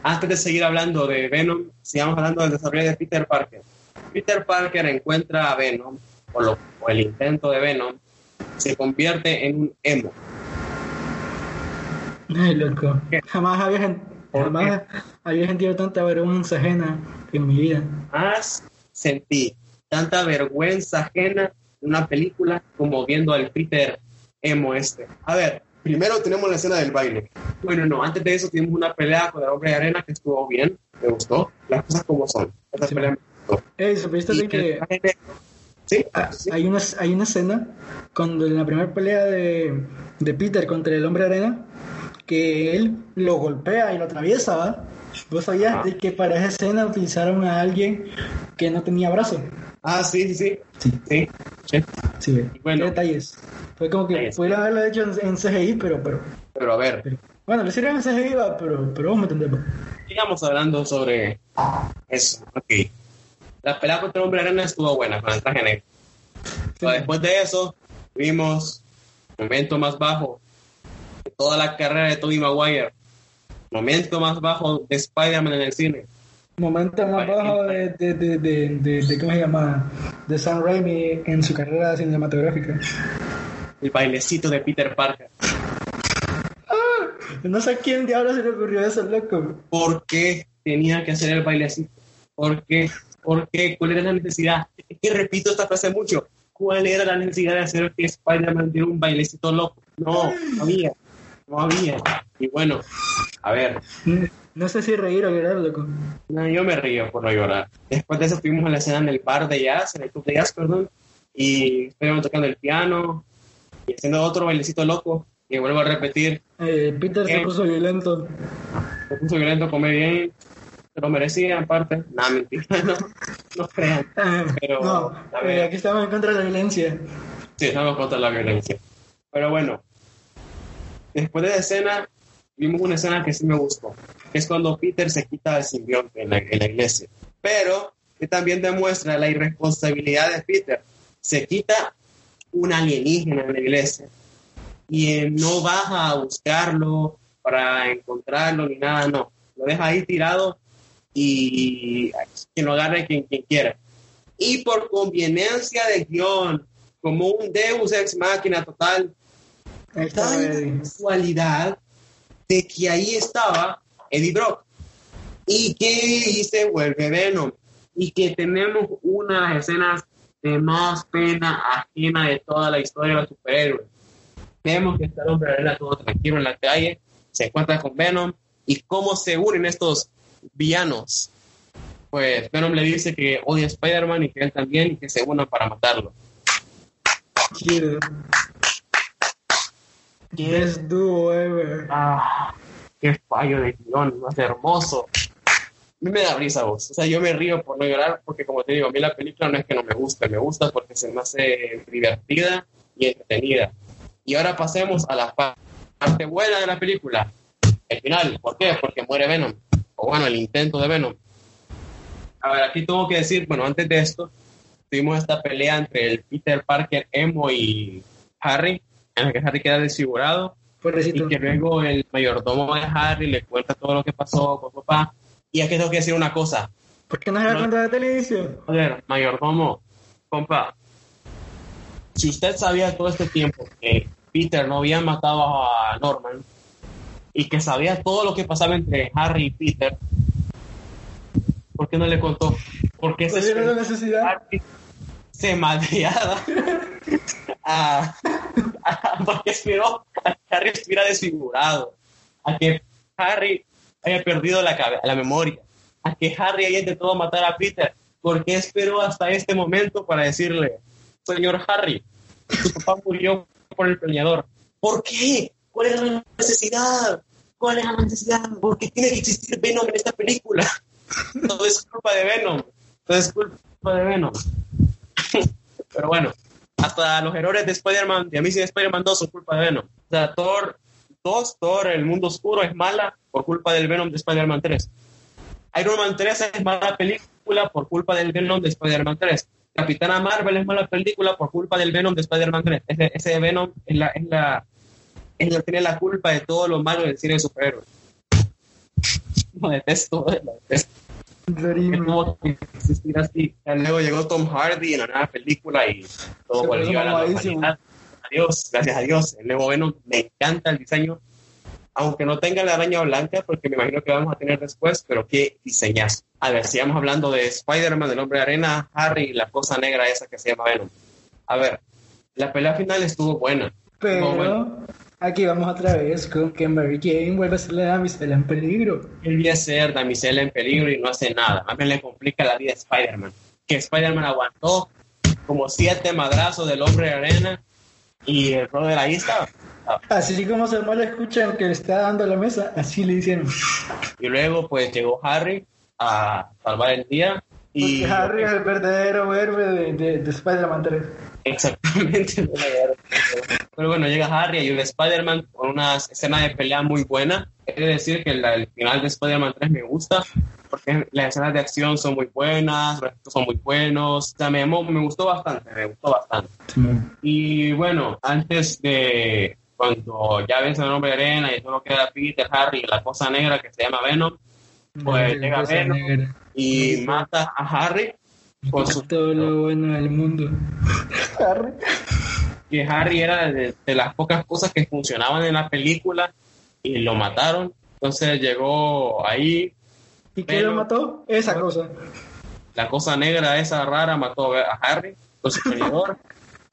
Speaker 1: antes de seguir hablando de Venom, sigamos hablando del desarrollo de Peter Parker. Peter Parker encuentra a Venom, o, lo- o el intento de Venom, se convierte en un emo.
Speaker 2: Ay, loco.
Speaker 1: ¿Qué?
Speaker 2: Jamás había, gen-
Speaker 1: ¿Por
Speaker 2: jamás había sentido tanta vergüenza ajena en mi vida.
Speaker 1: Más sentí tanta vergüenza ajena en una película como viendo al Peter emo este. A ver, primero tenemos la escena del baile. Bueno, no, antes de eso tuvimos una pelea con el hombre de arena que estuvo bien, me gustó, las cosas como son. Esa
Speaker 2: Sí.
Speaker 1: pelea me gustó.
Speaker 2: ¿supiste
Speaker 1: Y
Speaker 2: de que
Speaker 1: negro- Sí,
Speaker 2: ah,
Speaker 1: sí.
Speaker 2: hay, una, hay una escena cuando en la primera pelea de, de Peter contra el hombre arena que él lo golpea y lo atraviesa, ¿va? ¿Vos sabías de que para esa escena utilizaron a alguien que no tenía brazo?
Speaker 1: Ah, sí, sí, sí.
Speaker 2: Sí.
Speaker 1: Sí, sí. Bueno.
Speaker 2: Detalles. Fue como que
Speaker 1: Detalles.
Speaker 2: pudieron haberlo hecho en, CGI, pero, pero,
Speaker 1: Pero a ver,
Speaker 2: pero- Bueno, lo hicieron en CGI, pero, pero vos me entendés, va.
Speaker 1: sigamos hablando sobre eso. Ok. La pelea contra el hombre arena estuvo buena con el traje negro. Pero después de eso, vimos momento más bajo de toda la carrera de Tobey Maguire. Momento más bajo de Spider-Man en el cine.
Speaker 2: Momento más bajo de, de, de, de, ¿cómo se llama? De Sam Raimi en su carrera cinematográfica.
Speaker 1: El bailecito de Peter Parker.
Speaker 2: No sé a quién diablos se le ocurrió eso, loco.
Speaker 1: ¿Por qué tenía que hacer el bailecito? ¿Por qué? ¿Por qué? ¿Cuál era la necesidad? Es que repito esta frase mucho. ¿Cuál era la necesidad de hacer que Spider-Man diera un bailecito loco? No, no había. No había. Y bueno, a ver,
Speaker 2: No sé si reír o llorar, loco.
Speaker 1: no, yo me río por no llorar. Después de eso estuvimos en la escena en el bar de jazz, en el club de jazz, perdón, y estuvimos tocando el piano y haciendo otro bailecito loco. Y vuelvo a repetir,
Speaker 2: Eh, Peter se
Speaker 1: ¿Qué?
Speaker 2: puso violento.
Speaker 1: se puso violento, come bien, se lo merecía en parte. Nada, mentira, no, no crean.
Speaker 2: Eh,
Speaker 1: Pero,
Speaker 2: no,
Speaker 1: a
Speaker 2: eh, aquí estamos en contra de la violencia.
Speaker 1: Sí, estamos contra la violencia. Pero bueno, después de la escena, vimos una escena que sí me gustó, es cuando Peter se quita el simbionte en la, en la iglesia. Pero que también demuestra la irresponsabilidad de Peter. Se quita un alienígena en la iglesia y eh, no baja a buscarlo para encontrarlo ni nada, no. Lo deja ahí tirado y que lo agarre quien, quien quiera y por conveniencia de guion, como un Deus ex máquina total,
Speaker 2: Eddie.
Speaker 1: casualidad de que ahí estaba Eddie Brock y que se vuelve Venom y que tenemos una de las escenas de más pena ajena de toda la historia de los superhéroes. Vemos que está el hombre arena todo tranquilo en la calle, se encuentra con Venom y cómo se unen estos villanos. Pues Venom le dice que odia a Spider-Man y que él también y que se unan para matarlo.
Speaker 2: Best duo ever.
Speaker 1: Ah, qué fallo de guion, más hermoso. A mí me da risa vos. O sea, yo me río por no llorar porque, como te digo, a mí la película no es que no me guste, me gusta porque se me hace divertida y entretenida. Y ahora pasemos a la pa- parte buena de la película. El final. ¿Por qué? Porque muere Venom. O bueno, el intento de Venom. A ver, aquí tengo que decir, bueno, antes de esto, tuvimos esta pelea entre el Peter Parker emo y Harry, en la que Harry queda desfigurado.
Speaker 2: Pobrecito.
Speaker 1: Y que luego el mayordomo de Harry le cuenta todo lo que pasó con papá. Y aquí tengo que decir una cosa.
Speaker 2: ¿Por qué no se da cuenta de televisión?
Speaker 1: Joder, mayordomo, compa, si usted sabía todo este tiempo que Peter no había matado a Norman y que sabía todo lo que pasaba entre Harry y Peter, ¿por qué no le contó? ¿Por qué se
Speaker 2: la necesidad.
Speaker 1: Harry se madreada a, a- porque esperó a que Harry estuviera desfigurado, a que Harry haya perdido la, cabe- la memoria, a que Harry haya intentado matar a Peter. ¿Por qué esperó hasta este momento para decirle, señor Harry, su papá murió por el planeador? ¿Por qué? ¿Cuál es la necesidad? ¿Cuál es la necesidad? ¿Por qué tiene que existir Venom en esta película? Todo es culpa de Venom. Todo es culpa de Venom. Pero bueno, hasta los errores de Spider-Man, de Amazing Spider-Man 2 son culpa de Venom. O sea, Thor 2, Thor, el mundo oscuro, es mala por culpa del Venom de Spider-Man 3. Iron Man 3 es mala película por culpa del Venom de Spider-Man 3. Capitana Marvel es mala película por culpa del Venom de Spider-Man 3. Ese, Venom es la, es la, es la- tiene la culpa de todo lo malo del cine de superhéroes. Lo detesto, lo detesto existir así. Luego llegó Tom Hardy en la nueva película y todo volvió a la normalidad. Adiós, gracias a Dios. El nuevo Venom me encanta el diseño, aunque no tenga la araña blanca, porque me imagino que vamos a tener después, pero qué diseñazo. A ver, sigamos hablando de Spider-Man, del hombre de arena, Harry la cosa negra esa que se llama Venom. A ver, la pelea final estuvo buena. Estuvo buena.
Speaker 2: Aquí vamos otra vez con que Mary Jane vuelve a ser la damisela en peligro.
Speaker 1: Él debía ser damisela en peligro y no hace nada. Más bien le complica la vida a Spider-Man. Que Spider-Man aguantó como siete madrazos del hombre de arena y el brother ahí estaba.
Speaker 2: Así como Samuel le escuchan que le está dando a la mesa, así le hicieron.
Speaker 1: Y luego pues llegó Harry a salvar el día. Y
Speaker 2: Porque Harry es el verdadero héroe de, de, de Spider-Man 3.
Speaker 1: Exactamente. Pero bueno, llega Harry, ayuda a Spider-Man con una escena de pelea muy buena. He de decir que la- el final de Spider-Man 3 me gusta, porque las escenas de acción son muy buenas, los efectos son muy buenos. O sea, me, me gustó bastante, me gustó bastante. Y bueno, antes de cuando ya vence el hombre de arena y solo queda Peter, Harry y la cosa negra que se llama Venom, pues llega Venom
Speaker 2: negra.
Speaker 1: y mata a Harry con su
Speaker 2: Todo lo bueno del mundo. Harry.
Speaker 1: que Harry era de, de las pocas cosas que funcionaban en la película y lo mataron. Entonces llegó ahí,
Speaker 2: ¿Y qué lo mató? Esa cosa.
Speaker 1: la cosa negra esa rara mató a Harry con su peleador,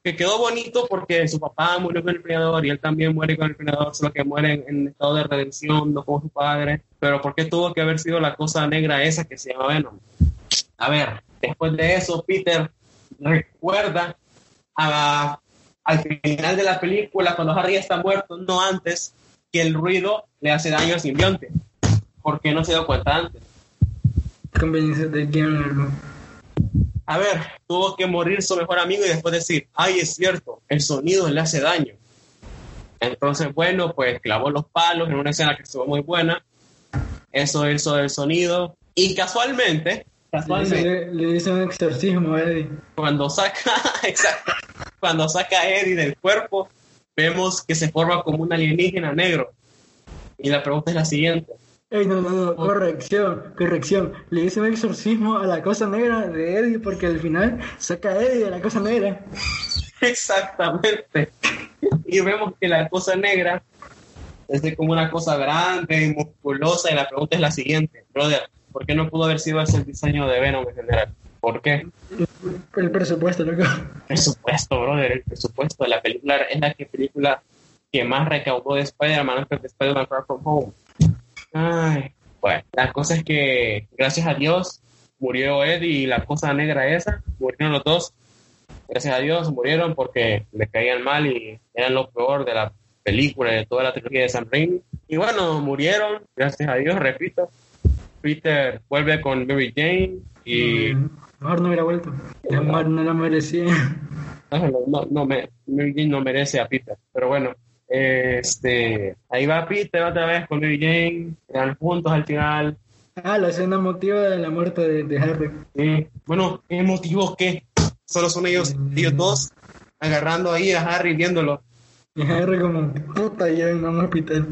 Speaker 1: que quedó bonito porque su papá murió con el peleador y él también muere con el peleador, solo que muere en, en estado de redención, no como su padre. Pero ¿por qué tuvo que haber sido la cosa negra esa que se llama Venom? A ver, después de eso, Peter recuerda a- al final de la película, cuando Harry está muerto, no antes, que el ruido le hace daño al simbionte. ¿Por qué no se dio cuenta antes?
Speaker 2: Conveniencias del guion.
Speaker 1: A ver, tuvo que morir su mejor amigo y después decir, ay, es cierto, el sonido le hace daño. Entonces, bueno, pues clavó los palos en una escena que estuvo muy buena. Eso hizo el sonido. Y casualmente, casualmente,
Speaker 2: le, le hizo un exorcismo a Eddie.
Speaker 1: cuando saca, exacto, cuando saca a Eddie del cuerpo, vemos que se forma como un alienígena negro. Y la pregunta es la siguiente.
Speaker 2: Ey, no, no, no, corrección, corrección. Le hizo un exorcismo a la cosa negra de Eddie porque al final saca a Eddie de la cosa negra.
Speaker 1: Exactamente. Y vemos que la cosa negra es de como una cosa grande y musculosa. Y la pregunta es la siguiente, brother, ¿por qué no pudo haber sido ese el diseño de Venom en general? ¿Por qué?
Speaker 2: El presupuesto, loco.
Speaker 1: Presupuesto, brother, el presupuesto de la película es la que película que más recaudó de Spider-Man antes de Spider-Man Far From Home. Ay, bueno, la cosa es que gracias a Dios murió Eddie y la cosa negra esa, murieron los dos. Gracias a Dios murieron porque le caían mal y eran lo peor de la película, de toda la trilogía de Sam Raimi. Y bueno, murieron, gracias a Dios, repito. Peter vuelve con Mary Jane y
Speaker 2: Mm, Mejor no hubiera vuelto. La mar no la merecía.
Speaker 1: no, no, no me, Mary Jane no merece a Peter, pero bueno, este, ahí va Peter otra vez con Mary Jane, quedan juntos al final,
Speaker 2: Ah, la escena emotiva de la muerte de, de Harry.
Speaker 1: sí. bueno, ¿qué motivo qué? Solo son ellos, ellos dos agarrando ahí a Harry viéndolo.
Speaker 2: Y Harry como, puta, ya en un hospital.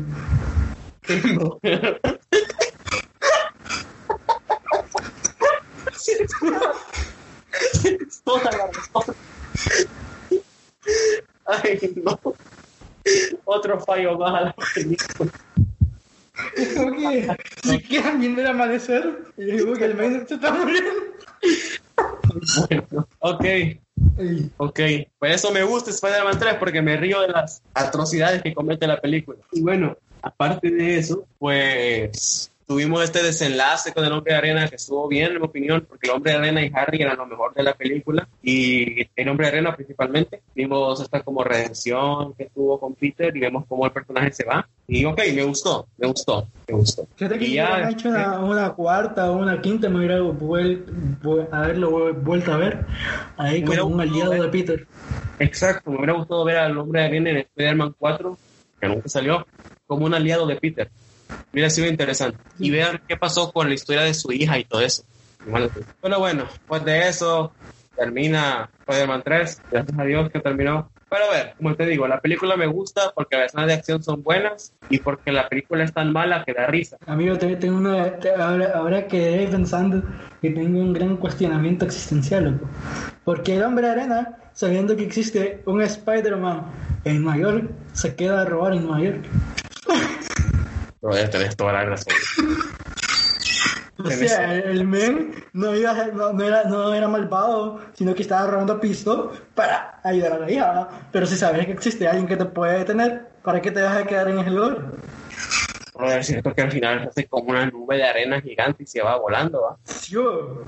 Speaker 1: Toda la razón. Ay, no. Otro fallo más a la película.
Speaker 2: Como que se quedan viendo el amanecer y digo que el mes se está muriendo.
Speaker 1: Bueno, ok, ok. Por eso me gusta Spider-Man 3, porque me río de las atrocidades que comete la película. Y bueno, aparte de eso, pues tuvimos este desenlace con el hombre de arena que estuvo bien, en mi opinión, porque el hombre de arena y Harry eran lo mejor de la película. Y el hombre de arena principalmente. Vimos esta como redención que tuvo con Peter y vemos cómo el personaje se va. Y ok, me gustó, me gustó, me gustó.
Speaker 2: Fíjate que
Speaker 1: Y ya,
Speaker 2: hecho una, una cuarta o una quinta, me hubiera vuel- vu- haberlo vu- vuelto a ver. Ahí como un aliado
Speaker 1: ver.
Speaker 2: de Peter.
Speaker 1: Exacto, me hubiera gustado ver al hombre de arena en Spider-Man 4, que nunca salió, como un aliado de Peter. Hubiera sido interesante. Y vean qué pasó con la historia de su hija y todo eso. Pero bueno, pues de eso termina Spider-Man 3. Gracias a Dios que terminó. Pero a ver, como te digo, la película me gusta porque las escenas de acción son buenas y porque la película es tan mala que da risa.
Speaker 2: Amigo, te, tengo una, te- ahora, ahora quedé pensando que tengo un gran cuestionamiento existencial, loco. Porque el hombre arena, sabiendo que existe un Spider-Man en Nueva York, se queda a robar en Nueva York.
Speaker 1: Pero ya tenés toda la razón.
Speaker 2: O sea, el, men no, iba a ser- no, no era, no era malvado, sino que estaba robando pisto para ayudar a la hija. ¿verdad? Pero si sabes que existe alguien que te puede detener, ¿para qué te vas a quedar en ese lugar?
Speaker 1: Pero es cierto que al final se hace como una nube de arena gigante y se va volando, ¿va?
Speaker 2: Yo.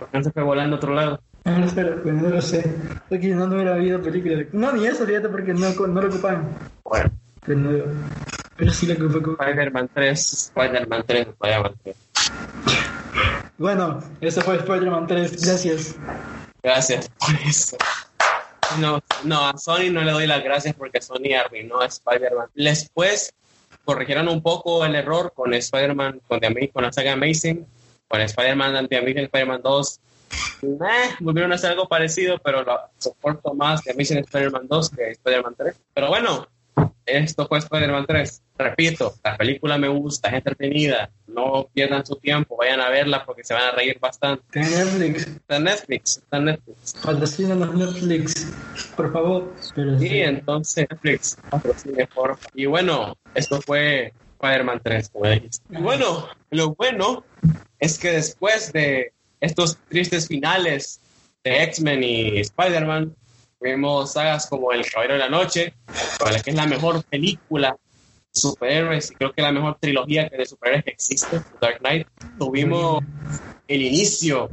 Speaker 1: ¿Por qué no se fue volando a otro lado?
Speaker 2: Ah, espera, pues no lo sé. Porque no, no hubiera habido película. No, ni eso, fíjate, porque no, no lo ocupaban.
Speaker 1: Bueno,
Speaker 2: Pero, no- pero sí lo ocupó.
Speaker 1: Spider-Man 3, Spider-Man 3, Spider-Man 3.
Speaker 2: Bueno, eso fue Spider-Man 3. Gracias.
Speaker 1: Gracias por eso. No, no, a Sony no le doy las gracias porque Sony arruinó a Spider-Man. Después corrigieron un poco el error con Spider-Man, con, The con la saga Amazing, con Spider-Man The Amazing Spider-Man 2. Meh, volvieron a hacer algo parecido, pero lo soporto más The Amazing Spider-Man 2 que Spider-Man 3. Pero bueno, esto fue Spider-Man 3. Repito, la película me gusta, es entretenida. No pierdan su tiempo, vayan a verla porque se van a reír bastante.
Speaker 2: Está en Netflix.
Speaker 1: Está en Netflix, está en Netflix.
Speaker 2: Patrocínanos Netflix. Por favor. Pero
Speaker 1: Sí,
Speaker 2: sí.
Speaker 1: entonces Netflix, patrocine, porfa. Y bueno, esto fue Spider-Man 3, como dijiste. Y bueno, lo bueno es que después de estos tristes finales de X-Men y Spider-Man, vimos sagas como El Caballero de la Noche, para que es la mejor película de superhéroes y creo que la mejor trilogía de superhéroes que existe, Dark Knight. Tuvimos el inicio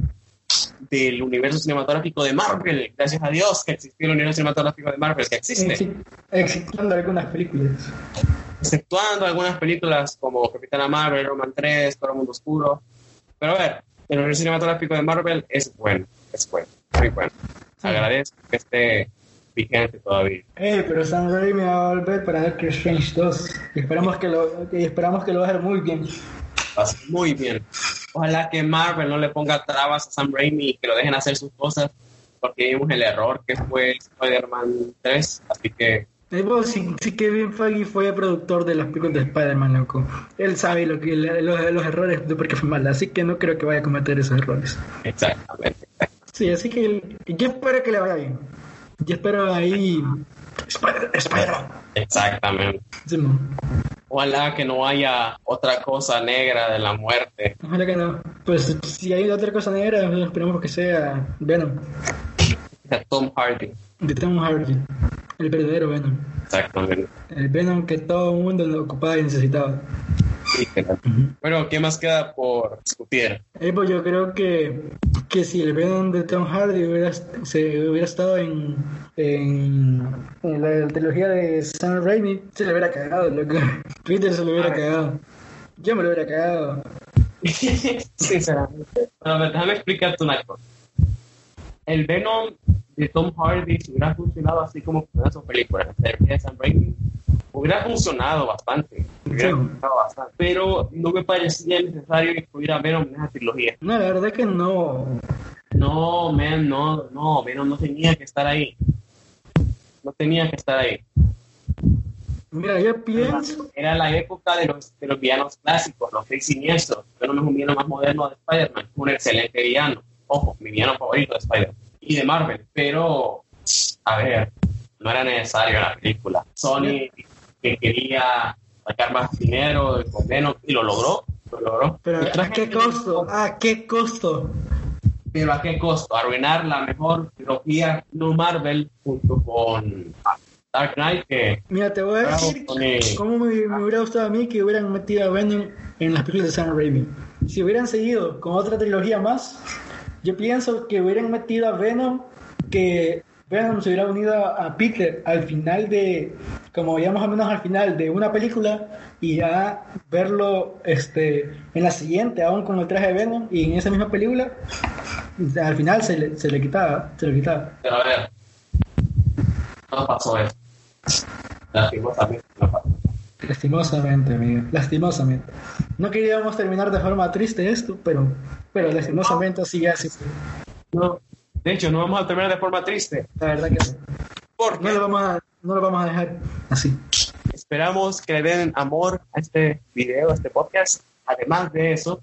Speaker 1: del universo cinematográfico de Marvel. Gracias a Dios que existió el universo cinematográfico de Marvel, que existe.
Speaker 2: Exi- Exceptuando algunas películas.
Speaker 1: Exceptuando algunas películas como Capitana Marvel, Roman 3, Todo el Mundo Oscuro. Pero a ver, el universo cinematográfico de Marvel es bueno, es bueno, muy bueno. Agradezco que esté vigente todavía.
Speaker 2: Eh, pero Sam Raimi va a volver para Doctor Strange 2. Y esperamos que lo, y esperamos que lo haga muy bien.
Speaker 1: Va a ser muy bien. Ojalá que Marvel no le ponga trabas a Sam Raimi y que lo dejen hacer sus cosas, porque vimos el error que fue Spider-Man 3. Así que
Speaker 2: sí, sí que Kevin Feige fue el productor de las películas de Spider-Man, loco. Él sabe lo que, los, los errores de por qué fue mal, así que no creo que vaya a cometer esos errores.
Speaker 1: exactamente.
Speaker 2: Sí, así que yo espero que le vaya bien. Yo espero ahí... Spider- Spider-Man.
Speaker 1: Exactamente.
Speaker 2: Sí.
Speaker 1: Ojalá que no haya otra cosa negra de la muerte.
Speaker 2: Ojalá que no. Pues si hay otra cosa negra, esperemos que sea Venom.
Speaker 1: Tom Hardy.
Speaker 2: De Tom Hardy. El verdadero Venom.
Speaker 1: Exactamente.
Speaker 2: El Venom que todo el mundo lo ocupaba y necesitaba.
Speaker 1: Sí. Bueno, ¿qué más queda por discutir?
Speaker 2: Eh, pues yo creo que, que si el Venom de Tom Hardy hubiera, se hubiera estado en, en, en la trilogía de Sam Raimi, se le hubiera cagado, loco. Peter se lo hubiera
Speaker 1: A ver.
Speaker 2: cagado. Yo me lo hubiera cagado.
Speaker 1: Sinceramente. Ver, déjame explicarte una cosa. El Venom de Tom Hardy, si hubiera funcionado así como funcionan sus películas, de Sam Raimi, hubiera funcionado bastante. Hubiera
Speaker 2: Sí.
Speaker 1: funcionado bastante. Pero no me parecía necesario incluir a Venom en esa trilogía.
Speaker 2: No, la verdad que no.
Speaker 1: No, man, no, no, Venom no tenía que estar ahí. No tenía que estar ahí.
Speaker 2: Mira, yo pienso.
Speaker 1: Era la época de los, de los villanos clásicos, los seis siniestros. Venom es un villano más moderno de Spider-Man, un excelente villano. Ojo, mi villano favorito de Spider-Man y de Marvel. Pero, a ver, no era necesario la película. Sony, que quería sacar más dinero con Venom, y lo logró. Lo logró.
Speaker 2: Pero ¿a qué costo? ¿A qué costo?
Speaker 1: Pero ¿a qué costo? Arruinar la mejor trilogía no Marvel junto con Dark Knight que...
Speaker 2: Mira, te voy a decir cómo me, hubiera gustado a mí que hubieran metido a Venom en las películas de Sam Raimi. Si hubieran seguido con otra trilogía más, yo pienso que hubieran metido a Venom que Venom se hubiera unido a Peter al final de, como ya más o menos al final de una película y ya verlo este, en la siguiente, aún con el traje de Venom y en esa misma película, al final se le, se le quitaba, se le quitaba.
Speaker 1: Pero a ver, no pasó eso. Lastimosamente no pasó.
Speaker 2: Lastimosamente, amigo, lastimosamente. No queríamos terminar de forma triste esto, pero, pero lastimosamente sigue así.
Speaker 1: No, de hecho, no vamos a terminar de forma triste.
Speaker 2: La verdad que no.
Speaker 1: ¿Por
Speaker 2: No lo vamos a, no lo vamos a dejar así.
Speaker 1: Esperamos que le den amor a este video, a este podcast. Además de eso,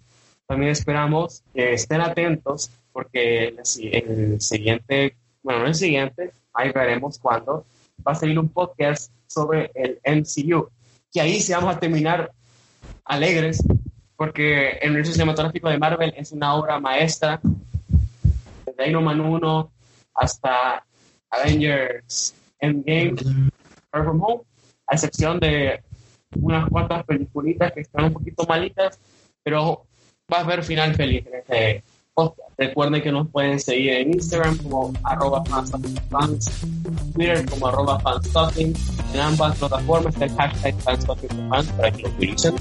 Speaker 1: también esperamos que estén atentos porque en el siguiente, bueno, no el siguiente, ahí veremos cuándo, va a salir un podcast sobre el MCU. Que ahí sí vamos a terminar alegres porque el universo cinematográfico de Marvel es una obra maestra de Iron Man 1 hasta Avengers Endgame, Far From Home, a excepción de unas cuantas peliculitas que están un poquito malitas, pero va a haber final feliz en este Recuerden que nos pueden seguir en Instagram como arroba fans, Twitter como arroba fanstalking, en ambas plataformas está el hashtag fanstalking para que lo utilicen.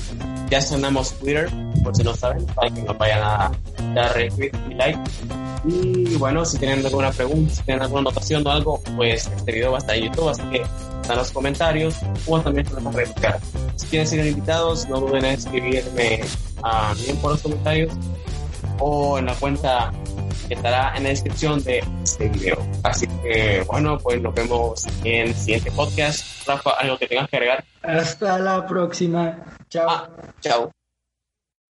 Speaker 1: Ya sonamos Twitter, por si no saben, para que nos vayan a dar retweet y like. Y bueno, si tienen alguna pregunta, si tienen alguna anotación o algo, pues este video va a estar en YouTube, así que están los comentarios o también los buscar. Si quieren ser invitados, no duden en escribirme a mí por los comentarios o en la cuenta que estará en la descripción de este video. Así que bueno, pues nos vemos en el siguiente podcast. Rafa, ¿algo que tengas que agregar?
Speaker 2: Hasta la próxima. Chao.
Speaker 1: Ah, chao.